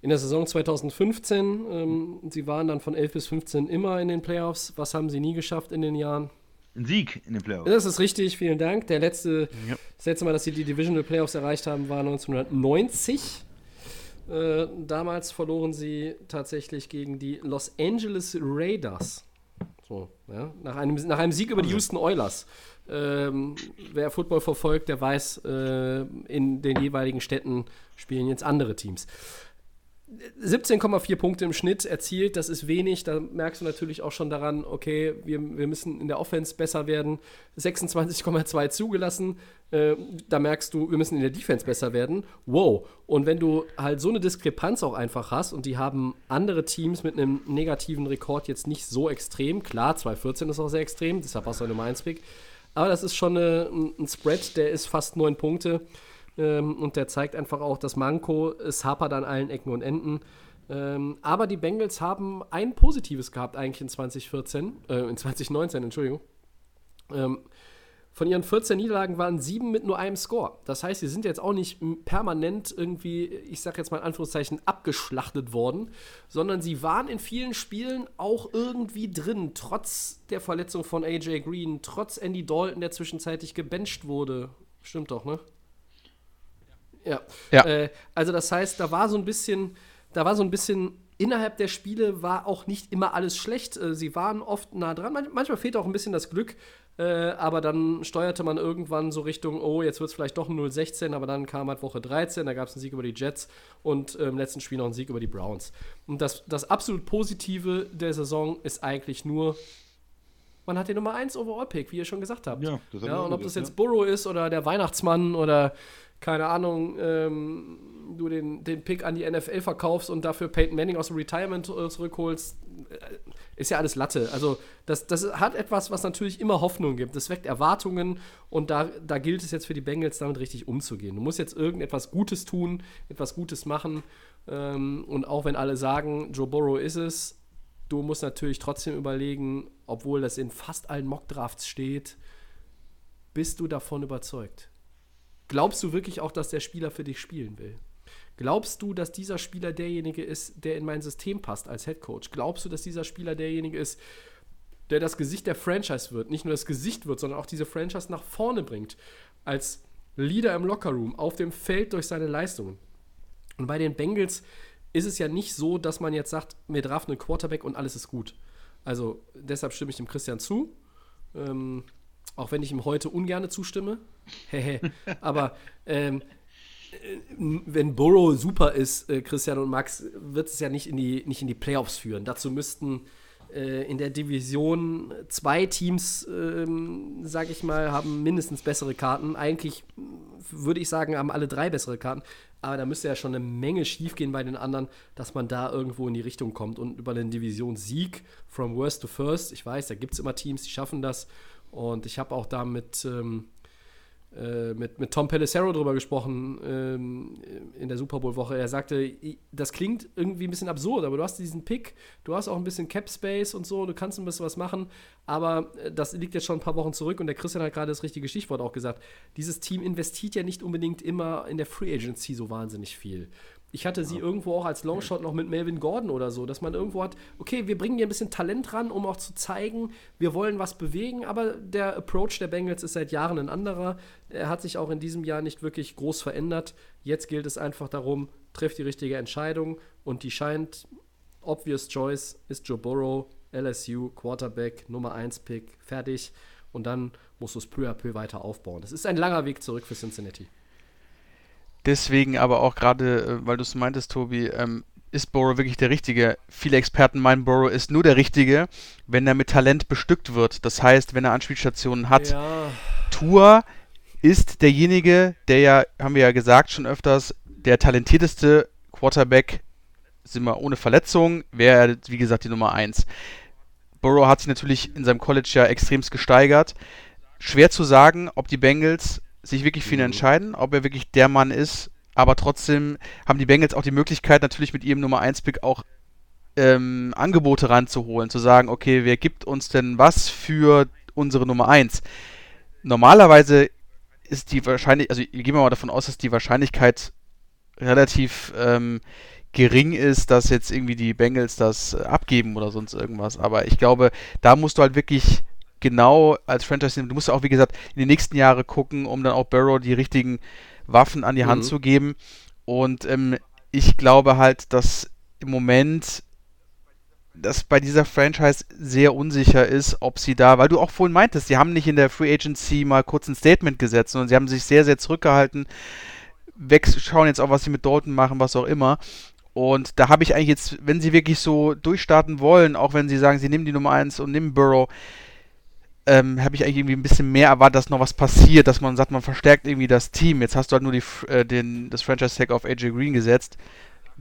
in der Saison 2015. Ähm, sie waren dann von 11 bis 15 immer in den Playoffs. Was haben sie nie geschafft in den Jahren?
Ein Sieg in den Playoffs.
Das ist richtig, vielen Dank. Der letzte, ja. Das letzte Mal, dass sie die Divisional Playoffs erreicht haben, war 1990. Äh, damals verloren sie tatsächlich gegen die Los Angeles Raiders. So, ja, nach, einem, nach einem Sieg über die Houston Oilers. Ähm, wer Football verfolgt, der weiß, äh, in den jeweiligen Städten spielen jetzt andere Teams. 17,4 Punkte im Schnitt erzielt, das ist wenig. Da merkst du natürlich auch schon daran, okay, wir, wir müssen in der Offense besser werden. 26,2 zugelassen. Äh, da merkst du, wir müssen in der Defense besser werden. Wow. Und wenn du halt so eine Diskrepanz auch einfach hast und die haben andere Teams mit einem negativen Rekord jetzt nicht so extrem. Klar, 2,14 ist auch sehr extrem, deshalb auch so Nummer 1 Pick. Aber das ist schon eine, ein Spread, der ist fast 9 Punkte. Ähm, und der zeigt einfach auch das Manko. Es hapert an allen Ecken und Enden. Ähm, aber die Bengals haben ein Positives gehabt eigentlich in 2014, äh, in 2019, Entschuldigung. Ähm, von ihren 14 Niederlagen waren sieben mit nur einem Score. Das heißt, sie sind jetzt auch nicht permanent irgendwie, ich sag jetzt mal in Anführungszeichen, abgeschlachtet worden, sondern sie waren in vielen Spielen auch irgendwie drin, trotz der Verletzung von AJ Green, trotz Andy Dalton, der zwischenzeitlich gebencht wurde. Stimmt doch, ne? Ja. ja. Äh, also das heißt, da war so ein bisschen, da war so ein bisschen innerhalb der Spiele war auch nicht immer alles schlecht. Äh, sie waren oft nah dran. manchmal fehlt auch ein bisschen das Glück, äh, aber dann steuerte man irgendwann so Richtung, oh, jetzt wird es vielleicht doch ein 0-16, aber dann kam halt Woche 13, da gab es einen Sieg über die Jets und äh, im letzten Spiel noch einen Sieg über die Browns. Und das, das absolut Positive der Saison ist eigentlich nur, man hat den Nummer 1 Overall-Pick, wie ihr schon gesagt habt. Ja, das ja und ob das jetzt ja. Burrow ist oder der Weihnachtsmann oder keine Ahnung, ähm, du den, den Pick an die NFL verkaufst und dafür Peyton Manning aus dem Retirement äh, zurückholst, äh, ist ja alles Latte. Also das, das hat etwas, was natürlich immer Hoffnung gibt. Das weckt Erwartungen und da, da gilt es jetzt für die Bengals damit richtig umzugehen. Du musst jetzt irgendetwas Gutes tun, etwas Gutes machen ähm, und auch wenn alle sagen, Joe Burrow ist es, du musst natürlich trotzdem überlegen, obwohl das in fast allen Mockdrafts steht, bist du davon überzeugt? Glaubst du wirklich auch, dass der Spieler für dich spielen will? Glaubst du, dass dieser Spieler derjenige ist, der in mein System passt als Head Coach? Glaubst du, dass dieser Spieler derjenige ist, der das Gesicht der Franchise wird? Nicht nur das Gesicht wird, sondern auch diese Franchise nach vorne bringt. Als Leader im Lockerroom, auf dem Feld durch seine Leistungen. Und bei den Bengals ist es ja nicht so, dass man jetzt sagt, wir draften einen Quarterback und alles ist gut. Also deshalb stimme ich dem Christian zu. Ähm, auch wenn ich ihm heute ungerne zustimme. Aber ähm, äh, wenn Burrow super ist, äh, Christian und Max, wird es ja nicht in, die, nicht in die Playoffs führen. Dazu müssten äh, in der Division zwei Teams, ähm, sage ich mal, haben mindestens bessere Karten. Eigentlich würde ich sagen, haben alle drei bessere Karten. Aber da müsste ja schon eine Menge schiefgehen bei den anderen, dass man da irgendwo in die Richtung kommt. Und über den Divisionssieg, from worst to first, ich weiß, da gibt es immer Teams, die schaffen das. Und ich habe auch da mit, ähm, äh, mit, mit Tom Pelissero drüber gesprochen ähm, in der Super Bowl-Woche. Er sagte, das klingt irgendwie ein bisschen absurd, aber du hast diesen Pick, du hast auch ein bisschen Cap Space und so, du kannst ein bisschen was machen, aber äh, das liegt jetzt schon ein paar Wochen zurück und der Christian hat gerade das richtige Stichwort auch gesagt. Dieses Team investiert ja nicht unbedingt immer in der Free Agency so wahnsinnig viel. Ich hatte sie irgendwo auch als Longshot noch mit Melvin Gordon oder so, dass man irgendwo hat, okay, wir bringen hier ein bisschen Talent ran, um auch zu zeigen, wir wollen was bewegen, aber der Approach der Bengals ist seit Jahren ein anderer. Er hat sich auch in diesem Jahr nicht wirklich groß verändert. Jetzt gilt es einfach darum, trifft die richtige Entscheidung und die scheint obvious choice ist Joe Burrow, LSU, Quarterback, Nummer 1 Pick, fertig und dann musst du es peu à peu weiter aufbauen. Das ist ein langer Weg zurück für Cincinnati.
Deswegen aber auch gerade, äh, weil du es meintest, Tobi, ähm, ist Burrow wirklich der Richtige? Viele Experten meinen, Burrow ist nur der Richtige, wenn er mit Talent bestückt wird. Das heißt, wenn er Anspielstationen hat.
Ja,
Tour ist derjenige, der ja, haben wir ja gesagt schon öfters, der talentierteste Quarterback, sind wir ohne Verletzung, wäre er, wie gesagt, die Nummer 1. Burrow hat sich natürlich in seinem College ja extremst gesteigert. Schwer zu sagen, ob die Bengals sich wirklich für ihn entscheiden, ob er wirklich der Mann ist, aber trotzdem haben die Bengals auch die Möglichkeit, natürlich mit ihrem Nummer 1-Pick auch ähm, Angebote ranzuholen, zu sagen, okay, wer gibt uns denn was für unsere Nummer 1? Normalerweise ist die wahrscheinlich, also gehen wir mal davon aus, dass die Wahrscheinlichkeit relativ ähm, gering ist, dass jetzt irgendwie die Bengals das äh, abgeben oder sonst irgendwas. Aber ich glaube, da musst du halt wirklich genau als Franchise, du musst auch, wie gesagt, in die nächsten Jahre gucken, um dann auch Barrow die richtigen Waffen an die Hand
Mhm.
zu geben. Und ähm, ich glaube halt, dass im Moment das bei dieser Franchise sehr unsicher ist, ob sie da, weil du auch vorhin meintest, sie haben nicht in der Free Agency mal kurz ein Statement gesetzt, sondern sie haben sich sehr, sehr zurückgehalten, wegschauen jetzt auch, was sie mit Dalton machen, was auch immer. Und da habe ich eigentlich jetzt, wenn sie wirklich so durchstarten wollen, auch wenn sie sagen, sie nehmen die Nummer 1 und nehmen Burrow, ähm, habe ich eigentlich irgendwie ein bisschen mehr erwartet, dass noch was passiert, dass man sagt, man verstärkt irgendwie das Team. Jetzt hast du halt nur die, äh, den, das Franchise-Tag auf AJ Green gesetzt.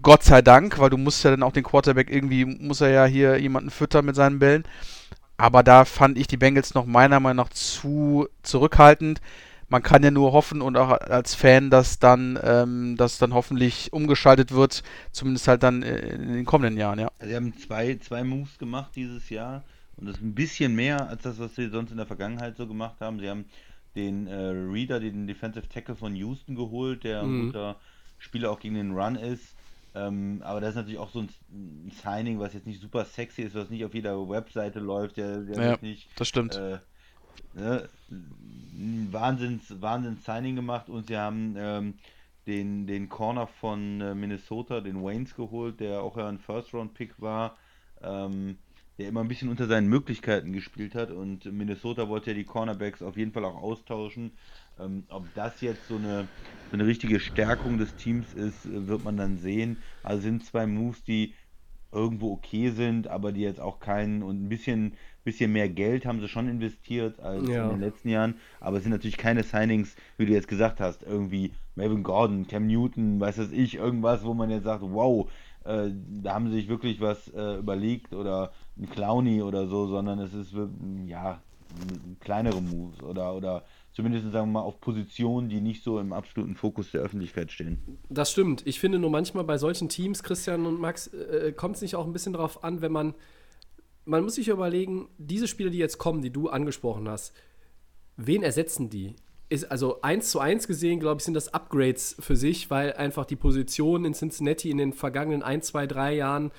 Gott sei Dank, weil du musst ja dann auch den Quarterback irgendwie, muss er ja hier jemanden füttern mit seinen Bällen. Aber da fand ich die Bengals noch meiner Meinung nach zu zurückhaltend. Man kann ja nur hoffen und auch als Fan, dass dann, ähm, dass dann hoffentlich umgeschaltet wird, zumindest halt dann äh, in den kommenden Jahren, ja.
Also sie haben zwei, zwei Moves gemacht dieses Jahr und das ist ein bisschen mehr als das, was sie sonst in der Vergangenheit so gemacht haben. Sie haben den äh, Reader, den Defensive Tackle von Houston geholt, der ein
Mhm.
guter Spieler auch gegen den Run ist. Ähm, aber das ist natürlich auch so ein, ein Signing, was jetzt nicht super sexy ist, was nicht auf jeder Webseite läuft, der, der
Ja,
nicht
Das stimmt.
äh, ne, ein Wahnsinns, Wahnsinns Signing gemacht und sie haben ähm, den, den Corner von äh, Minnesota, den Waynes geholt, der auch ja ein First-Round-Pick war, ähm, der immer ein bisschen unter seinen Möglichkeiten gespielt hat und Minnesota wollte ja die Cornerbacks auf jeden Fall auch austauschen. Ähm, ob das jetzt so eine, so eine richtige Stärkung des Teams ist, äh, wird man dann sehen. Also sind zwei Moves, die irgendwo okay sind, aber die jetzt auch keinen und ein bisschen, bisschen mehr Geld haben sie schon investiert als
Ja.
in den letzten Jahren, aber es sind natürlich keine Signings, wie du jetzt gesagt hast, irgendwie Melvin Gordon, Cam Newton, weiß das ich, irgendwas, wo man jetzt sagt, wow, äh, da haben sie sich wirklich was äh, überlegt oder ein Clowny oder so, sondern es ist ja kleinere Moves oder oder zumindest sagen wir mal auf Positionen, die nicht so im absoluten Fokus der Öffentlichkeit stehen.
Das stimmt. Ich finde nur manchmal bei solchen Teams, Christian und Max, äh, kommt es nicht auch ein bisschen darauf an, wenn man. Man muss sich überlegen, diese Spiele, die jetzt kommen, die du angesprochen hast, wen ersetzen die? Ist also eins zu eins gesehen, glaube ich, sind das Upgrades für sich, weil einfach die Positionen in Cincinnati in den vergangenen ein, zwei, drei Jahren,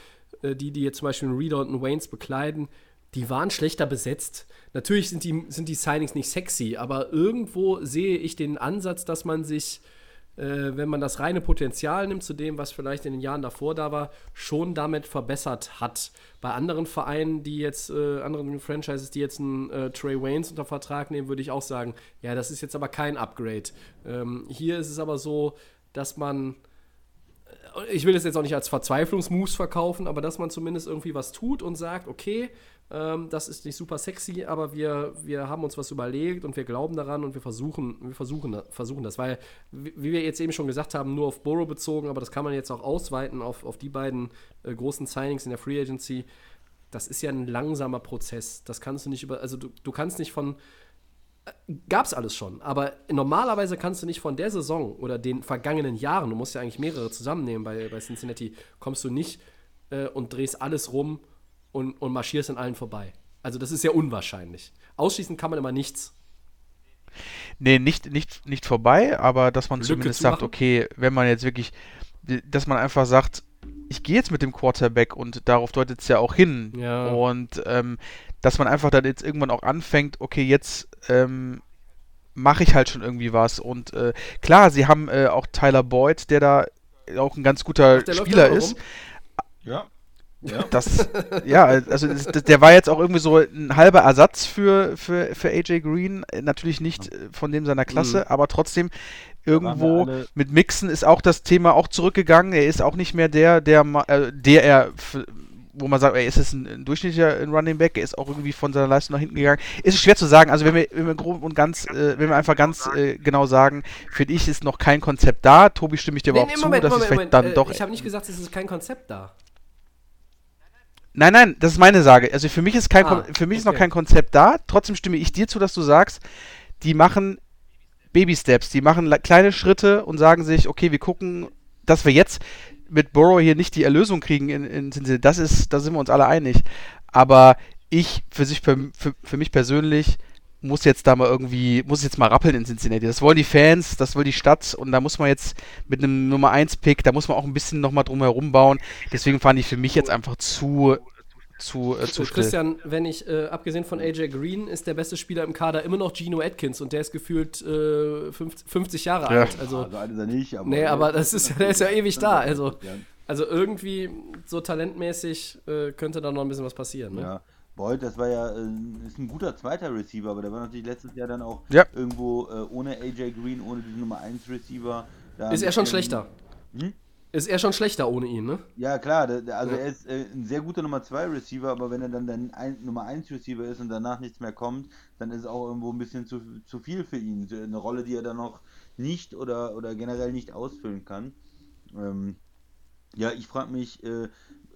äh, die, die jetzt zum Beispiel Reader und Waynes bekleiden, die waren schlechter besetzt. Natürlich sind die, sind die Signings nicht sexy, aber irgendwo sehe ich den Ansatz, dass man sich wenn man das reine Potenzial nimmt zu dem, was vielleicht in den Jahren davor da war, schon damit verbessert hat. Bei anderen Vereinen, die jetzt, äh, anderen Franchises, die jetzt einen äh, Trey Waynes unter Vertrag nehmen, würde ich auch sagen, ja, das ist jetzt aber kein Upgrade. Ähm, hier ist es aber so, dass man ich will das jetzt auch nicht als Verzweiflungsmoves verkaufen, aber dass man zumindest irgendwie was tut und sagt, okay, ähm, das ist nicht super sexy, aber wir, wir haben uns was überlegt und wir glauben daran und wir versuchen, wir versuchen, versuchen das. Weil, wie wir jetzt eben schon gesagt haben, nur auf Burrow bezogen, aber das kann man jetzt auch ausweiten auf, auf die beiden äh, großen Signings in der Free Agency. Das ist ja ein langsamer Prozess. Das kannst du nicht über, also du, du kannst nicht von, gab's alles schon. Aber normalerweise kannst du nicht von der Saison oder den vergangenen Jahren, du musst ja eigentlich mehrere zusammennehmen bei, bei Cincinnati, kommst du nicht äh, und drehst alles rum und, und marschierst an allen vorbei. Also das ist ja unwahrscheinlich. Ausschließen kann man immer nichts.
Nee, nicht, nicht, nicht vorbei, aber dass man
Lücke
zumindest
zumachen?
sagt, okay, wenn man jetzt wirklich, dass man einfach sagt, ich gehe jetzt mit dem Quarterback und darauf deutet es ja auch hin.
Ja.
Und ähm, dass man einfach dann jetzt irgendwann auch anfängt, okay, jetzt ähm, mache ich halt schon irgendwie was. Und äh, klar, sie haben äh, auch Tyler Boyd, der da auch ein ganz guter
Ach,
Spieler
ja
ist.
rum?
Ja.
Das, ja, also das, der war jetzt auch irgendwie so ein halber Ersatz für, für, für AJ Green. Natürlich nicht äh, von dem seiner Klasse,
Mhm.
aber trotzdem irgendwo mit Mixen ist auch das Thema auch zurückgegangen. Er ist auch nicht mehr der, der, äh, der er, wo man sagt, ey, ist es ein, ein durchschnittlicher Running Back? Er ist auch irgendwie von seiner Leistung nach hinten gegangen. Ist schwer zu sagen. Also wenn wir, wenn wir grob und ganz, äh, wenn wir einfach ganz äh, genau sagen, finde ich, ist noch kein Konzept da. Tobi stimme ich dir aber auch zu, dass es vielleicht dann
äh,
doch
Ich habe nicht gesagt, es ist kein Konzept da.
Nein, nein, das ist meine Sage. Also für mich ist kein
Ah,
für mich ist noch
okay.
kein Konzept da. Trotzdem stimme ich dir zu, dass du sagst, die machen Baby Steps, die machen le- kleine Schritte und sagen sich, okay, wir gucken, dass wir jetzt mit Burrow hier nicht die Erlösung kriegen in, in Cincinnati. Das ist, da sind wir uns alle einig. Aber ich für sich für, für, für mich persönlich muss jetzt da mal irgendwie, muss jetzt mal rappeln in Cincinnati. Das wollen die Fans, das will die Stadt und da muss man jetzt mit einem Nummer 1 Pick, da muss man auch ein bisschen nochmal drum herum bauen. Deswegen fand ich für mich jetzt einfach zu zu, äh, zu still.
Christian, wenn ich, äh, abgesehen von AJ Green, ist der beste Spieler im Kader immer noch Geno Atkins und der ist gefühlt äh, 50, 50 Jahre
Ja.
alt. Also,
Also alt ist er nicht, aber.
nee, aber das ist, der ist ja ewig da. Also, also irgendwie so talentmäßig äh, könnte da noch ein bisschen was passieren. Ne?
Ja. Boyd, das war ja äh, ist ein guter zweiter Receiver, aber der war natürlich letztes Jahr dann auch
Ja.
irgendwo äh, ohne AJ Green, ohne diesen Nummer 1 Receiver.
Ist er schon
bisschen-
schlechter?
Hm?
Ist er schon schlechter ohne ihn, ne?
Ja, klar, der, der, also
Ja.
er ist äh, ein sehr guter Nummer 2 Receiver, aber wenn er dann der ein, Nummer 1 Receiver ist und danach nichts mehr kommt, dann ist es auch irgendwo ein bisschen zu, zu viel für ihn. Eine Rolle, die er dann noch nicht oder, oder generell nicht ausfüllen kann. Ähm, ja, ich frage mich äh,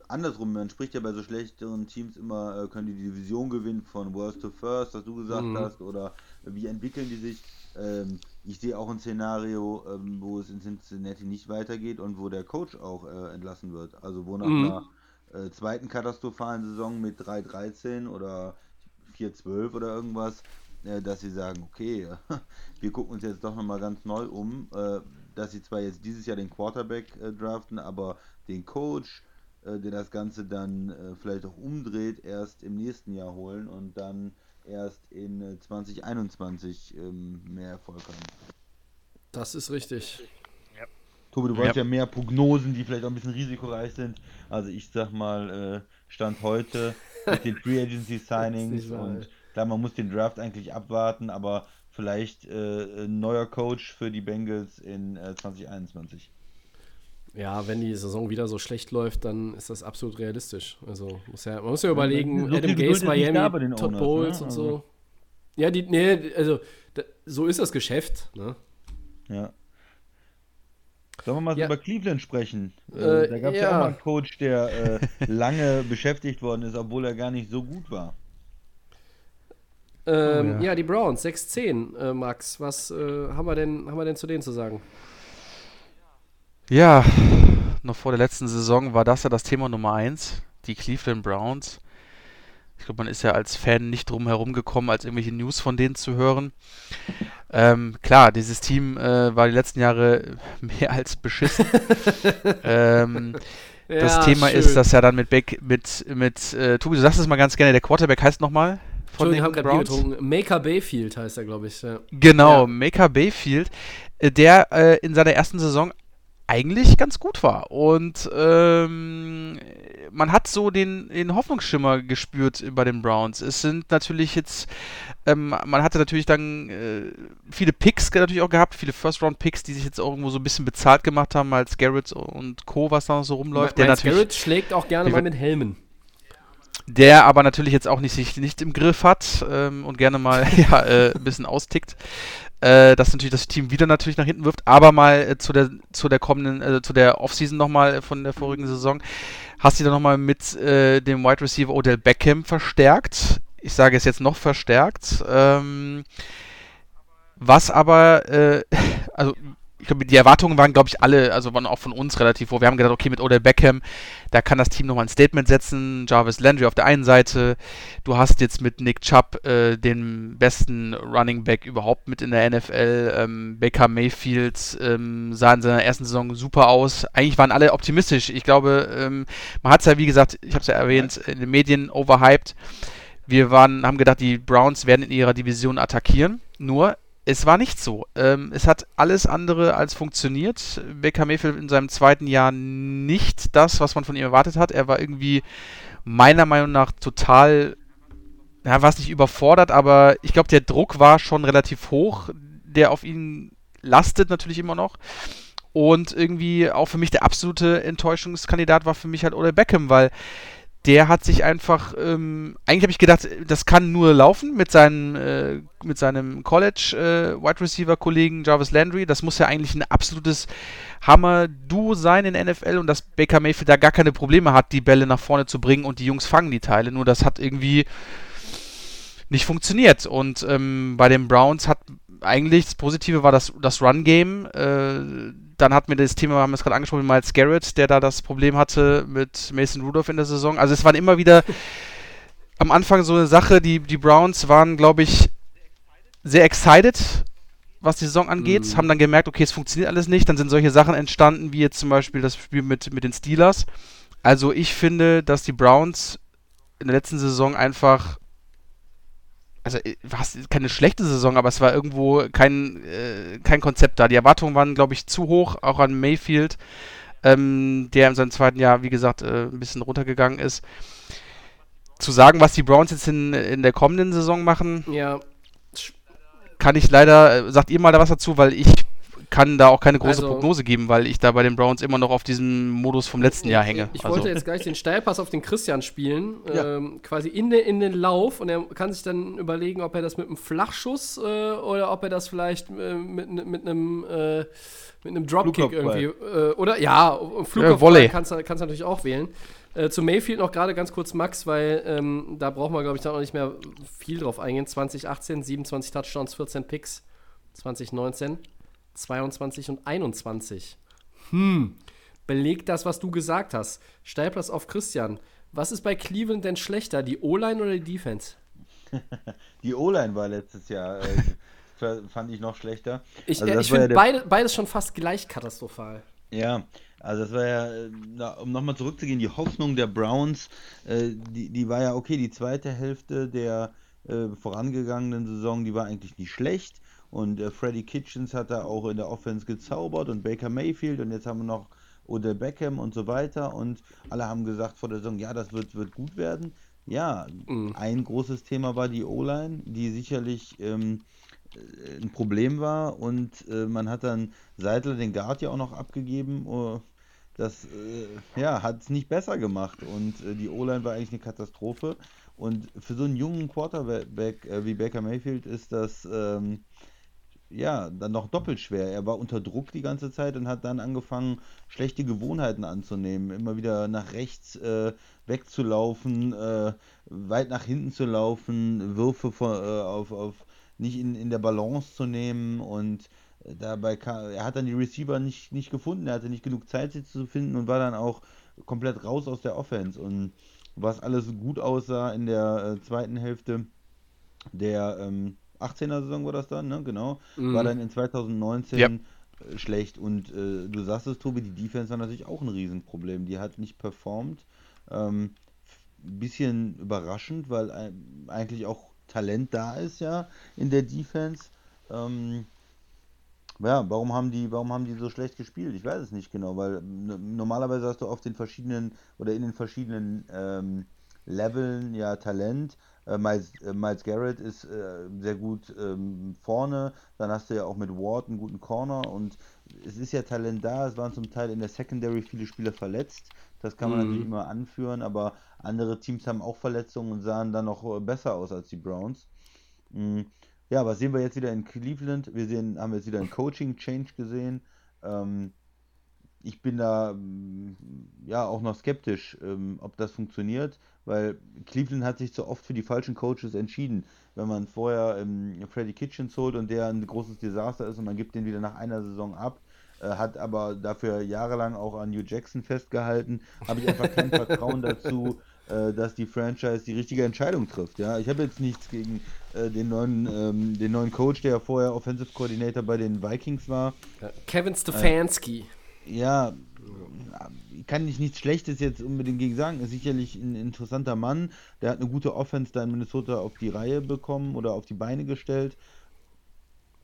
andersrum, man spricht ja bei so schlechteren Teams immer, äh, können die die Division gewinnen von Worst to First, was du gesagt
Mhm.
hast, oder wie entwickeln die sich. Ähm, ich sehe auch ein Szenario, ähm, wo es in Cincinnati nicht weitergeht und wo der Coach auch äh, entlassen wird. Also wo nach
Mhm.
einer äh, zweiten katastrophalen Saison mit 3-13 oder 4-12 oder irgendwas, äh, dass sie sagen, okay, wir gucken uns jetzt doch nochmal ganz neu um, äh, dass sie zwar jetzt dieses Jahr den Quarterback äh, draften, aber den Coach, äh, der das Ganze dann äh, vielleicht auch umdreht, erst im nächsten Jahr holen und dann erst in äh, 2021 ähm, mehr Erfolg haben.
Das ist richtig.
Tobi, du wolltest
Ja.
ja. mehr Prognosen, die vielleicht auch ein bisschen risikoreich sind. Also ich sag mal, äh, Stand heute mit den Free Agency Signings
nicht wahr, ey.
und klar, man muss den Draft eigentlich abwarten, aber vielleicht äh, ein neuer Coach für die Bengals in äh, 2021.
Ja, wenn die Saison wieder so schlecht läuft, dann ist das absolut realistisch. Also muss ja, man muss ja überlegen, Adam Gaze, Miami,
den
Todd
Owners,
Bowles
ne?
und
Also-
so. Ja, die, nee, also da, so ist das Geschäft. Ne?
Ja. Sollen wir mal so
Ja.
über Cleveland sprechen? Äh,
Äh,
da gab es ja.
ja.
auch mal einen Coach, der äh, lange beschäftigt worden ist, obwohl er gar nicht so gut war.
Ähm,
ja.
ja. die Browns, 6-10, äh, Max. Was äh, haben, wir denn, haben wir denn zu denen zu sagen?
Ja, noch vor der letzten Saison war das ja das Thema Nummer 1, die Cleveland Browns. Ich glaube, man ist ja als Fan nicht drum herum gekommen, als irgendwelche News von denen zu hören. Ähm, klar, dieses Team äh, war die letzten Jahre mehr als beschissen. ähm, das
Ja,
Thema
schön.
ist, dass ja dann mit Beck, mit, mit, äh, Tobi, du sagst es mal ganz gerne, der Quarterback heißt nochmal von den Browns?
getrunken. Maker Bayfield heißt er, glaube ich. Ja.
Genau,
Ja.
Maker Bayfield, äh, der äh, in seiner ersten Saison eigentlich ganz gut war. Und ähm, man hat so den, den Hoffnungsschimmer gespürt bei den Browns. Es sind natürlich jetzt, ähm, man hatte natürlich dann äh, viele Picks natürlich auch gehabt, viele First-Round-Picks, die sich jetzt auch irgendwo so ein bisschen bezahlt gemacht haben, als Garrett und Co., was da noch so rumläuft. Der
Miles
natürlich
Garrett schlägt auch gerne mal mit Helmen.
der aber natürlich jetzt auch nicht sich nicht im Griff hat ähm, und gerne mal ja, äh, ein bisschen austickt. Äh, das natürlich das Team wieder natürlich nach hinten wirft, aber mal äh, zu der zu der kommenden, äh, zu der Offseason nochmal von der vorigen Saison, hast du dann nochmal mit äh, dem Wide Receiver Odell Beckham verstärkt. Ich sage es jetzt noch verstärkt. Ähm, was aber, äh, also ich glaube, die Erwartungen waren, glaube ich, alle, also waren auch von uns relativ hoch. Wir haben gedacht, okay, mit Odell Beckham, da kann das Team nochmal ein Statement setzen. Jarvis Landry auf der einen Seite. Du hast jetzt mit Nick Chubb äh, den besten Running Back überhaupt mit in der NFL. Ähm, Baker Mayfield ähm, sah in seiner ersten Saison super aus. Eigentlich waren alle optimistisch. Ich glaube, ähm, man hat es ja, wie gesagt, ich habe es ja erwähnt, in den Medien overhyped. Wir waren, haben gedacht, die Browns werden in ihrer Division attackieren. Nur, es war nicht so. Ähm, es hat alles andere als funktioniert. Baker Mayfield in seinem zweiten Jahr nicht das, was man von ihm erwartet hat. Er war irgendwie meiner Meinung nach total, ja, war es nicht überfordert, aber ich glaube, der Druck war schon relativ hoch, der auf ihn lastet natürlich immer noch. Und irgendwie auch für mich der absolute Enttäuschungskandidat war für mich halt Ole Beckham, weil der hat sich einfach, ähm, eigentlich habe ich gedacht, das kann nur laufen mit, seinen, äh, mit seinem College äh, Jarvis Landry. Das muss ja eigentlich ein absolutes Hammer-Duo sein in NFL und dass Baker Mayfield da gar keine Probleme hat, die Bälle nach vorne zu bringen und die Jungs fangen die Teile. Nur das hat irgendwie nicht funktioniert. Und ähm, bei den Browns hat eigentlich das Positive war das, das Run-Game. Äh, dann hat mir das Thema, wir haben es gerade angesprochen, Miles Garrett, der da das Problem hatte mit Mason Rudolph in der Saison. Also es waren immer wieder am Anfang so eine Sache, die, die Browns waren, glaube ich, sehr excited, was die Saison angeht, mhm. haben dann gemerkt, okay, es funktioniert alles nicht. Dann sind solche Sachen entstanden, wie jetzt zum Beispiel das Spiel mit, mit den Steelers. Also ich finde, dass die Browns in der letzten Saison einfach also äh, war es keine schlechte Saison, aber es war irgendwo kein, äh, kein Konzept da. Die Erwartungen waren, glaube ich, zu hoch, auch an Mayfield, ähm, der in seinem zweiten Jahr, wie gesagt, äh, ein bisschen runtergegangen ist. Zu sagen, was die Browns jetzt in, in der kommenden Saison machen,
ja.
kann ich leider, äh, sagt ihr mal da was dazu, weil ich kann da auch keine große also, Prognose geben, weil ich da bei den Browns immer noch auf diesem Modus vom letzten Jahr hänge.
Ich, ich also. wollte jetzt gleich den Steilpass auf den Christian spielen, ja. ähm, quasi in, de, in den Lauf und er kann sich dann überlegen, ob er das mit einem Flachschuss äh, oder ob er das vielleicht äh, mit, mit einem äh, mit einem Dropkick irgendwie äh, oder ja, Flugkopfball ja, kannst du kannst natürlich auch wählen. Äh, zu Mayfield noch gerade ganz kurz Max, weil ähm, da brauchen wir, glaube ich, dann auch nicht mehr viel drauf eingehen. 2018, 27 Touchdowns, 14 Picks. 2019 22 und 21. Hm, belegt das, was du gesagt hast. Steilplatz auf Christian. Was ist bei Cleveland denn schlechter, die O-Line oder die Defense?
die O-Line war letztes Jahr, äh, fand ich noch schlechter.
Ich, also ich finde ja beide, beides schon fast gleich katastrophal.
Ja, also das war ja, na, um nochmal zurückzugehen, die Hoffnung der Browns, äh, die, die war ja okay, die zweite Hälfte der äh, vorangegangenen Saison, die war eigentlich nicht schlecht. Und äh, Freddie Kitchens hat da auch in der Offense gezaubert und Baker Mayfield und jetzt haben wir noch Odell Beckham und so weiter. Und alle haben gesagt vor der Saison, ja, das wird, wird gut werden. Ja, mhm. ein großes Thema war die O-Line, die sicherlich ähm, äh, ein Problem war. Und äh, man hat dann Seidler den Guard ja auch noch abgegeben. Uh, das äh, ja, hat es nicht besser gemacht. Und äh, die O-Line war eigentlich eine Katastrophe. Und für so einen jungen Quarterback äh, wie Baker Mayfield ist das. Ähm, ja, dann noch doppelt schwer. Er war unter Druck die ganze Zeit und hat dann angefangen, schlechte Gewohnheiten anzunehmen. Immer wieder nach rechts äh, wegzulaufen, äh, weit nach hinten zu laufen, Würfe von, äh, auf, auf nicht in, in der Balance zu nehmen und äh, dabei kam, er hat dann die Receiver nicht, nicht gefunden, er hatte nicht genug Zeit, sie zu finden und war dann auch komplett raus aus der Offense. Und was alles gut aussah in der äh, zweiten Hälfte der ähm, 18er Saison war das dann, ne? Genau. Mhm. War dann in 2019 ja. Äh, schlecht. Und äh, du sagst es, Tobi, die Defense war natürlich auch ein Riesenproblem. Die hat nicht performt. Ähm, bisschen überraschend, weil äh, eigentlich auch Talent da ist ja in der Defense. Ähm, ja, warum haben die, warum haben die so schlecht gespielt? Ich weiß es nicht genau, weil normalerweise hast du auf den verschiedenen oder in den verschiedenen ähm, Leveln ja Talent, äh, Miles, äh, Miles, Garrett ist äh, sehr gut ähm, vorne. Dann hast du ja auch mit Ward einen guten Corner und es ist ja Talent da. Es waren zum Teil in der Secondary viele Spieler verletzt. Das kann man mhm. natürlich immer anführen, aber andere Teams haben auch Verletzungen und sahen dann noch äh, besser aus als die Browns. Mhm. Ja, was sehen wir jetzt wieder in Cleveland? Wir sehen, haben jetzt wieder einen Coaching-Change gesehen. Ähm, ich bin da mm, ja auch noch skeptisch, ähm, ob das funktioniert, weil Cleveland hat sich zu oft für die falschen Coaches entschieden. Wenn man vorher ähm, Freddy Kitchens holt und der ein großes Desaster ist und man gibt den wieder nach einer Saison ab, äh, hat aber dafür jahrelang auch an New Jackson festgehalten, habe ich einfach kein Vertrauen dazu, äh, dass die Franchise die richtige Entscheidung trifft. Ja, ich habe jetzt nichts gegen äh, den neuen, ähm, den neuen Coach, der vorher Offensive Coordinator bei den Vikings war.
Kevin Stefanski
ja, kann ich nichts Schlechtes jetzt unbedingt gegen sagen. Ist sicherlich ein interessanter Mann. Der hat eine gute Offense da in Minnesota auf die Reihe bekommen oder auf die Beine gestellt.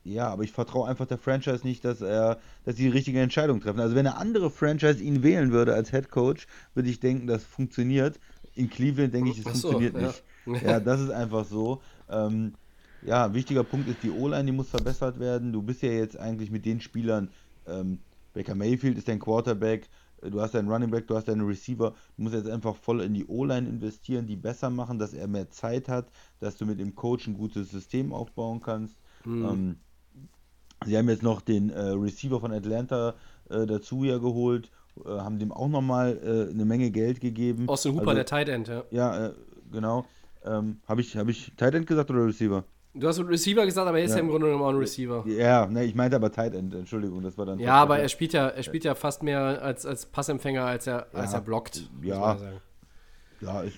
Ja, aber ich vertraue einfach der Franchise nicht, dass er, dass sie die richtige Entscheidung treffen. Also wenn eine andere Franchise ihn wählen würde als Head Coach, würde ich denken, das funktioniert. In Cleveland denke ich, es
so,
funktioniert
ja.
nicht. Ja, das ist einfach so. Ähm, ja, wichtiger Punkt ist die O-Line, die muss verbessert werden. Du bist ja jetzt eigentlich mit den Spielern, ähm, Baker Mayfield ist dein Quarterback, äh, du hast deinen Running Back, du hast deine Receiver. Du musst jetzt einfach voll in die O-Line investieren, die besser machen, dass er mehr Zeit hat, dass du mit dem Coach ein gutes System aufbauen kannst. Ähm, sie haben jetzt noch den äh, Receiver von Atlanta äh, dazu ja geholt, äh, haben dem auch nochmal äh, eine Menge Geld gegeben.
Austin Hooper,
Also-
der Tight End, ja.
Ja, äh, genau. Ähm, habe ich, hab ich Tight End gesagt oder Receiver?
Du hast Receiver gesagt, aber er ist ja,
Ja.
im Grunde genommen auch ein Receiver.
Ja, ne, ich meinte aber Tight End, Entschuldigung, das war dann.
Ja, aber er spielt ja, er spielt ja fast mehr als, als Passempfänger, als er, als
Ja,
er blockt. muss
ja.
man sagen.
Ja, ist,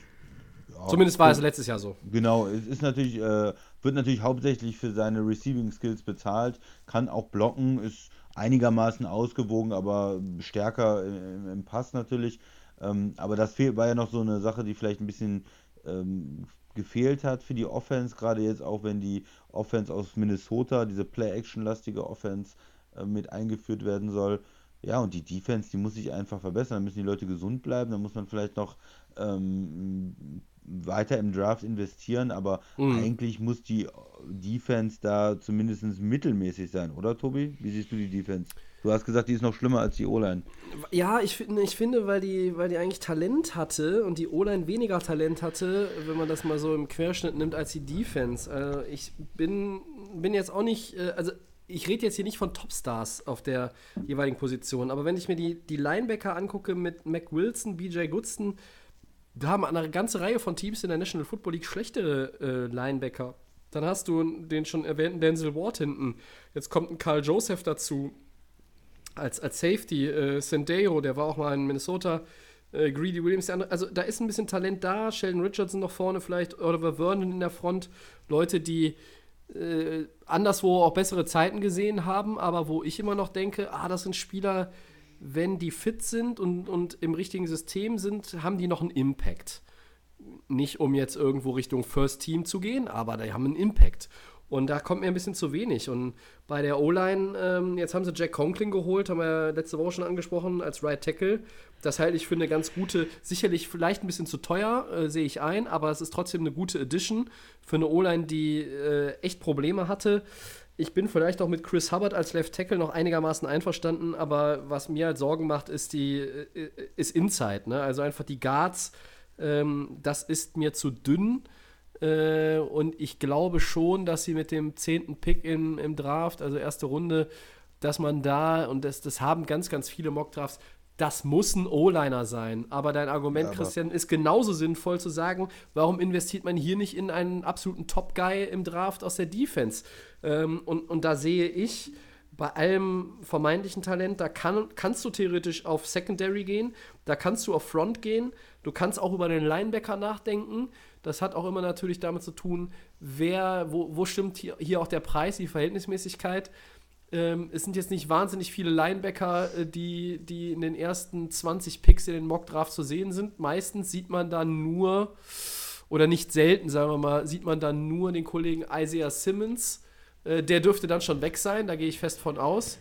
ja,
Zumindest war es letztes Jahr so.
Genau, es ist natürlich, äh, wird natürlich hauptsächlich für seine Receiving Skills bezahlt, kann auch blocken, ist einigermaßen ausgewogen, aber stärker im, im Pass natürlich. Ähm, aber das war ja noch so eine Sache, die vielleicht ein bisschen ähm, gefehlt hat für die Offense, gerade jetzt auch wenn die Offense aus Minnesota, diese Play-Action-lastige Offense, äh, mit eingeführt werden soll. Ja, und die Defense, die muss sich einfach verbessern. Da müssen die Leute gesund bleiben. Da muss man vielleicht noch ähm, weiter im Draft investieren. Aber
Mhm.
eigentlich muss die Defense da zumindest mittelmäßig sein, oder Tobi? Wie siehst du die Defense? Du hast gesagt, die ist noch schlimmer als die O-Line.
Ja, ich finde, ich finde, weil die, weil die eigentlich Talent hatte und die O-Line weniger Talent hatte, wenn man das mal so im Querschnitt nimmt, als die Defense. Also ich bin, bin jetzt auch nicht, äh, also ich rede jetzt hier nicht von Topstars auf der jeweiligen Position, aber wenn ich mir die, die Linebacker angucke mit Mac Wilson, BJ Goodston, da haben eine ganze Reihe von Teams in der National Football League schlechtere äh, Linebacker. Dann hast du den schon erwähnten Denzel Ward hinten. Jetzt kommt ein Carl Joseph dazu als, als Safety. Äh, Sendero, der war auch mal in Minnesota. Äh, Greedy Williams, der andere. Also da ist ein bisschen Talent da. Sheldon Richardson noch vorne vielleicht. Oliver Vernon in der Front. Leute, die äh, anderswo auch bessere Zeiten gesehen haben, aber wo ich immer noch denke, ah, das sind Spieler, wenn die fit sind und, und im richtigen System sind, haben die noch einen Impact. Nicht um jetzt irgendwo Richtung First Team zu gehen, aber die haben einen Impact. Und da kommt mir ein bisschen zu wenig. Und bei der O-Line, ähm, jetzt haben sie Jack Conklin geholt, haben wir letzte Woche schon angesprochen, als Right Tackle. Das halte ich für eine ganz gute, sicherlich vielleicht ein bisschen zu teuer, äh, sehe ich ein, aber es ist trotzdem eine gute Addition für eine O-Line, die äh, echt Probleme hatte. Ich bin vielleicht auch mit Chris Hubbard als Left Tackle noch einigermaßen einverstanden, aber was mir halt Sorgen macht, ist die äh, ist Inside, ne? Also einfach die Guards, ähm, das ist mir zu dünn. Äh, und ich glaube schon, dass sie mit dem zehnten Pick im, im Draft, also erste Runde, dass man da, und das, das haben ganz, ganz viele Mock-Drafts, das muss ein O-Liner sein. Aber dein Argument,
Ja, aber-
Christian, ist genauso sinnvoll zu sagen, warum investiert man hier nicht in einen absoluten Top-Guy im Draft aus der Defense? Ähm, und, und da sehe ich bei allem vermeintlichen Talent, da kann, kannst du theoretisch auf Secondary gehen, da kannst du auf Front gehen, du kannst auch über den Linebacker nachdenken. Das hat auch immer natürlich damit zu tun, wer, wo, wo stimmt hier, hier auch der Preis, die Verhältnismäßigkeit. Ähm, es sind jetzt nicht wahnsinnig viele Linebacker, äh, die, die in den ersten 20 Picks in den Mock-Draft zu sehen sind. Meistens sieht man dann nur, oder nicht selten, sagen wir mal, sieht man dann nur den Kollegen Isaiah Simmons. Äh, der dürfte dann schon weg sein, da gehe ich fest von aus.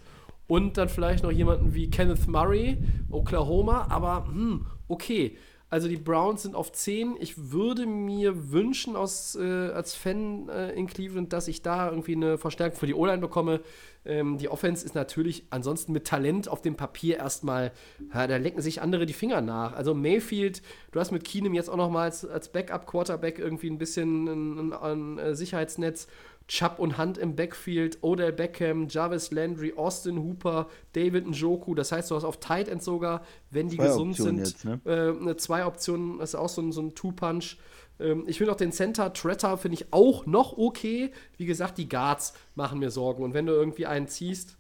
Und dann vielleicht noch jemanden wie Kenneth Murray, Oklahoma. Aber, hm, okay. Also die Browns sind auf 10. Ich würde mir wünschen aus, äh, als Fan äh, in Cleveland, dass ich da irgendwie eine Verstärkung für die O-Line bekomme. Ähm, die Offense ist natürlich ansonsten mit Talent auf dem Papier erstmal, ja, da lecken sich andere die Finger nach. Also Mayfield, du hast mit Keenum jetzt auch noch mal als, als Backup-Quarterback irgendwie ein bisschen ein, ein, ein äh, Sicherheitsnetz. Chubb und Hunt im Backfield, Odell Beckham, Jarvis Landry, Austin Hooper, David Njoku. Das heißt, du hast auf Tight End sogar, wenn die
Zwei
gesund
Optionen
sind,
jetzt, ne?
äh, eine zwei Optionen. Das ist auch so ein, so ein Two-Punch. Ähm, ich finde auch den Center Tretter finde ich auch noch okay. Wie gesagt, die Guards machen mir Sorgen. Und wenn du irgendwie einen ziehst,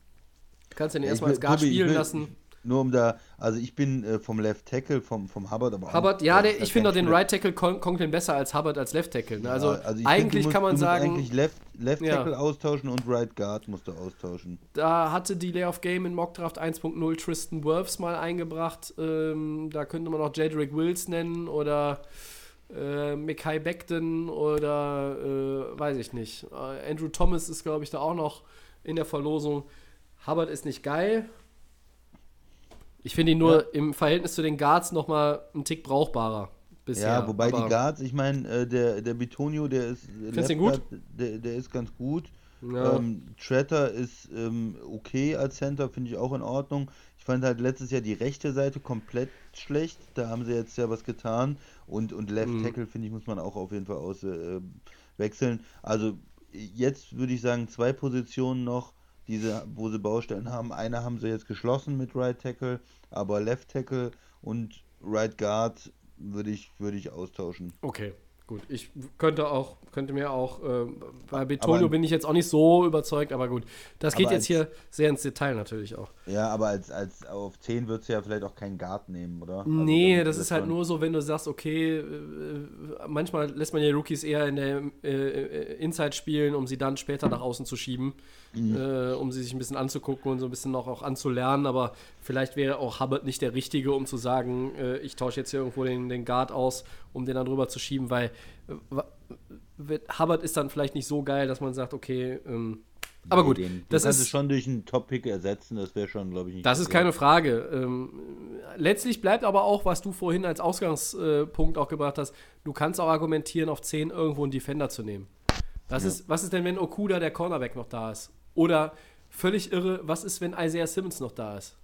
kannst du den erstmal als Guard
ich
spielen
will-
lassen.
Nur um da, also ich bin äh, vom Left Tackle, vom, vom Hubbard, aber auch
Hubbard, ja, der, ich finde auch den Right Tackle Con Conklin besser als Hubbard als Left Tackle. Ne? Also,
Ja, find,
eigentlich
du musst,
kann man sagen,
eigentlich Left, Left
Ja.
Tackle austauschen und Right Guard musst du austauschen.
Da hatte die Layoff Game in Mockdraft 1.0 Tristan Wirfs mal eingebracht. Ähm, da könnte man auch Jedrick Wills nennen oder äh, Mekai Beckton oder äh, weiß ich nicht. Äh, Andrew Thomas ist, glaube ich, da auch noch in der Verlosung. Hubbard ist nicht geil. Ich finde ihn nur im Verhältnis zu den Guards nochmal einen Tick brauchbarer bisher.
Ja, wobei die
aber-
Guards, ich meine, äh, der, der Bitonio, der ist. äh,
Findest du gut?
Der, der ist ganz gut.
Ja.
Ähm, Tretter ist ähm, okay als Center, finde ich auch in Ordnung. Ich fand halt letztes Jahr die rechte Seite komplett schlecht. Da haben sie jetzt ja was getan. Und, und Left
Mhm.
Tackle, finde ich, muss man auch auf jeden Fall aus, äh, wechseln. Also jetzt würde ich sagen, zwei Positionen noch, diese, wo sie Baustellen haben. Eine haben sie jetzt geschlossen mit Right Tackle, aber Left Tackle und Right Guard würde ich, würde ich austauschen.
Okay, gut. Ich könnte auch, könnte mir auch, äh, bei Betonio
Aber-
bin ich jetzt auch nicht so überzeugt, aber gut. Das geht jetzt
als-
hier sehr ins Detail natürlich auch.
Ja, aber als, als auf 10 würdest du ja vielleicht auch keinen Guard nehmen, oder? Also
Nee, das ist halt nur so, wenn du sagst, okay, äh, manchmal lässt man ja Rookies eher in der äh, äh, Inside spielen, um sie dann später nach außen zu schieben,
Mhm.
äh, um sie sich ein bisschen anzugucken und so ein bisschen noch auch anzulernen, aber vielleicht wäre auch Hubbard nicht der Richtige, um zu sagen, äh, ich tausche jetzt hier irgendwo den, den Guard aus, um den dann drüber zu schieben, weil äh, Hubbard ist dann vielleicht nicht so geil, dass man sagt, okay, ähm, aber gut,
den,
das
kannst
ist
schon durch einen Top-Pick ersetzen, das wäre schon, glaube ich, nicht
das ist keine Frage. Ähm, letztlich bleibt aber auch, was du vorhin als Ausgangspunkt auch gebracht hast, du kannst auch argumentieren, auf 10 irgendwo einen Defender zu nehmen. Was, ist, was ist denn, wenn Okuda der Cornerback noch da ist? Oder völlig irre, was ist, wenn Isaiah Simmons noch da ist?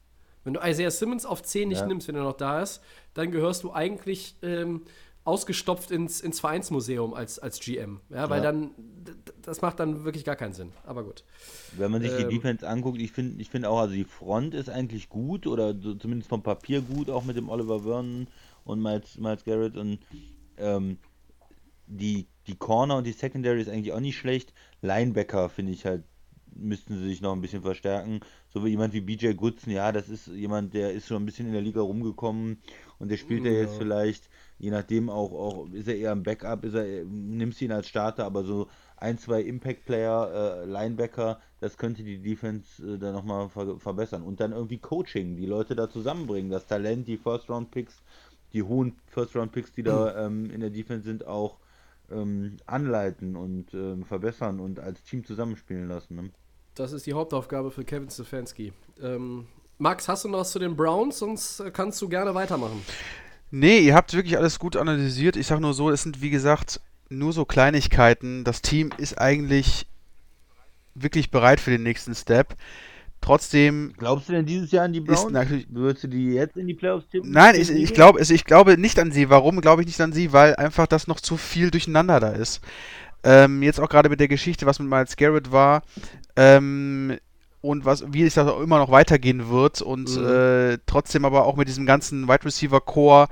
Wenn du Isaiah Simmons auf 10 nicht
Ja.
nimmst, wenn er noch da ist, dann gehörst du eigentlich ähm, ausgestopft ins, ins Vereinsmuseum als, als GM. Ja, weil
Ja.
dann, das macht dann wirklich gar keinen Sinn. Aber gut.
Wenn man sich
Ähm,
die Defense anguckt, ich finde ich find auch, also die Front ist eigentlich gut oder so, zumindest vom Papier gut, auch mit dem Oliver Vernon und Miles, Miles Garrett und ähm, die, die Corner und die Secondary ist eigentlich auch nicht schlecht. Linebacker finde ich halt, müssten sie sich noch ein bisschen verstärken. So wie jemand wie BJ Goodson, ja, das ist jemand, der ist schon ein bisschen in der Liga rumgekommen und der spielt ja jetzt vielleicht, je nachdem auch, auch ist er eher ein Backup, ist er, nimmst ihn als Starter, aber so ein, zwei Impact-Player, äh, Linebacker, das könnte die Defense äh, dann nochmal ver verbessern. Und dann irgendwie Coaching, die Leute da zusammenbringen, das Talent, die First-Round-Picks, die hohen First-Round-Picks, die da ähm, in der Defense sind, auch ähm, anleiten und ähm, verbessern und als Team zusammenspielen lassen. Ne?
Das ist die Hauptaufgabe für Kevin Stefanski. Ähm, Max, hast du noch was zu den Browns? Sonst äh, kannst du gerne weitermachen.
Nee, ihr habt wirklich alles gut analysiert. Ich sag nur so, es sind wie gesagt nur so Kleinigkeiten. Das Team ist eigentlich wirklich bereit für den nächsten Step. Trotzdem,
Glaubst du denn dieses Jahr an die Browns?
natürlich-
Würdest du die jetzt in die Playoffs tippen?
nein, ich, ich glaube, also ich glaube nicht an sie. Warum glaube ich nicht an sie? Weil einfach das noch zu viel durcheinander da ist. Ähm, jetzt auch gerade mit der Geschichte, was mit Miles Garrett war. Ähm, und was, wie es da auch immer noch weitergehen wird und
Mhm.
äh, trotzdem aber auch mit diesem ganzen Wide Receiver Core,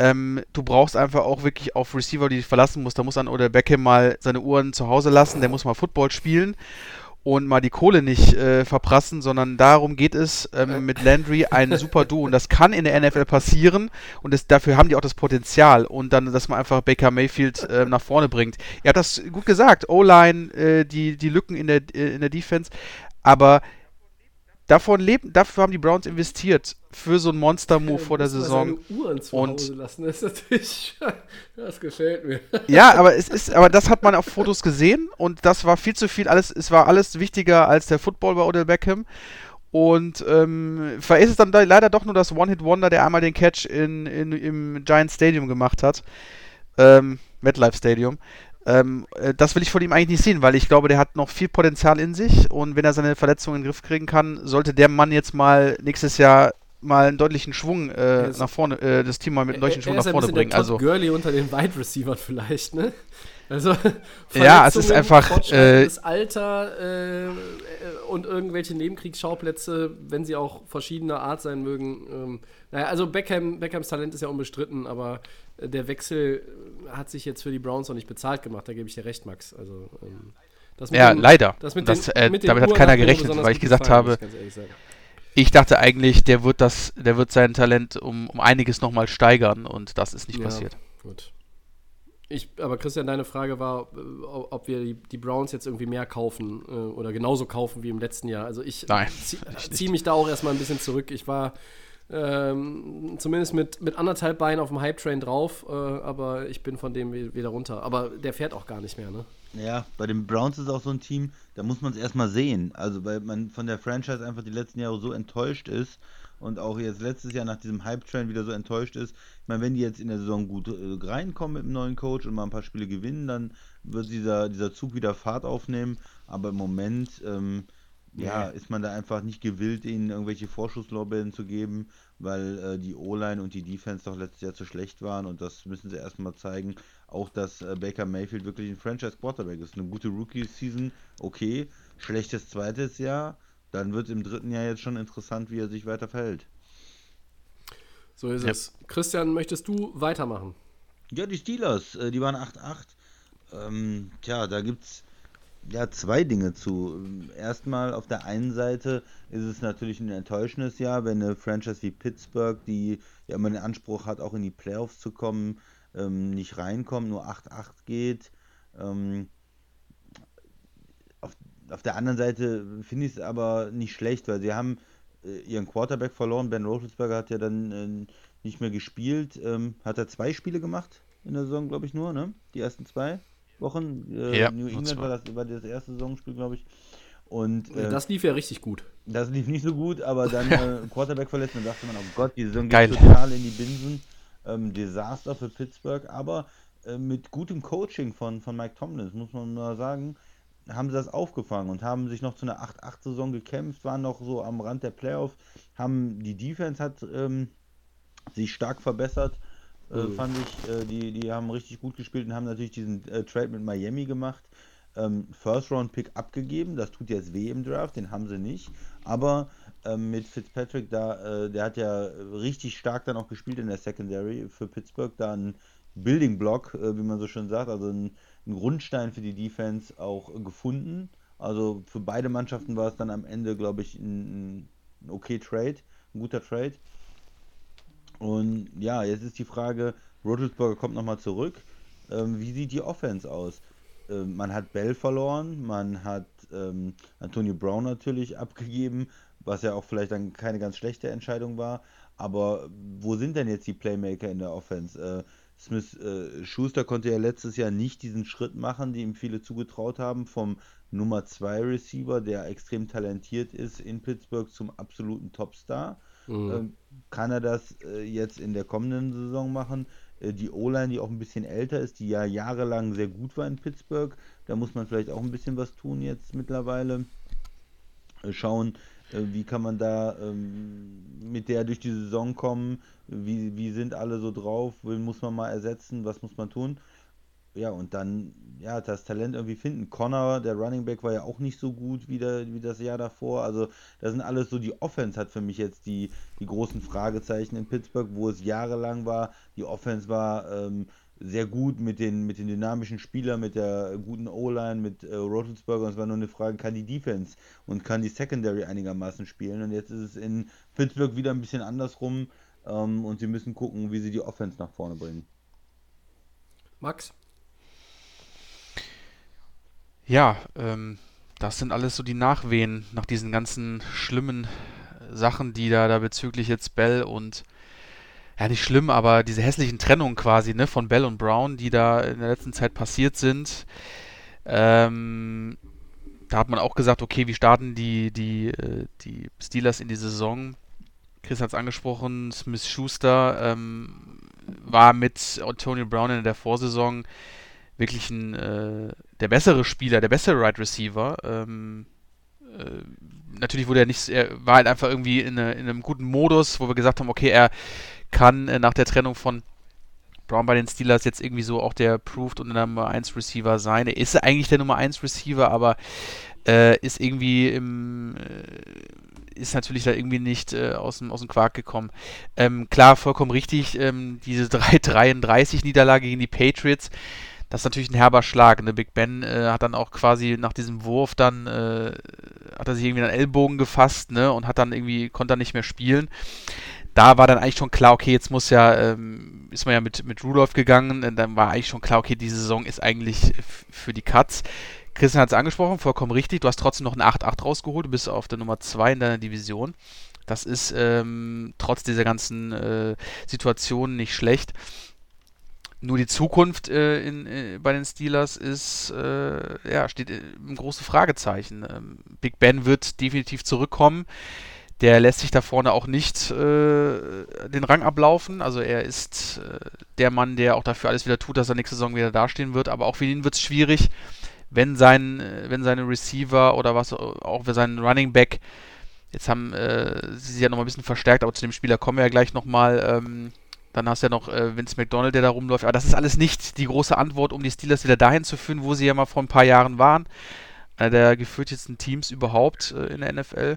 ähm, du brauchst einfach auch wirklich auf Receiver, die dich verlassen musst. Da muss dann oder Beckham mal seine Uhren zu Hause lassen, der muss mal Football spielen und mal die Kohle nicht äh, verprassen, sondern darum geht es ähm, mit Landry ein super Duo. Und das kann in der NFL passieren und das, dafür haben die auch das Potenzial und dann, dass man einfach Baker Mayfield äh, nach vorne bringt. Ihr habt das gut gesagt, O-Line, äh, die, die Lücken in der, äh, in der Defense, aber davon leben, dafür haben die Browns investiert für so einen Monster-Move vor der Saison.
Uhren zu
Und-
Hause lassen. Das ist natürlich, das gefällt mir.
Ja, aber es ist, aber das hat man auf Fotos gesehen und das war viel zu viel. Alles, es war alles wichtiger als der Football bei Odell Beckham. Und ähm, ist es dann da leider doch nur das One-Hit-Wonder, der einmal den Catch in, in, im Giant Stadium gemacht hat. Ähm, MetLife Stadium. Ähm, äh, das will ich von ihm eigentlich nicht sehen, weil ich glaube, der hat noch viel Potenzial in sich und wenn er seine Verletzungen in den Griff kriegen kann, sollte der Mann jetzt mal nächstes Jahr mal einen deutlichen Schwung äh, nach vorne, äh, das Team mal mit einem deutlichen Schwung nach vorne bringen.
Der
Also
Todd Gurley unter den Wide Receivern vielleicht, ne? Also
Ja, es ist einfach,
fortschreitendes Alter äh, äh, und irgendwelche Nebenkriegsschauplätze, wenn sie auch verschiedener Art sein mögen. Ähm, naja, also Beckham, Beckhams Talent ist ja unbestritten, aber äh, der Wechsel äh, hat sich jetzt für die Browns noch nicht bezahlt gemacht. Da gebe ich dir recht, Max. Also ähm, das
Ja,
den-
leider.
Das
Das,
den,
äh,
mit den
damit hat keiner gerechnet, weil ich gesagt habe,
ich.
Ich dachte eigentlich, der wird das, der wird sein Talent um, um einiges nochmal steigern und das ist nicht
Ja,
passiert.
Gut. Ich, aber Christian, deine Frage war, äh, ob wir die, die Browns jetzt irgendwie mehr kaufen äh, oder genauso kaufen wie im letzten Jahr. Also ich ziehe zieh mich da auch erstmal ein bisschen zurück. Ich war ähm, zumindest mit, mit anderthalb Beinen auf dem Hype-Train drauf, äh, aber ich bin von dem wi- wieder runter. Aber der fährt auch gar nicht mehr, ne?
Ja, bei den Browns ist auch so ein Team, da muss man es erstmal sehen. Also, weil man von der Franchise einfach die letzten Jahre so enttäuscht ist und auch jetzt letztes Jahr nach diesem Hype-Train wieder so enttäuscht ist. Ich meine, wenn die jetzt in der Saison gut äh, reinkommen mit dem neuen Coach und mal ein paar Spiele gewinnen, dann wird dieser, dieser Zug wieder Fahrt aufnehmen. Aber im Moment, ähm, ja, ist man da einfach nicht gewillt, ihnen irgendwelche Vorschusslorbeeren zu geben, weil äh, die O-Line und die Defense doch letztes Jahr zu schlecht waren und das müssen sie erstmal zeigen. Auch, dass äh, Baker Mayfield wirklich ein Franchise-Quarterback ist. Eine gute Rookie-Season, okay. Schlechtes zweites Jahr, dann wird im dritten Jahr jetzt schon interessant, wie er sich weiter verhält.
So ist es. Christian, möchtest du weitermachen?
Ja, die Steelers, äh, die waren 8-8. Ähm, tja, da gibt's ja zwei Dinge zu. Erstmal auf der einen Seite ist es natürlich ein enttäuschendes Jahr, wenn eine Franchise wie Pittsburgh, die ja immer den Anspruch hat, auch in die Playoffs zu kommen, ähm, nicht reinkommt, nur 8-8 geht. Ähm, auf, auf der anderen Seite finde ich es aber nicht schlecht, weil sie haben äh, ihren Quarterback verloren. Ben Roethlisberger hat ja dann äh, nicht mehr gespielt. Ähm, hat er zwei Spiele gemacht in der Saison, glaube ich, nur, ne? Die ersten zwei Wochen. Äh,
Ja,
New England war das, war das erste Saisonspiel, glaube ich. Und äh, das,
Das lief ja richtig gut.
lief nicht so gut, aber dann äh, Quarterback verletzt und dachte man, oh Gott, die Saison
Geil.
geht total in die Binsen. Ähm, Desaster für Pittsburgh, aber äh, mit gutem Coaching von, von Mike Tomlin, muss man mal sagen, haben sie das aufgefangen und haben sich noch zu einer 8-8-Saison gekämpft, waren noch so am Rand der Playoffs, haben die Defense hat ähm, sich stark verbessert, äh,
Mhm.
fand ich. Äh, die, die haben richtig gut gespielt und haben natürlich diesen äh, Trade mit Miami gemacht. Ähm, First Round Pick abgegeben, das tut jetzt weh im Draft, den haben sie nicht. Aber ähm, mit Fitzpatrick da, der hat ja richtig stark dann auch gespielt in der Secondary für Pittsburgh, da ein Building Block, äh, wie man so schön sagt, also ein, ein Grundstein für die Defense auch gefunden. Also für beide Mannschaften war es dann am Ende, glaube ich, ein, ein okay Trade, ein guter Trade. Und ja, jetzt ist die Frage, Roethlisberger kommt nochmal zurück. Ähm, wie sieht die Offense aus? Ähm, man hat Bell verloren, man hat ähm, Antonio Brown natürlich abgegeben, was ja auch vielleicht dann keine ganz schlechte Entscheidung war. Aber wo sind denn jetzt die Playmaker in der Offense? Äh, Smith äh, Schuster konnte ja letztes Jahr nicht diesen Schritt machen, die ihm viele zugetraut haben, vom Nummer 2 Receiver, der extrem talentiert ist in Pittsburgh, zum absoluten Topstar. Ähm, kann er das äh, jetzt in der kommenden Saison machen? Äh, die O-Line, die auch ein bisschen älter ist, die ja jahrelang sehr gut war in Pittsburgh, da muss man vielleicht auch ein bisschen was tun jetzt mittlerweile. Äh, schauen, wie kann man da ähm, mit der durch die Saison kommen? Wie, wie sind alle so drauf? Wen muss man mal ersetzen? Was muss man tun? Ja, und dann, ja, das Talent irgendwie finden. Connor, der Running Back, war ja auch nicht so gut wie, der, wie das Jahr davor. Also, das sind alles so, die Offense hat für mich jetzt die, die großen Fragezeichen in Pittsburgh, wo es jahrelang war. Die Offense war ähm, sehr gut mit den, mit den dynamischen Spielern, mit der guten O-Line, mit äh, Roethlisberger. Und es war nur eine Frage, kann die Defense und kann die Secondary einigermaßen spielen? Und jetzt ist es in Pittsburgh wieder ein bisschen andersrum. Ähm, und sie müssen gucken, wie sie die Offense nach vorne bringen.
Max?
Ja, ähm, das sind alles so die Nachwehen nach diesen ganzen schlimmen äh, Sachen, die da, da bezüglich jetzt Bell und ja, nicht schlimm, aber diese hässlichen Trennungen quasi, ne, von Bell und Brown, die da in der letzten Zeit passiert sind. Ähm, da hat man auch gesagt, okay, wie starten die, die, äh, die Steelers in die Saison? Chris hat es angesprochen, Smith Schuster ähm, war mit Antonio Brown in der Vorsaison wirklich ein, äh, der bessere Spieler, der bessere Right Receiver. Ähm, äh, natürlich wurde er nicht, er war halt einfach irgendwie in, eine, in einem guten Modus, wo wir gesagt haben, okay, er kann äh, nach der Trennung von Brown bei den Steelers jetzt irgendwie so auch der Proved und Nummer 1 Receiver sein. Er ist eigentlich der Nummer 1 Receiver, aber äh, ist irgendwie im, äh, ist natürlich da irgendwie nicht äh, aus, dem, aus dem Quark gekommen. Ähm, klar, vollkommen richtig, ähm, diese 3-33 Niederlage gegen die Patriots, das ist natürlich ein herber Schlag. Ne? Big Ben äh, hat dann auch quasi nach diesem Wurf dann, äh, hat er sich irgendwie an den Ellbogen gefasst ne? und hat dann irgendwie, konnte dann nicht mehr spielen. Da war dann eigentlich schon klar, okay, jetzt muss ja, ähm, ist man ja mit, mit Rudolph gegangen, und dann war eigentlich schon klar, okay, diese Saison ist eigentlich für die Cuts. Christian hat es angesprochen, vollkommen richtig. Du hast trotzdem noch eine 8-8 rausgeholt, du bist auf der Nummer 2 in deiner Division. Das ist ähm, trotz dieser ganzen äh, Situationen nicht schlecht. Nur die Zukunft äh, in, äh, bei den Steelers ist, äh, ja, steht im große Fragezeichen. Ähm, Big Ben wird definitiv zurückkommen. Der lässt sich da vorne auch nicht äh, den Rang ablaufen. Also er ist äh, der Mann, der auch dafür alles wieder tut, dass er nächste Saison wieder dastehen wird. Aber auch für ihn wird es schwierig, wenn sein, wenn seine Receiver oder was auch für seinen Running Back, jetzt haben äh, sie sich ja nochmal ein bisschen verstärkt, aber zu dem Spieler kommen wir ja gleich nochmal. Ähm, dann hast du ja noch äh, Vince McDonald, der da rumläuft. Aber das ist alles nicht die große Antwort, um die Steelers wieder dahin zu führen, wo sie ja mal vor ein paar Jahren waren. Einer der gefürchtetsten Teams überhaupt äh, in der NFL.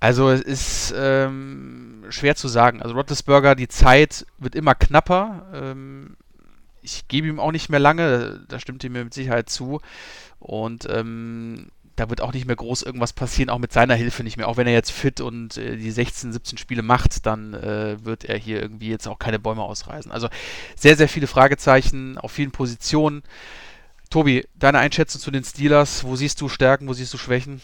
Also es ist ähm, schwer zu sagen. Also Roethlisberger, die Zeit wird immer knapper. Ähm, ich gebe ihm auch nicht mehr lange, da stimmt ihm mir mit Sicherheit zu. Und ähm, da wird auch nicht mehr groß irgendwas passieren, auch mit seiner Hilfe nicht mehr. Auch wenn er jetzt fit und äh, die 16, 17 Spiele macht, dann äh, wird er hier irgendwie jetzt auch keine Bäume ausreißen. Also sehr, sehr viele Fragezeichen auf vielen Positionen. Tobi, deine Einschätzung zu den Steelers, wo siehst du Stärken, wo siehst du Schwächen?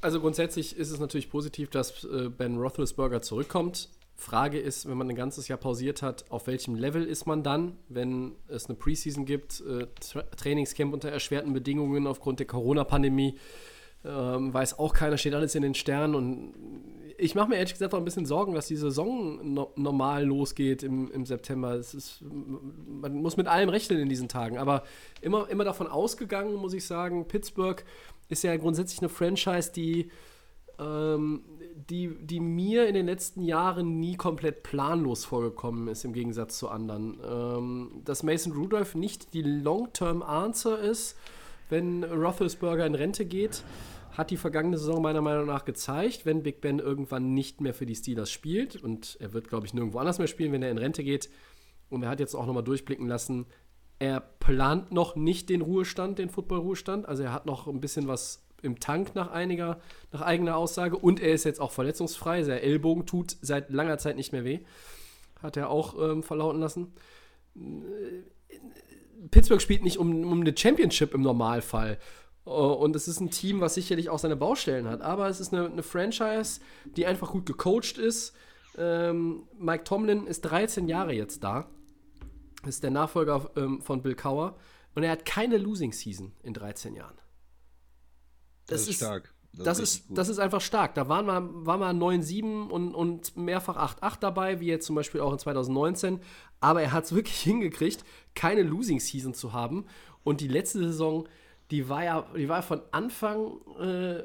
Also grundsätzlich ist es natürlich positiv, dass äh, Ben Roethlisberger zurückkommt. Frage ist, wenn man ein ganzes Jahr pausiert hat, auf welchem Level ist man dann, wenn es eine Preseason gibt, äh, Tra Trainingscamp unter erschwerten Bedingungen aufgrund der Corona-Pandemie, ähm, weiß auch keiner, steht alles in den Sternen und ich mache mir ehrlich gesagt auch ein bisschen Sorgen, dass die Saison no normal losgeht im, im September. Ist, man muss mit allem rechnen in diesen Tagen, aber immer, immer davon ausgegangen, muss ich sagen, Pittsburgh ist ja grundsätzlich eine Franchise, die ähm, die, die mir in den letzten Jahren nie komplett planlos vorgekommen ist, im Gegensatz zu anderen. Ähm, dass Mason Rudolph nicht die Long-Term-Answer ist, wenn Roethlisberger in Rente geht, hat die vergangene Saison meiner Meinung nach gezeigt, wenn Big Ben irgendwann nicht mehr für die Steelers spielt und er wird, glaube ich, nirgendwo anders mehr spielen, wenn er in Rente geht. Und er hat jetzt auch nochmal durchblicken lassen, er plant noch nicht den Ruhestand, den Football-Ruhestand. Also er hat noch ein bisschen was im Tank nach einiger, nach eigener Aussage. Und er ist jetzt auch verletzungsfrei. Sein Ellbogen tut seit langer Zeit nicht mehr weh. Hat er auch ähm, verlauten lassen. Pittsburgh spielt nicht um, um eine Championship im Normalfall. Äh, und es ist ein Team, was sicherlich auch seine Baustellen hat. Aber es ist eine, eine Franchise, die einfach gut gecoacht ist. Ähm, Mike Tomlin ist 13 Jahre jetzt da. Ist der Nachfolger ähm, von Bill Cower. Und er hat keine Losing Season in 13 Jahren.
Das, das ist stark.
Das, das ist, das ist einfach stark. Da waren wir, waren wir 9-7 und, und mehrfach 8-8 dabei, wie jetzt zum Beispiel auch in 2019. Aber er hat es wirklich hingekriegt, keine Losing Season zu haben. Und die letzte Saison, die war ja, die war von Anfang, äh,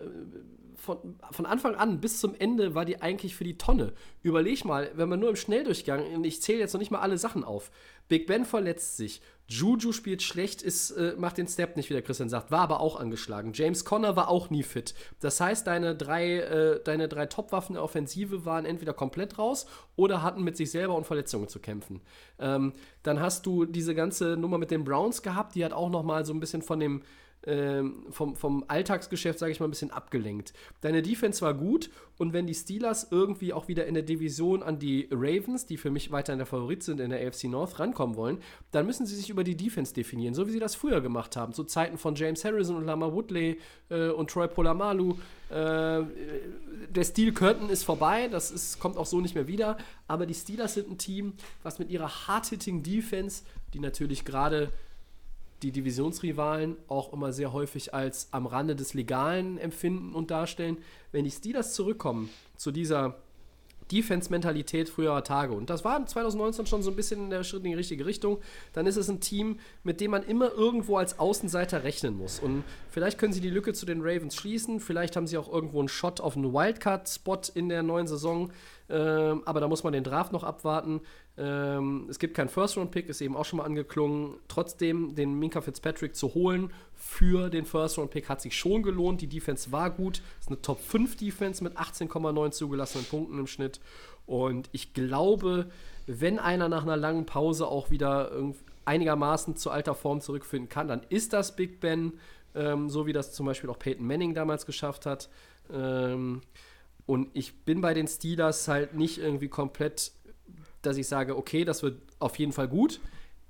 von, von Anfang an bis zum Ende war die eigentlich für die Tonne. Überleg mal, wenn man nur im Schnelldurchgang, ich zähle jetzt noch nicht mal alle Sachen auf. Big Ben verletzt sich, Juju spielt schlecht, ist, äh, macht den Step nicht, wie der Christian sagt, war aber auch angeschlagen. James Conner war auch nie fit. Das heißt, deine drei, äh, deine drei Top-Waffen der Offensive waren entweder komplett raus oder hatten mit sich selber und Verletzungen zu kämpfen. Ähm, dann hast du diese ganze Nummer mit den Browns gehabt, die hat auch noch mal so ein bisschen von dem ähm, vom, vom Alltagsgeschäft, sage ich mal, ein bisschen abgelenkt. Deine Defense war gut und wenn die Steelers irgendwie auch wieder in der Division an die Ravens, die für mich weiterhin der Favorit sind in der AFC North, rankommen wollen, dann müssen sie sich über die Defense definieren, so wie sie das früher gemacht haben, zu Zeiten von James Harrison und Lama Woodley äh, und Troy Polamalu. Äh, der Steel Curtain ist vorbei, das ist, kommt auch so nicht mehr wieder, aber die Steelers sind ein Team, was mit ihrer hard-hitting Defense, die natürlich gerade die Divisionsrivalen auch immer sehr häufig als am Rande des Legalen empfinden und darstellen. Wenn die Steelers zurückkommen zu dieser Defense-Mentalität früherer Tage. Und das war 2019 schon so ein bisschen in der Schritt in die richtige Richtung. Dann ist es ein Team, mit dem man immer irgendwo als Außenseiter rechnen muss. Und vielleicht können sie die Lücke zu den Ravens schließen. Vielleicht haben sie auch irgendwo einen Shot auf einen Wildcard-Spot in der neuen Saison. Ähm, aber da muss man den Draft noch abwarten. Ähm, es gibt keinen First-Round-Pick, ist eben auch schon mal angeklungen. Trotzdem, den Minka Fitzpatrick zu holen für den First-Round-Pick hat sich schon gelohnt. Die Defense war gut. Ist eine Top-5-Defense mit 18,9 zugelassenen Punkten im Schnitt. Und ich glaube, wenn einer nach einer langen Pause auch wieder einigermaßen zu alter Form zurückfinden kann, dann ist das Big Ben, ähm, so wie das zum Beispiel auch Peyton Manning damals geschafft hat. Ähm, und ich bin bei den Steelers halt nicht irgendwie komplett, dass ich sage, okay, das wird auf jeden Fall gut.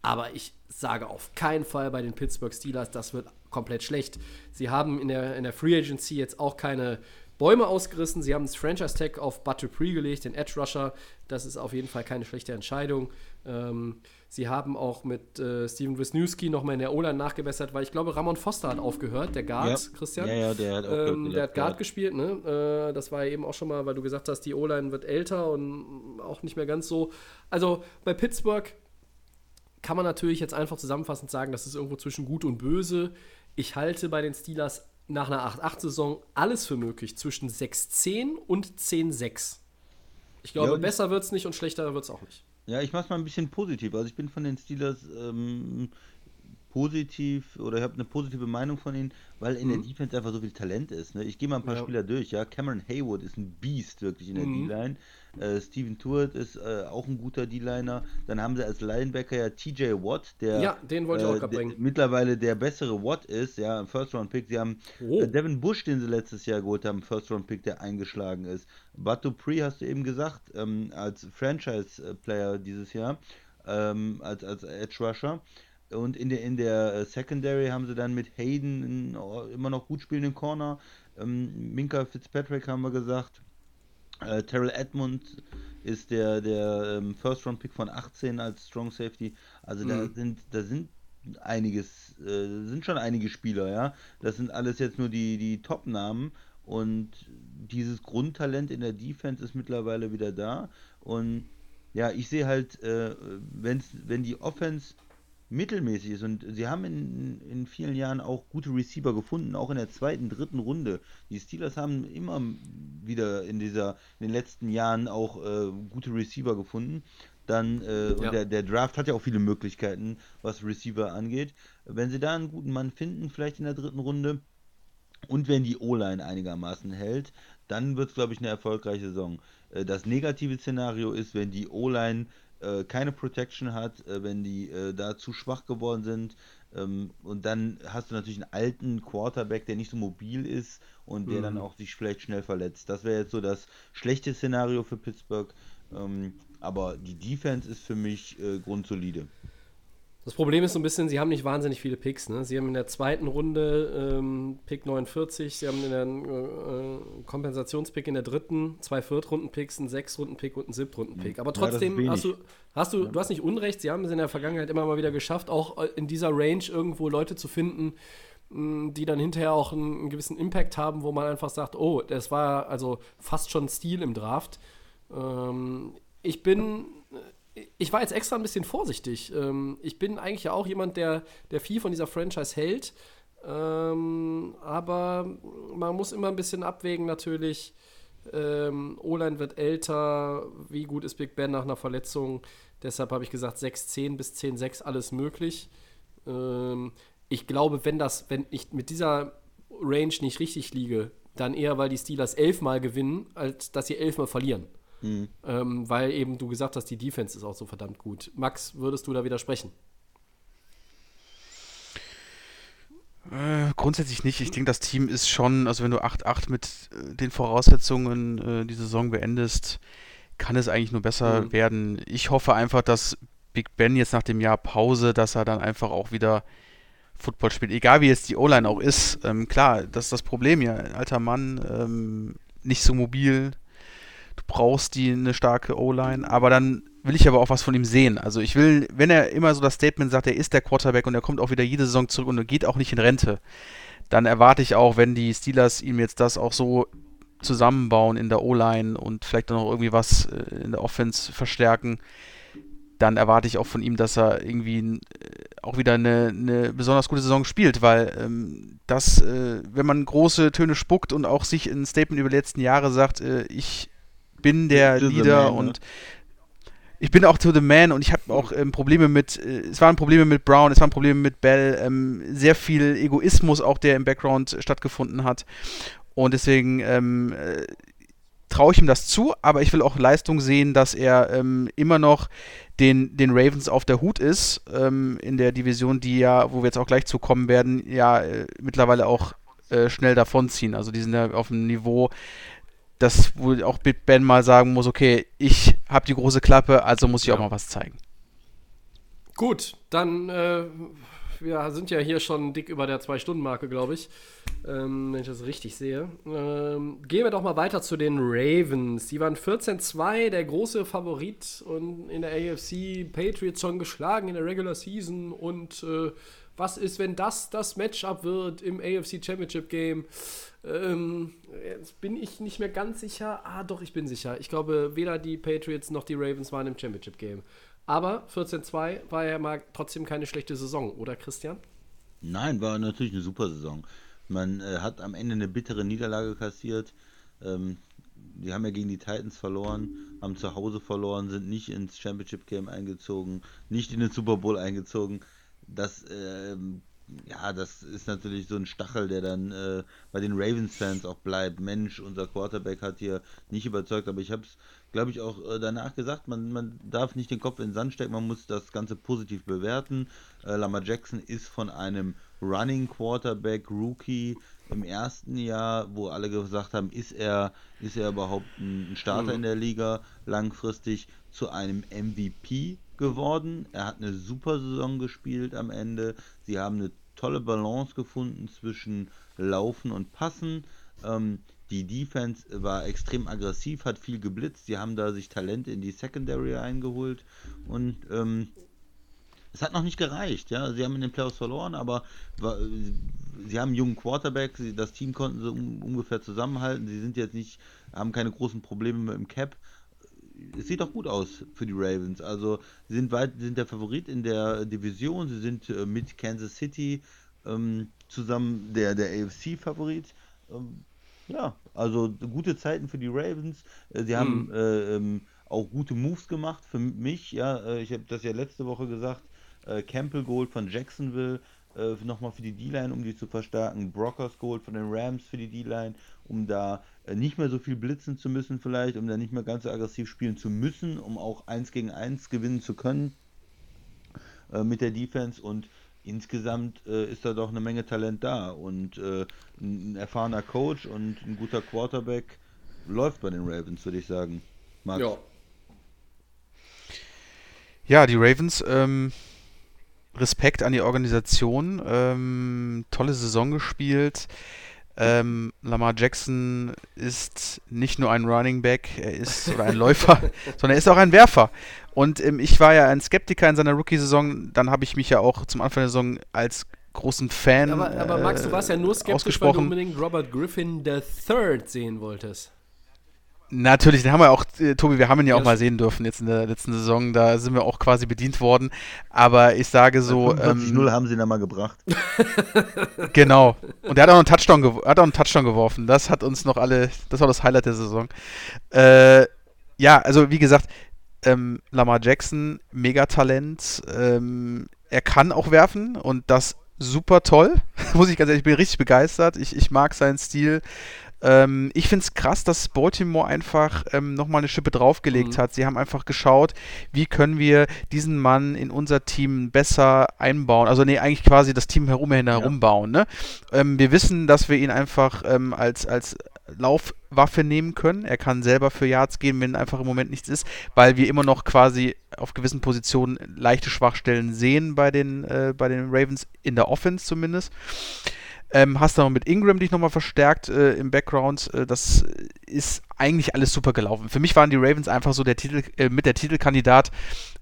Aber ich sage auf keinen Fall bei den Pittsburgh Steelers, das wird komplett schlecht. Sie haben in der, in der Free Agency jetzt auch keine Bäume ausgerissen. Sie haben das Franchise Tag auf Bud Dupree gelegt, den Edge Rusher. Das ist auf jeden Fall keine schlechte Entscheidung. Ähm, Sie haben auch mit äh, Steven Wisniewski nochmal in der O-Line nachgebessert, weil ich glaube, Ramon Foster hat aufgehört, der Guard,
Ja.
Christian.
Ja, ja, der hat auch
ähm, Der hat Guard gespielt, ne? Äh, das war ja eben auch schon mal, weil du gesagt hast, die O-Line wird älter und auch nicht mehr ganz so. Also bei Pittsburgh kann man natürlich jetzt einfach zusammenfassend sagen, das ist irgendwo zwischen gut und böse. Ich halte bei den Steelers nach einer 8-8-Saison alles für möglich zwischen 6-10 und 10-6. Ich glaube,
Ja,
besser wird es nicht und schlechter wird es auch nicht.
Ja, ich mach's mal ein bisschen positiv. Also ich bin von den Steelers ähm, positiv oder ich habe eine positive Meinung von ihnen, weil in der Defense einfach so viel Talent ist. Ne? Ich gehe mal ein paar
Ja.
Spieler durch. Ja, Cameron Haywood ist ein Biest wirklich in der
Mhm.
D-Line. Äh, Steven Tuitt ist äh, auch ein guter D-Liner. Dann haben sie als Linebacker ja TJ Watt, der
Ja, den wollte ich auch
äh,
grad
der-
bringen.
mittlerweile der bessere Watt ist, ja, ein First-Round-Pick. Sie haben
Oh.
äh, Devin Bush, den sie letztes Jahr geholt haben, First-Round-Pick, der eingeschlagen ist. Batu Pre hast du eben gesagt, ähm, als Franchise-Player dieses Jahr, ähm, als, als Edge Rusher. Und in der, in der äh, Secondary haben sie dann mit Hayden einen, immer noch gut spielenden Corner. Ähm, Minka Fitzpatrick haben wir gesagt. Äh, Terrell Edmund ist der, der ähm, First-Round-Pick von 18 als Strong Safety. Also da
Mhm.
sind, da sind einiges, äh, sind schon einige Spieler, ja. Das sind alles jetzt nur die, die Top-Namen und dieses Grundtalent in der Defense ist mittlerweile wieder da. Und ja, ich sehe halt, äh, wenn's, wenn die Offense mittelmäßig ist und sie haben in, in vielen Jahren auch gute Receiver gefunden, auch in der zweiten, dritten Runde. Die Steelers haben immer wieder in dieser, in den letzten Jahren auch äh, gute Receiver gefunden. Dann, äh, und
Ja.
der, der Draft hat ja auch viele Möglichkeiten, was Receiver angeht. Wenn sie da einen guten Mann finden, vielleicht in der dritten Runde, und wenn die O-Line einigermaßen hält, dann wird es, glaube ich, eine erfolgreiche Saison. Äh, Das negative Szenario ist, wenn die O-Line äh, keine Protection hat, äh, wenn die äh, da zu schwach geworden sind. Ähm, und dann hast du natürlich einen alten Quarterback, der nicht so mobil ist und der dann auch sich vielleicht schnell verletzt. Das wäre jetzt so das schlechte Szenario für Pittsburgh. Ähm, aber die Defense ist für mich äh, grundsolide.
Das Problem ist so ein bisschen, sie haben nicht wahnsinnig viele Picks. Ne? Sie haben in der zweiten Runde ähm, Pick 49, sie haben in der äh, Kompensationspick in der dritten, zwei Viertrunden-Picks, einen Sechstrunden-Pick und einen Siebtrunden-Pick. Aber
Ja,
trotzdem hast du, hast du, du hast nicht Unrecht, sie haben es in der Vergangenheit immer mal wieder geschafft, auch äh, in dieser Range irgendwo Leute zu finden, die dann hinterher auch einen, einen gewissen Impact haben, wo man einfach sagt, oh, das war also fast schon Stil im Draft. Ähm, ich bin ich war jetzt extra ein bisschen vorsichtig. Ähm, ich bin eigentlich ja auch jemand, der, der viel von dieser Franchise hält. Ähm, aber man muss immer ein bisschen abwägen, natürlich. Ähm, O-Line wird älter. Wie gut ist Big Ben nach einer Verletzung? Deshalb habe ich gesagt, 6-10 bis 10-6 alles möglich. Ähm, ich glaube, wenn das, wenn ich mit dieser Range nicht richtig liege, dann eher, weil die Steelers elfmal gewinnen, als dass sie elfmal verlieren. Ähm, weil eben du gesagt hast, die Defense ist auch so verdammt gut. Max, würdest du da widersprechen?
Äh, grundsätzlich nicht. Ich denke, das Team ist schon, also wenn du 8-8 mit äh, den Voraussetzungen äh, die Saison beendest, kann es eigentlich nur besser
Mhm.
werden. Ich hoffe einfach, dass Big Ben jetzt nach dem Jahr Pause, dass er dann einfach auch wieder Football spielt. Egal wie jetzt die O-Line auch ist. Ähm, klar, das ist das Problem ja. Ein alter Mann, ähm, nicht so mobil. Brauchst die eine starke O-Line, aber dann will ich aber auch was von ihm sehen. Also ich will, wenn er immer so das Statement sagt, er ist der Quarterback und er kommt auch wieder jede Saison zurück und er geht auch nicht in Rente, dann erwarte ich auch, wenn die Steelers ihm jetzt das auch so zusammenbauen in der O-Line und vielleicht auch noch irgendwie was äh, in der Offense verstärken, dann erwarte ich auch von ihm, dass er irgendwie äh, auch wieder eine, eine besonders gute Saison spielt, weil ähm, das, äh, wenn man große Töne spuckt und auch sich in Statement über die letzten Jahre sagt, äh, ich bin der
To
Leader
man, ne?
und ich bin auch to the man und ich habe auch ähm, Probleme mit, äh, es waren Probleme mit Brown, es waren Probleme mit Bell, ähm, sehr viel Egoismus auch, der im Background stattgefunden hat. Und deswegen ähm, äh, traue ich ihm das zu, aber ich will auch Leistung sehen, dass er ähm, immer noch den, den Ravens auf der Hut ist, ähm, in der Division, die ja, wo wir jetzt auch gleich zukommen werden, ja äh, mittlerweile auch äh, schnell davonziehen. Also die sind ja auf einem Niveau, das wo auch Big Ben mal sagen muss, okay, ich habe die große Klappe, also muss ich
Ja.
auch mal was zeigen.
Gut, dann äh, wir sind ja hier schon dick über der Zwei-Stunden-Marke, glaube ich. Ähm, wenn ich das richtig sehe. Ähm, gehen wir doch mal weiter zu den Ravens. Die waren 14-2, der große Favorit und in der AFC Patriots schon geschlagen in der Regular Season. Und äh, was ist, wenn das das Matchup wird im AFC Championship Game? Ähm, jetzt bin ich nicht mehr ganz sicher. Ah, doch, ich bin sicher. Ich glaube, weder die Patriots noch die Ravens waren im Championship Game. Aber 14-2 war ja mal trotzdem keine schlechte Saison, oder Christian?
Nein, war natürlich eine super Saison. Man äh, hat am Ende eine bittere Niederlage kassiert. Ähm, die haben ja gegen die Titans verloren, haben zu Hause verloren, sind nicht ins Championship Game eingezogen, nicht in den Super Bowl eingezogen. Das ähm, ja, das ist natürlich so ein Stachel, der dann äh, bei den Ravens-Fans auch bleibt. Mensch, unser Quarterback hat hier nicht überzeugt, aber ich habe es, glaube ich, auch äh, danach gesagt, man, man darf nicht den Kopf in den Sand stecken, man muss das Ganze positiv bewerten. Äh, Lamar Jackson ist von einem Running Quarterback Rookie im ersten Jahr, wo alle gesagt haben, ist er, ist er überhaupt ein Starter mhm. in der Liga langfristig, zu einem MVP geworden. Er hat eine super Saison gespielt am Ende. Sie haben eine tolle Balance gefunden zwischen Laufen und Passen. Ähm, die Defense war extrem aggressiv, hat viel geblitzt. Sie haben da sich Talente in die Secondary eingeholt und ähm, es hat noch nicht gereicht. Ja, sie haben in den Playoffs verloren, aber war, sie haben einen jungen Quarterback. das Team konnten sie um, ungefähr zusammenhalten. Sie sind jetzt nicht, haben keine großen Probleme mit dem Cap es sieht doch gut aus für die Ravens. Also sie sind weit, sind der Favorit in der Division. Sie sind äh, mit Kansas City ähm, zusammen der, der AFC-Favorit. Ähm, ja, also gute Zeiten für die Ravens. Äh, sie haben mhm. äh, ähm, auch gute Moves gemacht für mich. Ja, äh, ich habe das ja letzte Woche gesagt. Äh, Campbell Gold von Jacksonville äh, nochmal für die D-Line, um die zu verstärken. Brockers Gold von den Rams für die D-Line, um da äh, nicht mehr so viel blitzen zu müssen vielleicht, um da nicht mehr ganz so aggressiv spielen zu müssen, um auch 1 gegen 1 gewinnen zu können äh, mit der Defense und insgesamt äh, ist da doch eine Menge Talent da und äh, ein erfahrener Coach und ein guter Quarterback läuft bei den Ravens, würde ich sagen.
Max. Ja. Ja, die Ravens, ähm, Respekt an die Organisation, ähm, tolle Saison gespielt. Ähm, Lamar Jackson ist nicht nur ein Running Back, er ist oder ein Läufer, sondern er ist auch ein Werfer. Und ähm, ich war ja ein Skeptiker in seiner Rookie-Saison, dann habe ich mich ja auch zum Anfang der Saison als großen Fan.
Aber, aber Max, du warst ja nur skeptisch, weil du unbedingt Robert Griffin III sehen wolltest.
Natürlich, den haben wir auch, äh, Tobi, wir haben ihn ja auch mal sehen dürfen jetzt in der letzten Saison. Da sind wir auch quasi bedient worden. Aber ich sage so.
45-0 ähm, haben sie ihn da mal gebracht.
genau. Und er hat auch einen Touchdown, hat auch einen Touchdown geworfen. Das hat uns noch alle, das war das Highlight der Saison. Äh, ja, also wie gesagt, ähm, Lamar Jackson, Megatalent. Ähm, er kann auch werfen und das super toll. Muss ich ganz ehrlich, ich bin richtig begeistert. Ich, ich mag seinen Stil. Ähm, ich finde es krass, dass Baltimore einfach ähm, nochmal eine Schippe draufgelegt mhm. hat. Sie haben einfach geschaut, wie können wir diesen Mann in unser Team besser einbauen. Also nee, eigentlich quasi das Team herum herum ja. bauen. Ne? Ähm, wir wissen, dass wir ihn einfach ähm, als, als Laufwaffe nehmen können. Er kann selber für Yards gehen, wenn einfach im Moment nichts ist, weil wir immer noch quasi auf gewissen Positionen leichte Schwachstellen sehen bei den, äh, bei den Ravens, in der Offense zumindest. Ähm, hast dann mit Ingram dich nochmal verstärkt äh, im Background. Äh, das ist eigentlich alles super gelaufen. Für mich waren die Ravens einfach so der Titel, äh, mit der Titelkandidat,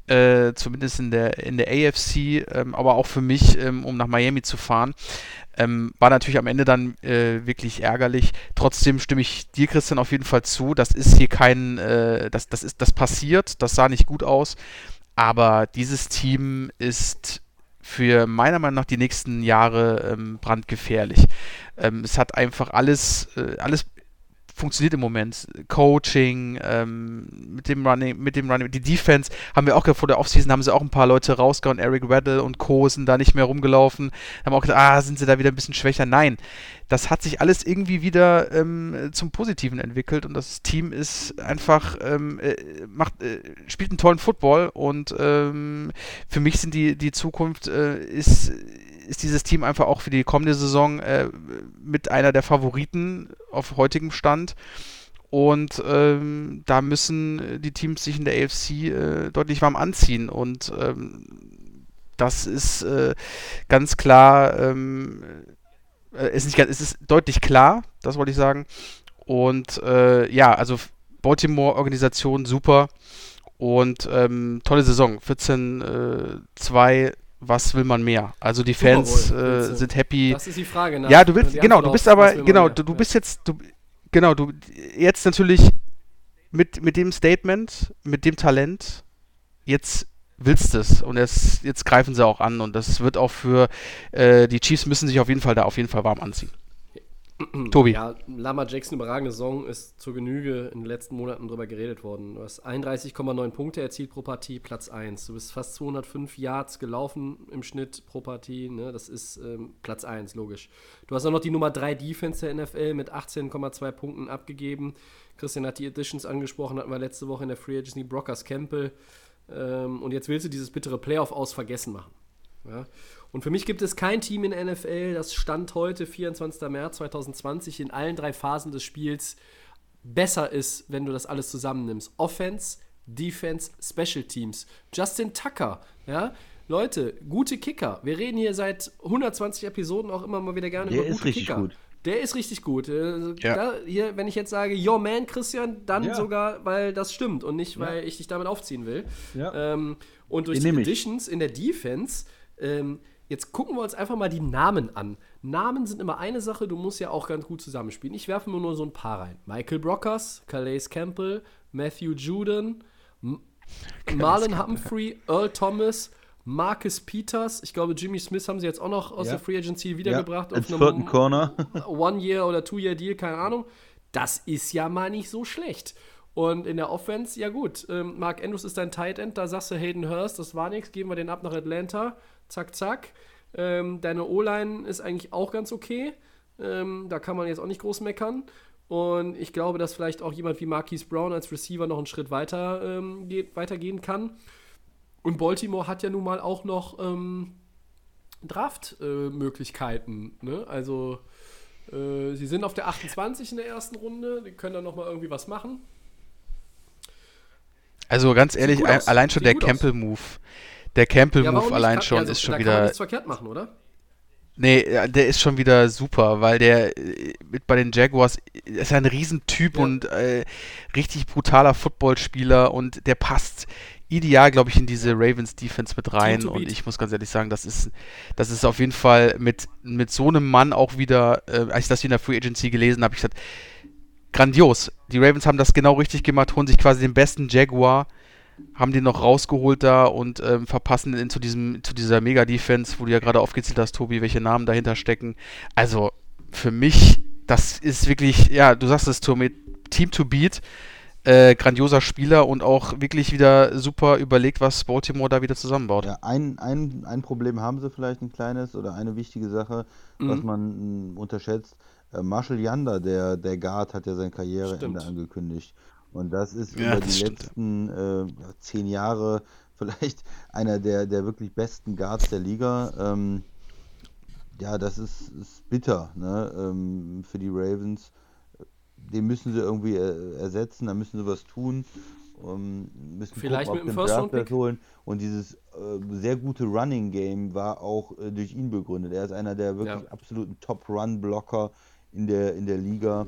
äh, zumindest in der, in der AFC, ähm, aber auch für mich, ähm, um nach Miami zu fahren. Ähm, war natürlich am Ende dann äh, wirklich ärgerlich. Trotzdem stimme ich dir, Christian, auf jeden Fall zu. Das ist hier kein, äh, das, das ist, das passiert, das sah nicht gut aus. Aber dieses Team ist für meiner Meinung nach die nächsten Jahre ähm, brandgefährlich. Ähm, es hat einfach alles, äh, alles funktioniert im Moment. Coaching, ähm, mit dem Running, mit dem Running, die Defense haben wir auch vor der Offseason haben sie auch ein paar Leute rausgehauen, Eric Weddle und Co. sind da nicht mehr rumgelaufen, haben auch gesagt, ah, sind sie da wieder ein bisschen schwächer. Nein, das hat sich alles irgendwie wieder ähm, zum Positiven entwickelt und das Team ist einfach, ähm, äh, macht, äh, spielt einen tollen Football und ähm, für mich sind die, die Zukunft äh, ist ist dieses Team einfach auch für die kommende Saison äh, mit einer der Favoriten auf heutigem Stand. Und ähm, da müssen die Teams sich in der AFC äh, deutlich warm anziehen. Und ähm, Das ist äh, ganz klar, ähm, äh, ist nicht ganz, es ist deutlich klar, das wollte ich sagen. Und äh, ja, also Baltimore-Organisation super und ähm, tolle Saison. 14-2 was will man mehr? Also die Fans äh, sind happy.
Das ist die Frage. Nach,
ja, du willst, genau, du bist aber, genau, du, du bist jetzt, du, genau, du, jetzt natürlich mit, mit dem Statement, mit dem Talent, jetzt willst es und jetzt, jetzt greifen sie auch an und das wird auch für äh, die Chiefs müssen sich auf jeden Fall da auf jeden Fall warm anziehen.
Tobi. Ja, Lama Jackson, überragende Saison, ist zur Genüge in den letzten Monaten drüber geredet worden. Du hast 31,9 Punkte erzielt pro Partie, Platz 1. Du bist fast 205 Yards gelaufen im Schnitt pro Partie. Ne? Das ist ähm, Platz 1, logisch. Du hast auch noch die Nummer 3 Defense der NFL mit 18,2 Punkten abgegeben. Christian hat die Additions angesprochen, hatten wir letzte Woche in der Free Agency Brockers Campbell. Ähm, und jetzt willst du dieses bittere Playoff aus vergessen machen. Ja? Und für mich gibt es kein Team in NFL, das Stand heute, 24. März 2020, in allen drei Phasen des Spiels besser ist, wenn du das alles zusammennimmst. Offense, Defense, Special Teams. Justin Tucker, ja. Leute, gute Kicker. Wir reden hier seit 120 Episoden auch immer mal wieder gerne
Der
über
ist
gute
richtig
Kicker.
gut.
Der ist richtig gut. Äh,
Ja.
Da, hier, wenn ich jetzt sage, Your Man, Christian, dann
Ja.
sogar, weil das stimmt und nicht, weil ich dich damit aufziehen will.
Ja.
Ähm, und durch
Den
die. Additions in der Defense, ähm, jetzt gucken wir uns einfach mal die Namen an. Namen sind immer eine Sache, du musst ja auch ganz gut zusammenspielen. Ich werfe mir nur so ein paar rein. Michael Brockers, Calais Campbell, Matthew Juden, Marlon Humphrey, Earl Thomas, Marcus Peters. Ich glaube, Jimmy Smith haben sie jetzt auch noch aus
Ja.
der Free Agency wiedergebracht.
ja, als vierten Corner.
One-Year- oder Two-Year-Deal, keine Ahnung. Das ist ja mal nicht so schlecht. Und in der Offense, ja gut, ähm, Mark Andrews ist dein Tight End, da sagst du Hayden Hurst, das war nichts, geben wir den ab nach Atlanta. Zack, zack. Ähm, deine O-Line ist eigentlich auch ganz okay. Ähm, da kann man jetzt auch nicht groß meckern. Und ich glaube, dass vielleicht auch jemand wie Marquise Brown als Receiver noch einen Schritt weiter ähm, geht, weitergehen kann. Und Baltimore hat ja nun mal auch noch ähm, Draft-Möglichkeiten. ne? Also äh, sie sind auf der 28 in der ersten Runde, die können dann noch mal irgendwie was machen.
Also ganz ehrlich, allein schon
Sieht
der. Campbell-Move. Der Campbell-Move
nicht?
allein
Kann-
schon
also,
ist schon
da kann man
wieder.
nichts verkehrt machen, oder?
Nee, ja, der ist schon wieder super, weil der äh, mit bei den Jaguars ist ja ein Riesentyp
Ja.
und äh, richtig brutaler Footballspieler und der passt ideal, glaube ich, in diese Ravens Defense mit rein. Und ich muss ganz ehrlich sagen, das ist, das ist auf jeden Fall mit, mit so einem Mann auch wieder, äh, als ich das hier in der Free Agency gelesen habe, ich gesagt, grandios. Die Ravens haben das genau richtig gemacht, holen sich quasi den besten Jaguar, haben den noch rausgeholt da und ähm, verpassen ihn zu diesem, zu dieser Mega-Defense, wo du ja gerade aufgezählt hast, Tobi, welche Namen dahinter stecken. Also für mich, das ist wirklich, ja, du sagst es, Tobi, Team to beat. Äh, grandioser Spieler und auch wirklich wieder super überlegt, was Baltimore da wieder zusammenbaut.
Ja, ein, ein, ein Problem haben sie vielleicht ein kleines oder eine wichtige Sache, was
Mhm.
man mh, unterschätzt. Äh, Marshall Yanda, der, der Guard, hat ja sein Karriereende angekündigt. Und das ist
Ja,
über
das
die
stimmt,
letzten äh, zehn Jahre vielleicht einer der, der wirklich besten Guards der Liga. Ähm, ja, das ist, ist bitter ne, ähm, für die Ravens. Den müssen sie irgendwie äh, ersetzen, da müssen sie was tun. Ähm, müssen
Vielleicht
gucken,
mit
einen
First-Round-Pick?
Draft holen. Und dieses äh, sehr gute Running Game war auch äh, durch ihn begründet. Er ist einer der wirklich
Ja.
absoluten Top-Run-Blocker in der, in der Liga.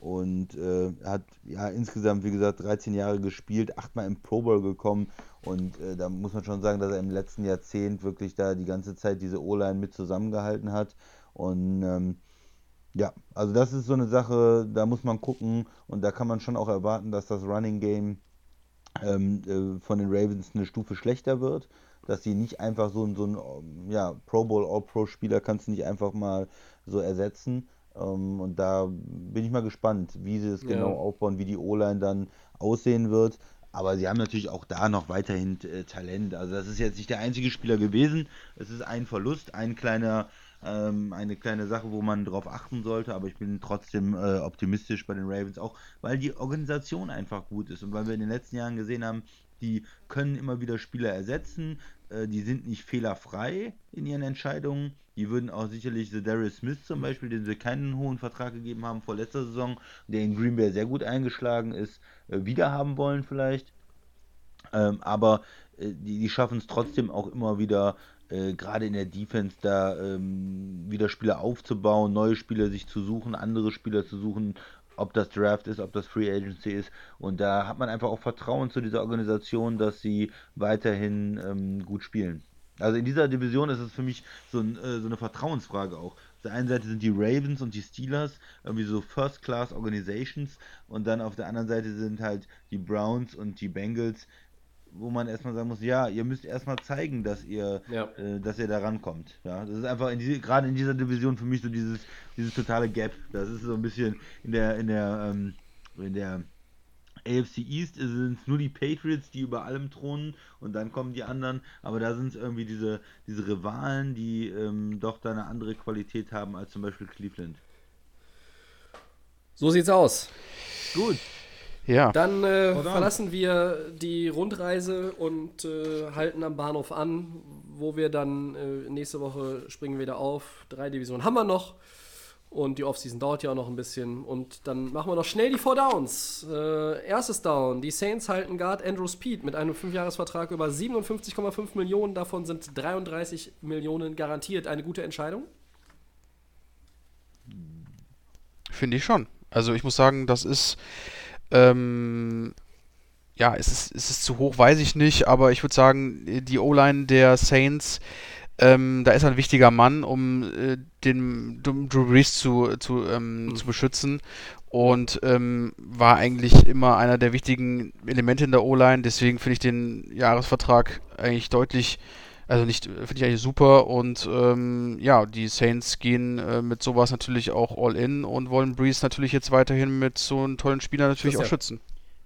Und äh, hat ja insgesamt, wie gesagt, 13 Jahre gespielt, achtmal im Pro Bowl gekommen. Und äh, da muss man schon sagen, dass er im letzten Jahrzehnt wirklich da die ganze Zeit diese O-Line mit zusammengehalten hat. Und ähm, ja, also das ist so eine Sache, da muss man gucken. Und da kann man schon auch erwarten, dass das Running Game ähm, äh, von den Ravens eine Stufe schlechter wird. Dass sie nicht einfach so, so ein ähm, ja, Pro Bowl, All-Pro-Spieler kannst du nicht einfach mal so ersetzen. Ähm, und da bin ich mal gespannt, wie sie es
Ja.
genau aufbauen, wie die O-Line dann aussehen wird. Aber sie haben natürlich auch da noch weiterhin äh, Talent. Also das ist jetzt nicht der einzige Spieler gewesen. Es ist ein Verlust, ein kleiner, ähm, eine kleine Sache, wo man drauf achten sollte. Aber ich bin trotzdem äh, optimistisch bei den Ravens auch, weil die Organisation einfach gut ist und weil wir in den letzten Jahren gesehen haben, die können immer wieder Spieler ersetzen. Äh, die sind nicht fehlerfrei in ihren Entscheidungen. Die würden auch sicherlich The Darius Smith zum Beispiel, den sie keinen hohen Vertrag gegeben haben vor letzter Saison, der in Green Bay sehr gut eingeschlagen ist, äh, wieder haben wollen vielleicht. Ähm, aber äh, die, die schaffen es trotzdem auch immer wieder äh, gerade in der Defense da ähm, wieder Spieler aufzubauen, neue Spieler sich zu suchen, andere Spieler zu suchen, ob das Draft ist, ob das Free Agency ist. Und da hat man einfach auch Vertrauen zu dieser Organisation, dass sie weiterhin ähm, gut spielen. Also in dieser Division ist es für mich so, ein, äh, so, eine Vertrauensfrage auch. Auf der einen Seite sind die Ravens und die Steelers irgendwie so First-Class Organizations und dann auf der anderen Seite sind halt die Browns und die Bengals, wo man erstmal sagen muss, ja, ihr müsst erstmal zeigen, dass ihr, ja. äh, dass ihr da rankommt. Ja, das ist einfach in diese, gerade in dieser Division für mich so dieses, dieses totale Gap. Das ist so ein bisschen in der, in der, ähm, in der AFC East sind es nur die Patriots, die über allem thronen und dann kommen die anderen, aber da sind es irgendwie diese, diese Rivalen, die ähm, doch da eine andere Qualität haben als zum Beispiel Cleveland.
So sieht's aus.
Gut.
Ja. Dann äh, verlassen wir die Rundreise und äh, halten am Bahnhof an, wo wir dann äh, nächste Woche springen wieder auf. Drei Divisionen haben wir noch. Und die Offseason dauert ja auch noch ein bisschen. Und dann machen wir noch schnell die Four Downs. Äh, erstes Down. Die Saints halten Guard Andrew Speed mit einem Fünfjahresvertrag über 57,5 Millionen. Davon sind 33 Millionen garantiert. Eine gute Entscheidung?
Finde ich schon. Also ich muss sagen, das ist ähm, ja, es ist, es ist zu hoch, weiß ich nicht, aber ich würde sagen, die O-Line der Saints, ähm, da ist ein wichtiger Mann, um äh, den Drew Brees zu, zu, ähm, mhm. zu beschützen und ähm, war eigentlich immer einer der wichtigen Elemente in der O-Line. Deswegen finde ich den Jahresvertrag eigentlich deutlich, also nicht, finde ich eigentlich super. Und ähm, ja, die Saints gehen äh, mit sowas natürlich auch all in und wollen Breeze natürlich jetzt weiterhin mit so einem tollen Spieler natürlich auch schützen.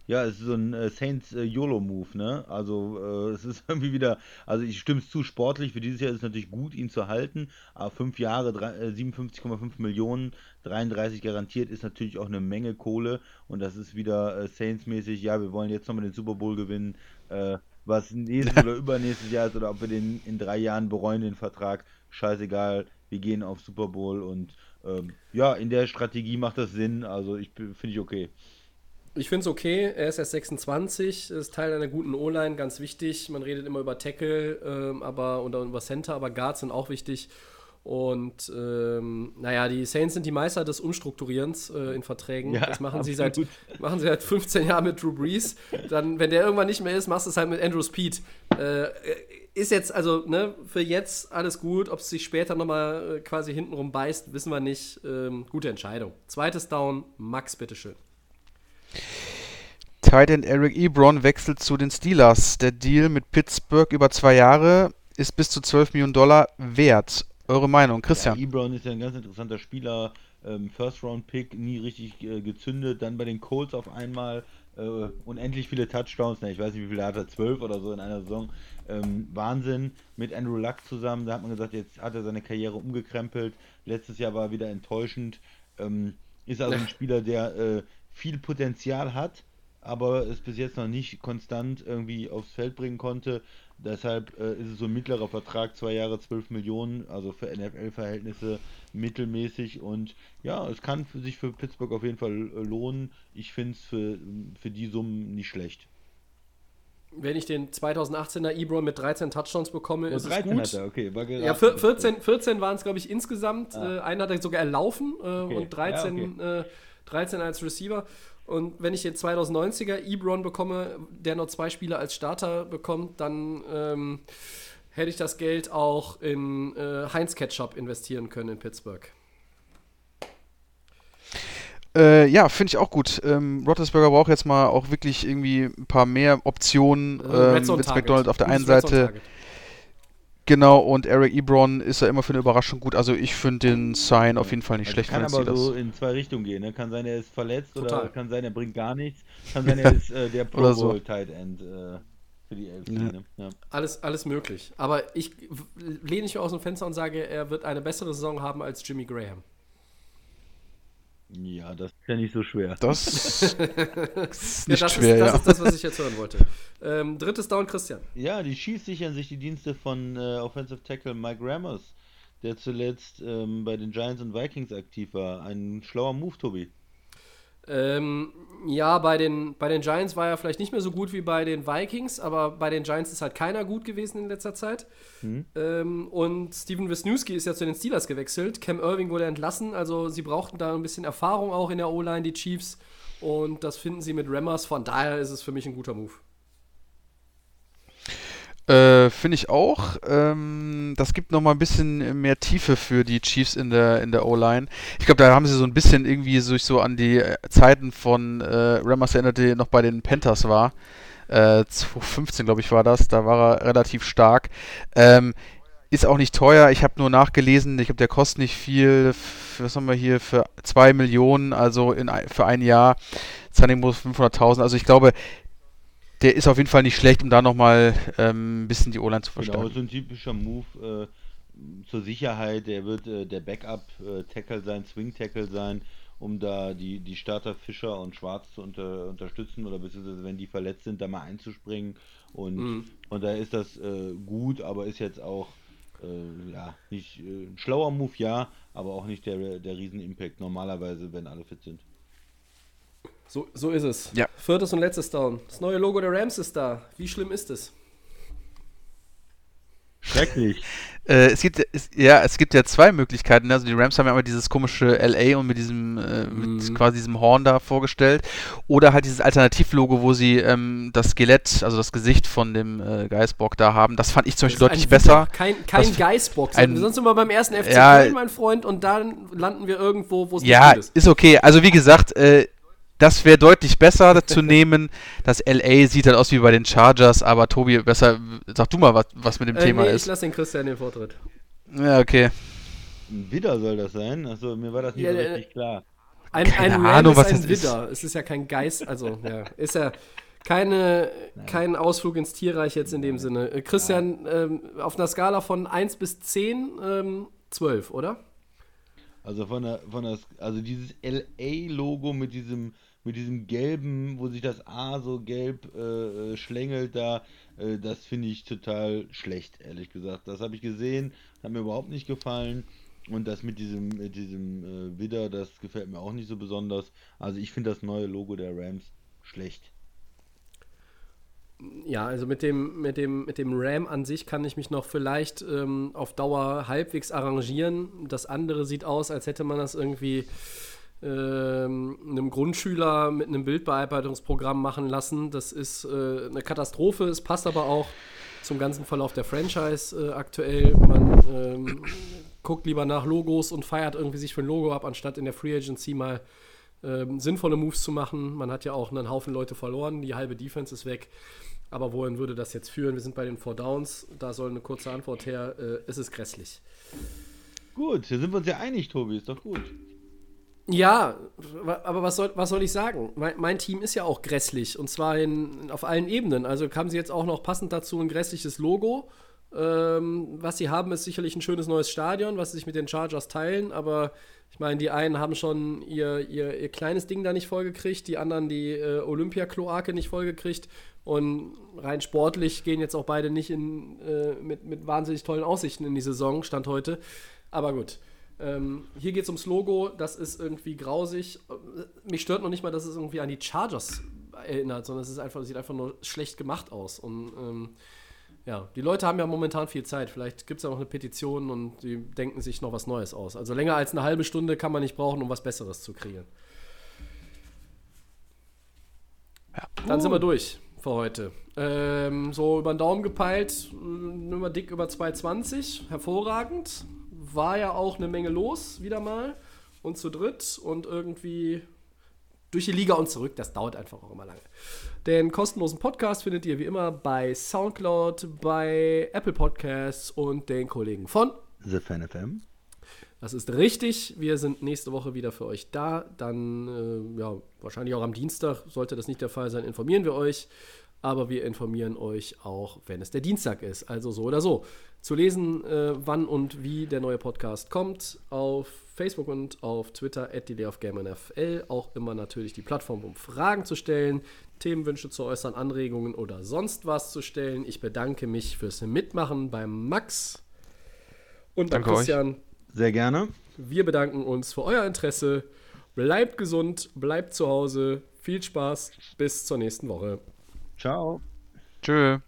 Ja, es ist so ein äh, Saints äh, YOLO-Move, ne? Also äh, es ist irgendwie wieder, also ich stimme es zu, sportlich für dieses Jahr ist es natürlich gut, ihn zu halten, aber fünf Jahre, 57,5 äh, Millionen, 33 garantiert, ist natürlich auch eine Menge Kohle und das ist wieder Saints-mäßig, ja, wir wollen jetzt nochmal den Super Bowl gewinnen, was nächstes oder übernächstes Jahr ist oder ob wir den in drei Jahren bereuen, den Vertrag, scheißegal, wir gehen auf Super Bowl und ähm, ja, in der Strategie macht das Sinn, also ich finde ich okay.
Ich finde es okay. Er ist erst 26, ist Teil einer guten O-Line, ganz wichtig. Man redet immer über Tackle, ähm, aber und über Center, aber Guards sind auch wichtig. Und ähm, naja, die Saints sind die Meister des Umstrukturierens äh, in Verträgen. Ja, das machen sie, seit, machen sie seit 15 Jahren mit Drew Brees. Dann, wenn der irgendwann nicht mehr ist, machst du es halt mit Andrew Speed. Äh, ist jetzt, also, ne, für jetzt alles gut. Ob es sich später nochmal äh, quasi hintenrum beißt, wissen wir nicht. Ähm, gute Entscheidung. Zweites Down, Max, bitteschön.
Titan Eric Ebron wechselt zu den Steelers. Der Deal mit Pittsburgh über zwei Jahre ist bis zu 12 Millionen Dollar wert. Eure Meinung, Christian?
Ja, Ebron ist ja ein ganz interessanter Spieler. Ähm, First-Round-Pick, nie richtig äh, gezündet. Dann bei den Colts auf einmal äh, unendlich viele Touchdowns. Na, ich weiß nicht, wie viele hat er, 12 oder so in einer Saison. Ähm, Wahnsinn. Mit Andrew Luck zusammen. Da hat man gesagt, jetzt hat er seine Karriere umgekrempelt. Letztes Jahr war er wieder enttäuschend. Ähm, ist also ein Spieler, der äh, viel Potenzial hat, aber es bis jetzt noch nicht konstant irgendwie aufs Feld bringen konnte. Deshalb äh, ist es so ein mittlerer Vertrag, zwei Jahre, 12 Millionen, also für NFL-Verhältnisse mittelmäßig. Und ja, es kann für sich für Pittsburgh auf jeden Fall äh, lohnen. Ich finde es für, für die Summen nicht schlecht.
Wenn ich den 2018er Ebron mit 13 Touchdowns bekomme, ja, ist 13 es gut. Hat er,
okay.
War ja, 14, 14 waren es, glaube ich, insgesamt. Ah. Äh, einen hat er sogar erlaufen äh, okay. und 13 ja, okay. Äh, 13 als Receiver. Und wenn ich den 2090er Ebron bekomme, der noch zwei Spiele als Starter bekommt, dann ähm, hätte ich das Geld auch in äh, Heinz Ketchup investieren können in Pittsburgh.
Äh, ja, finde ich auch gut. Ähm, Roethlisberger braucht jetzt mal auch wirklich irgendwie ein paar mehr Optionen. Äh, ähm, Vince McDonald auf der einen Seite. Genau, und Eric Ebron ist ja immer für eine Überraschung gut. Also ich finde den Sign auf jeden Fall nicht also schlecht.
Kann aber so in zwei Richtungen gehen. Ne? Kann sein, er ist verletzt Total. oder kann sein, er bringt gar nichts. Kann sein, er ist äh, der Pro Bowl so. Tight End äh, für die Elf. Ja.
Ne? Ja. Alles, alles möglich. Aber ich lehne mich aus dem Fenster und sage, er wird eine bessere Saison haben als Jimmy Graham.
Ja, das ist ja nicht so schwer.
Das ist nicht
ja, das
schwer,
ist,
das
ja. ist das, was ich jetzt hören wollte. Ähm, drittes Down, Christian.
Ja, die Chiefs sichern sich die Dienste von äh, Offensive Tackle Mike Ramos, der zuletzt ähm, bei den Giants und Vikings aktiv war. Ein schlauer Move, Tobi.
Ähm, ja, bei den, bei den Giants war er vielleicht nicht mehr so gut wie bei den Vikings, aber bei den Giants ist halt keiner gut gewesen in letzter Zeit.
Hm.
Ähm, und Steven Wisniewski ist ja zu den Steelers gewechselt. Cam Irving wurde entlassen, also sie brauchten da ein bisschen Erfahrung auch in der O-Line, die Chiefs. Und das finden sie mit Rammers, von daher ist es für mich ein guter Move.
Äh, Finde ich auch. Ähm, das gibt nochmal ein bisschen mehr Tiefe für die Chiefs in der, in der O-Line. Ich glaube, da haben sie so ein bisschen irgendwie sich so an die äh, Zeiten von äh, Rammers erinnert, die noch bei den Panthers war. Äh, 2015, glaube ich, war das. Da war er relativ stark. Ähm, ist auch nicht teuer. Ich habe nur nachgelesen. Ich glaube, der kostet nicht viel. Was haben wir hier für 2 Millionen, also in, für ein Jahr. Muss 500.000. Also ich glaube, der ist auf jeden Fall nicht schlecht, um da nochmal ähm, ein bisschen die O-Line zu
Genau,
verstärken.
so ein typischer Move äh, zur Sicherheit. Der wird äh, der Backup-Tackle sein, Swing-Tackle sein, um da die, die Starter Fischer und Schwarz zu unter, unterstützen oder beziehungsweise wenn die verletzt sind, da mal einzuspringen. Und
Mhm.
von daher ist das äh, gut, aber ist jetzt auch äh, ja nicht äh, ein schlauer Move, ja, aber auch nicht der, der Riesen-Impact normalerweise, wenn alle fit sind.
So, so ist es.
Ja.
Viertes und letztes Down. Das neue Logo der Rams ist da. Wie schlimm ist es?
Schrecklich.
Äh, es gibt es, ja, es gibt ja zwei Möglichkeiten. Also die Rams haben ja immer dieses komische LA und mit diesem äh, mit
Mhm.
quasi diesem Horn da vorgestellt. Oder halt dieses Alternativlogo, wo sie ähm, das Skelett, also das Gesicht von dem äh, Geißbock da haben. Das fand ich zum
Das
Beispiel
ist
deutlich
ein
besser.
Kein, kein Geißbock.
ein-
Sonst sind wir beim ersten FC
Ja.
Köln, mein Freund, und dann landen wir irgendwo, wo es
Ja,
nicht gut ist.
ist okay. Also wie gesagt, äh, das wäre deutlich besser zu nehmen. Das LA sieht halt aus wie bei den Chargers, aber Tobi, besser, sag du mal, was, was mit dem
Äh,
Thema
nee, ich
ist.
lasse den Christian den Vortritt.
Ja, okay.
Ein Widder soll das sein? Achso, mir war das nicht
Ja,
so richtig klar.
Ein,
Keine
ein
Ahnung,
ist
was
ein
das ist.
Widder. Es ist ja kein Geist, also ja, ist ja keine, kein Ausflug ins Tierreich jetzt in dem Sinne. Christian, ähm, auf einer Skala von 1 bis 10, ähm, 12, oder?
Also von der, von der, also dieses LA-Logo mit diesem, mit diesem gelben, wo sich das A so gelb äh, äh, schlängelt da, äh, das finde ich total schlecht, ehrlich gesagt. Das habe ich gesehen, hat mir überhaupt nicht gefallen. Und das mit diesem, mit diesem äh, Widder, das gefällt mir auch nicht so besonders. Also ich finde das neue Logo der Rams schlecht.
Ja, also mit dem, mit dem, mit dem RAM an sich kann ich mich noch vielleicht ähm, auf Dauer halbwegs arrangieren. Das andere sieht aus, als hätte man das irgendwie ähm, einem Grundschüler mit einem Bildbearbeitungsprogramm machen lassen. Das ist äh, eine Katastrophe. Es passt aber auch zum ganzen Verlauf der Franchise äh, aktuell. Man ähm, guckt lieber nach Logos und feiert irgendwie sich für ein Logo ab, anstatt in der Free Agency mal ähm, sinnvolle Moves zu machen. Man hat ja auch einen Haufen Leute verloren, die halbe Defense ist weg. Aber wohin würde das jetzt führen? Wir sind bei den Four Downs. Da soll eine kurze Antwort her. Äh, es ist grässlich.
Gut, hier sind wir uns ja einig, Tobi, ist doch gut.
Ja, aber was soll, was soll ich sagen? Mein, mein Team ist ja auch grässlich und zwar in, auf allen Ebenen. Also haben sie jetzt auch noch passend dazu ein grässliches Logo. Ähm, was sie haben, ist sicherlich ein schönes neues Stadion, was sie sich mit den Chargers teilen, aber ich meine, die einen haben schon ihr, ihr, ihr kleines Ding da nicht vollgekriegt, die anderen die äh, Olympia-Kloake nicht vollgekriegt und rein sportlich gehen jetzt auch beide nicht in, äh, mit, mit wahnsinnig tollen Aussichten in die Saison, Stand heute. Aber gut. Ähm, hier geht es ums Logo, das ist irgendwie grausig. Mich stört noch nicht mal, dass es irgendwie an die Chargers erinnert, sondern es ist einfach, sieht einfach nur schlecht gemacht aus. Und ähm, ja, die Leute haben ja momentan viel Zeit. Vielleicht gibt es ja noch eine Petition und die denken sich noch was Neues aus. Also länger als eine halbe Stunde kann man nicht brauchen, um was Besseres zu kreieren. Dann sind wir durch für heute. Ähm, so über den Daumen gepeilt, nur mal dick über 220. Hervorragend. War ja auch eine Menge los, wieder mal. Und zu dritt und irgendwie durch die Liga und zurück. Das dauert einfach auch immer lange. Den kostenlosen Podcast findet ihr wie immer bei Soundcloud, bei Apple Podcasts und den Kollegen von
The Fan FM.
das ist richtig. Wir sind nächste Woche wieder für euch da. Dann, äh, ja, wahrscheinlich auch am Dienstag, sollte das nicht der Fall sein, informieren wir euch. Aber wir informieren euch auch, wenn es der Dienstag ist. Also so oder so. Zu lesen, äh, wann und wie der neue Podcast kommt, auf Facebook und auf Twitter, at NFL. Auch immer natürlich die Plattform, um Fragen zu stellen, Themenwünsche zu äußern, Anregungen oder sonst was zu stellen. Ich bedanke mich fürs Mitmachen beim Max und beim
Danke euch.
Christian.
Sehr gerne.
Wir bedanken uns für euer Interesse Bleibt gesund, bleibt zu Hause. Viel Spaß. Bis zur nächsten Woche.
Ciao.
Tschö.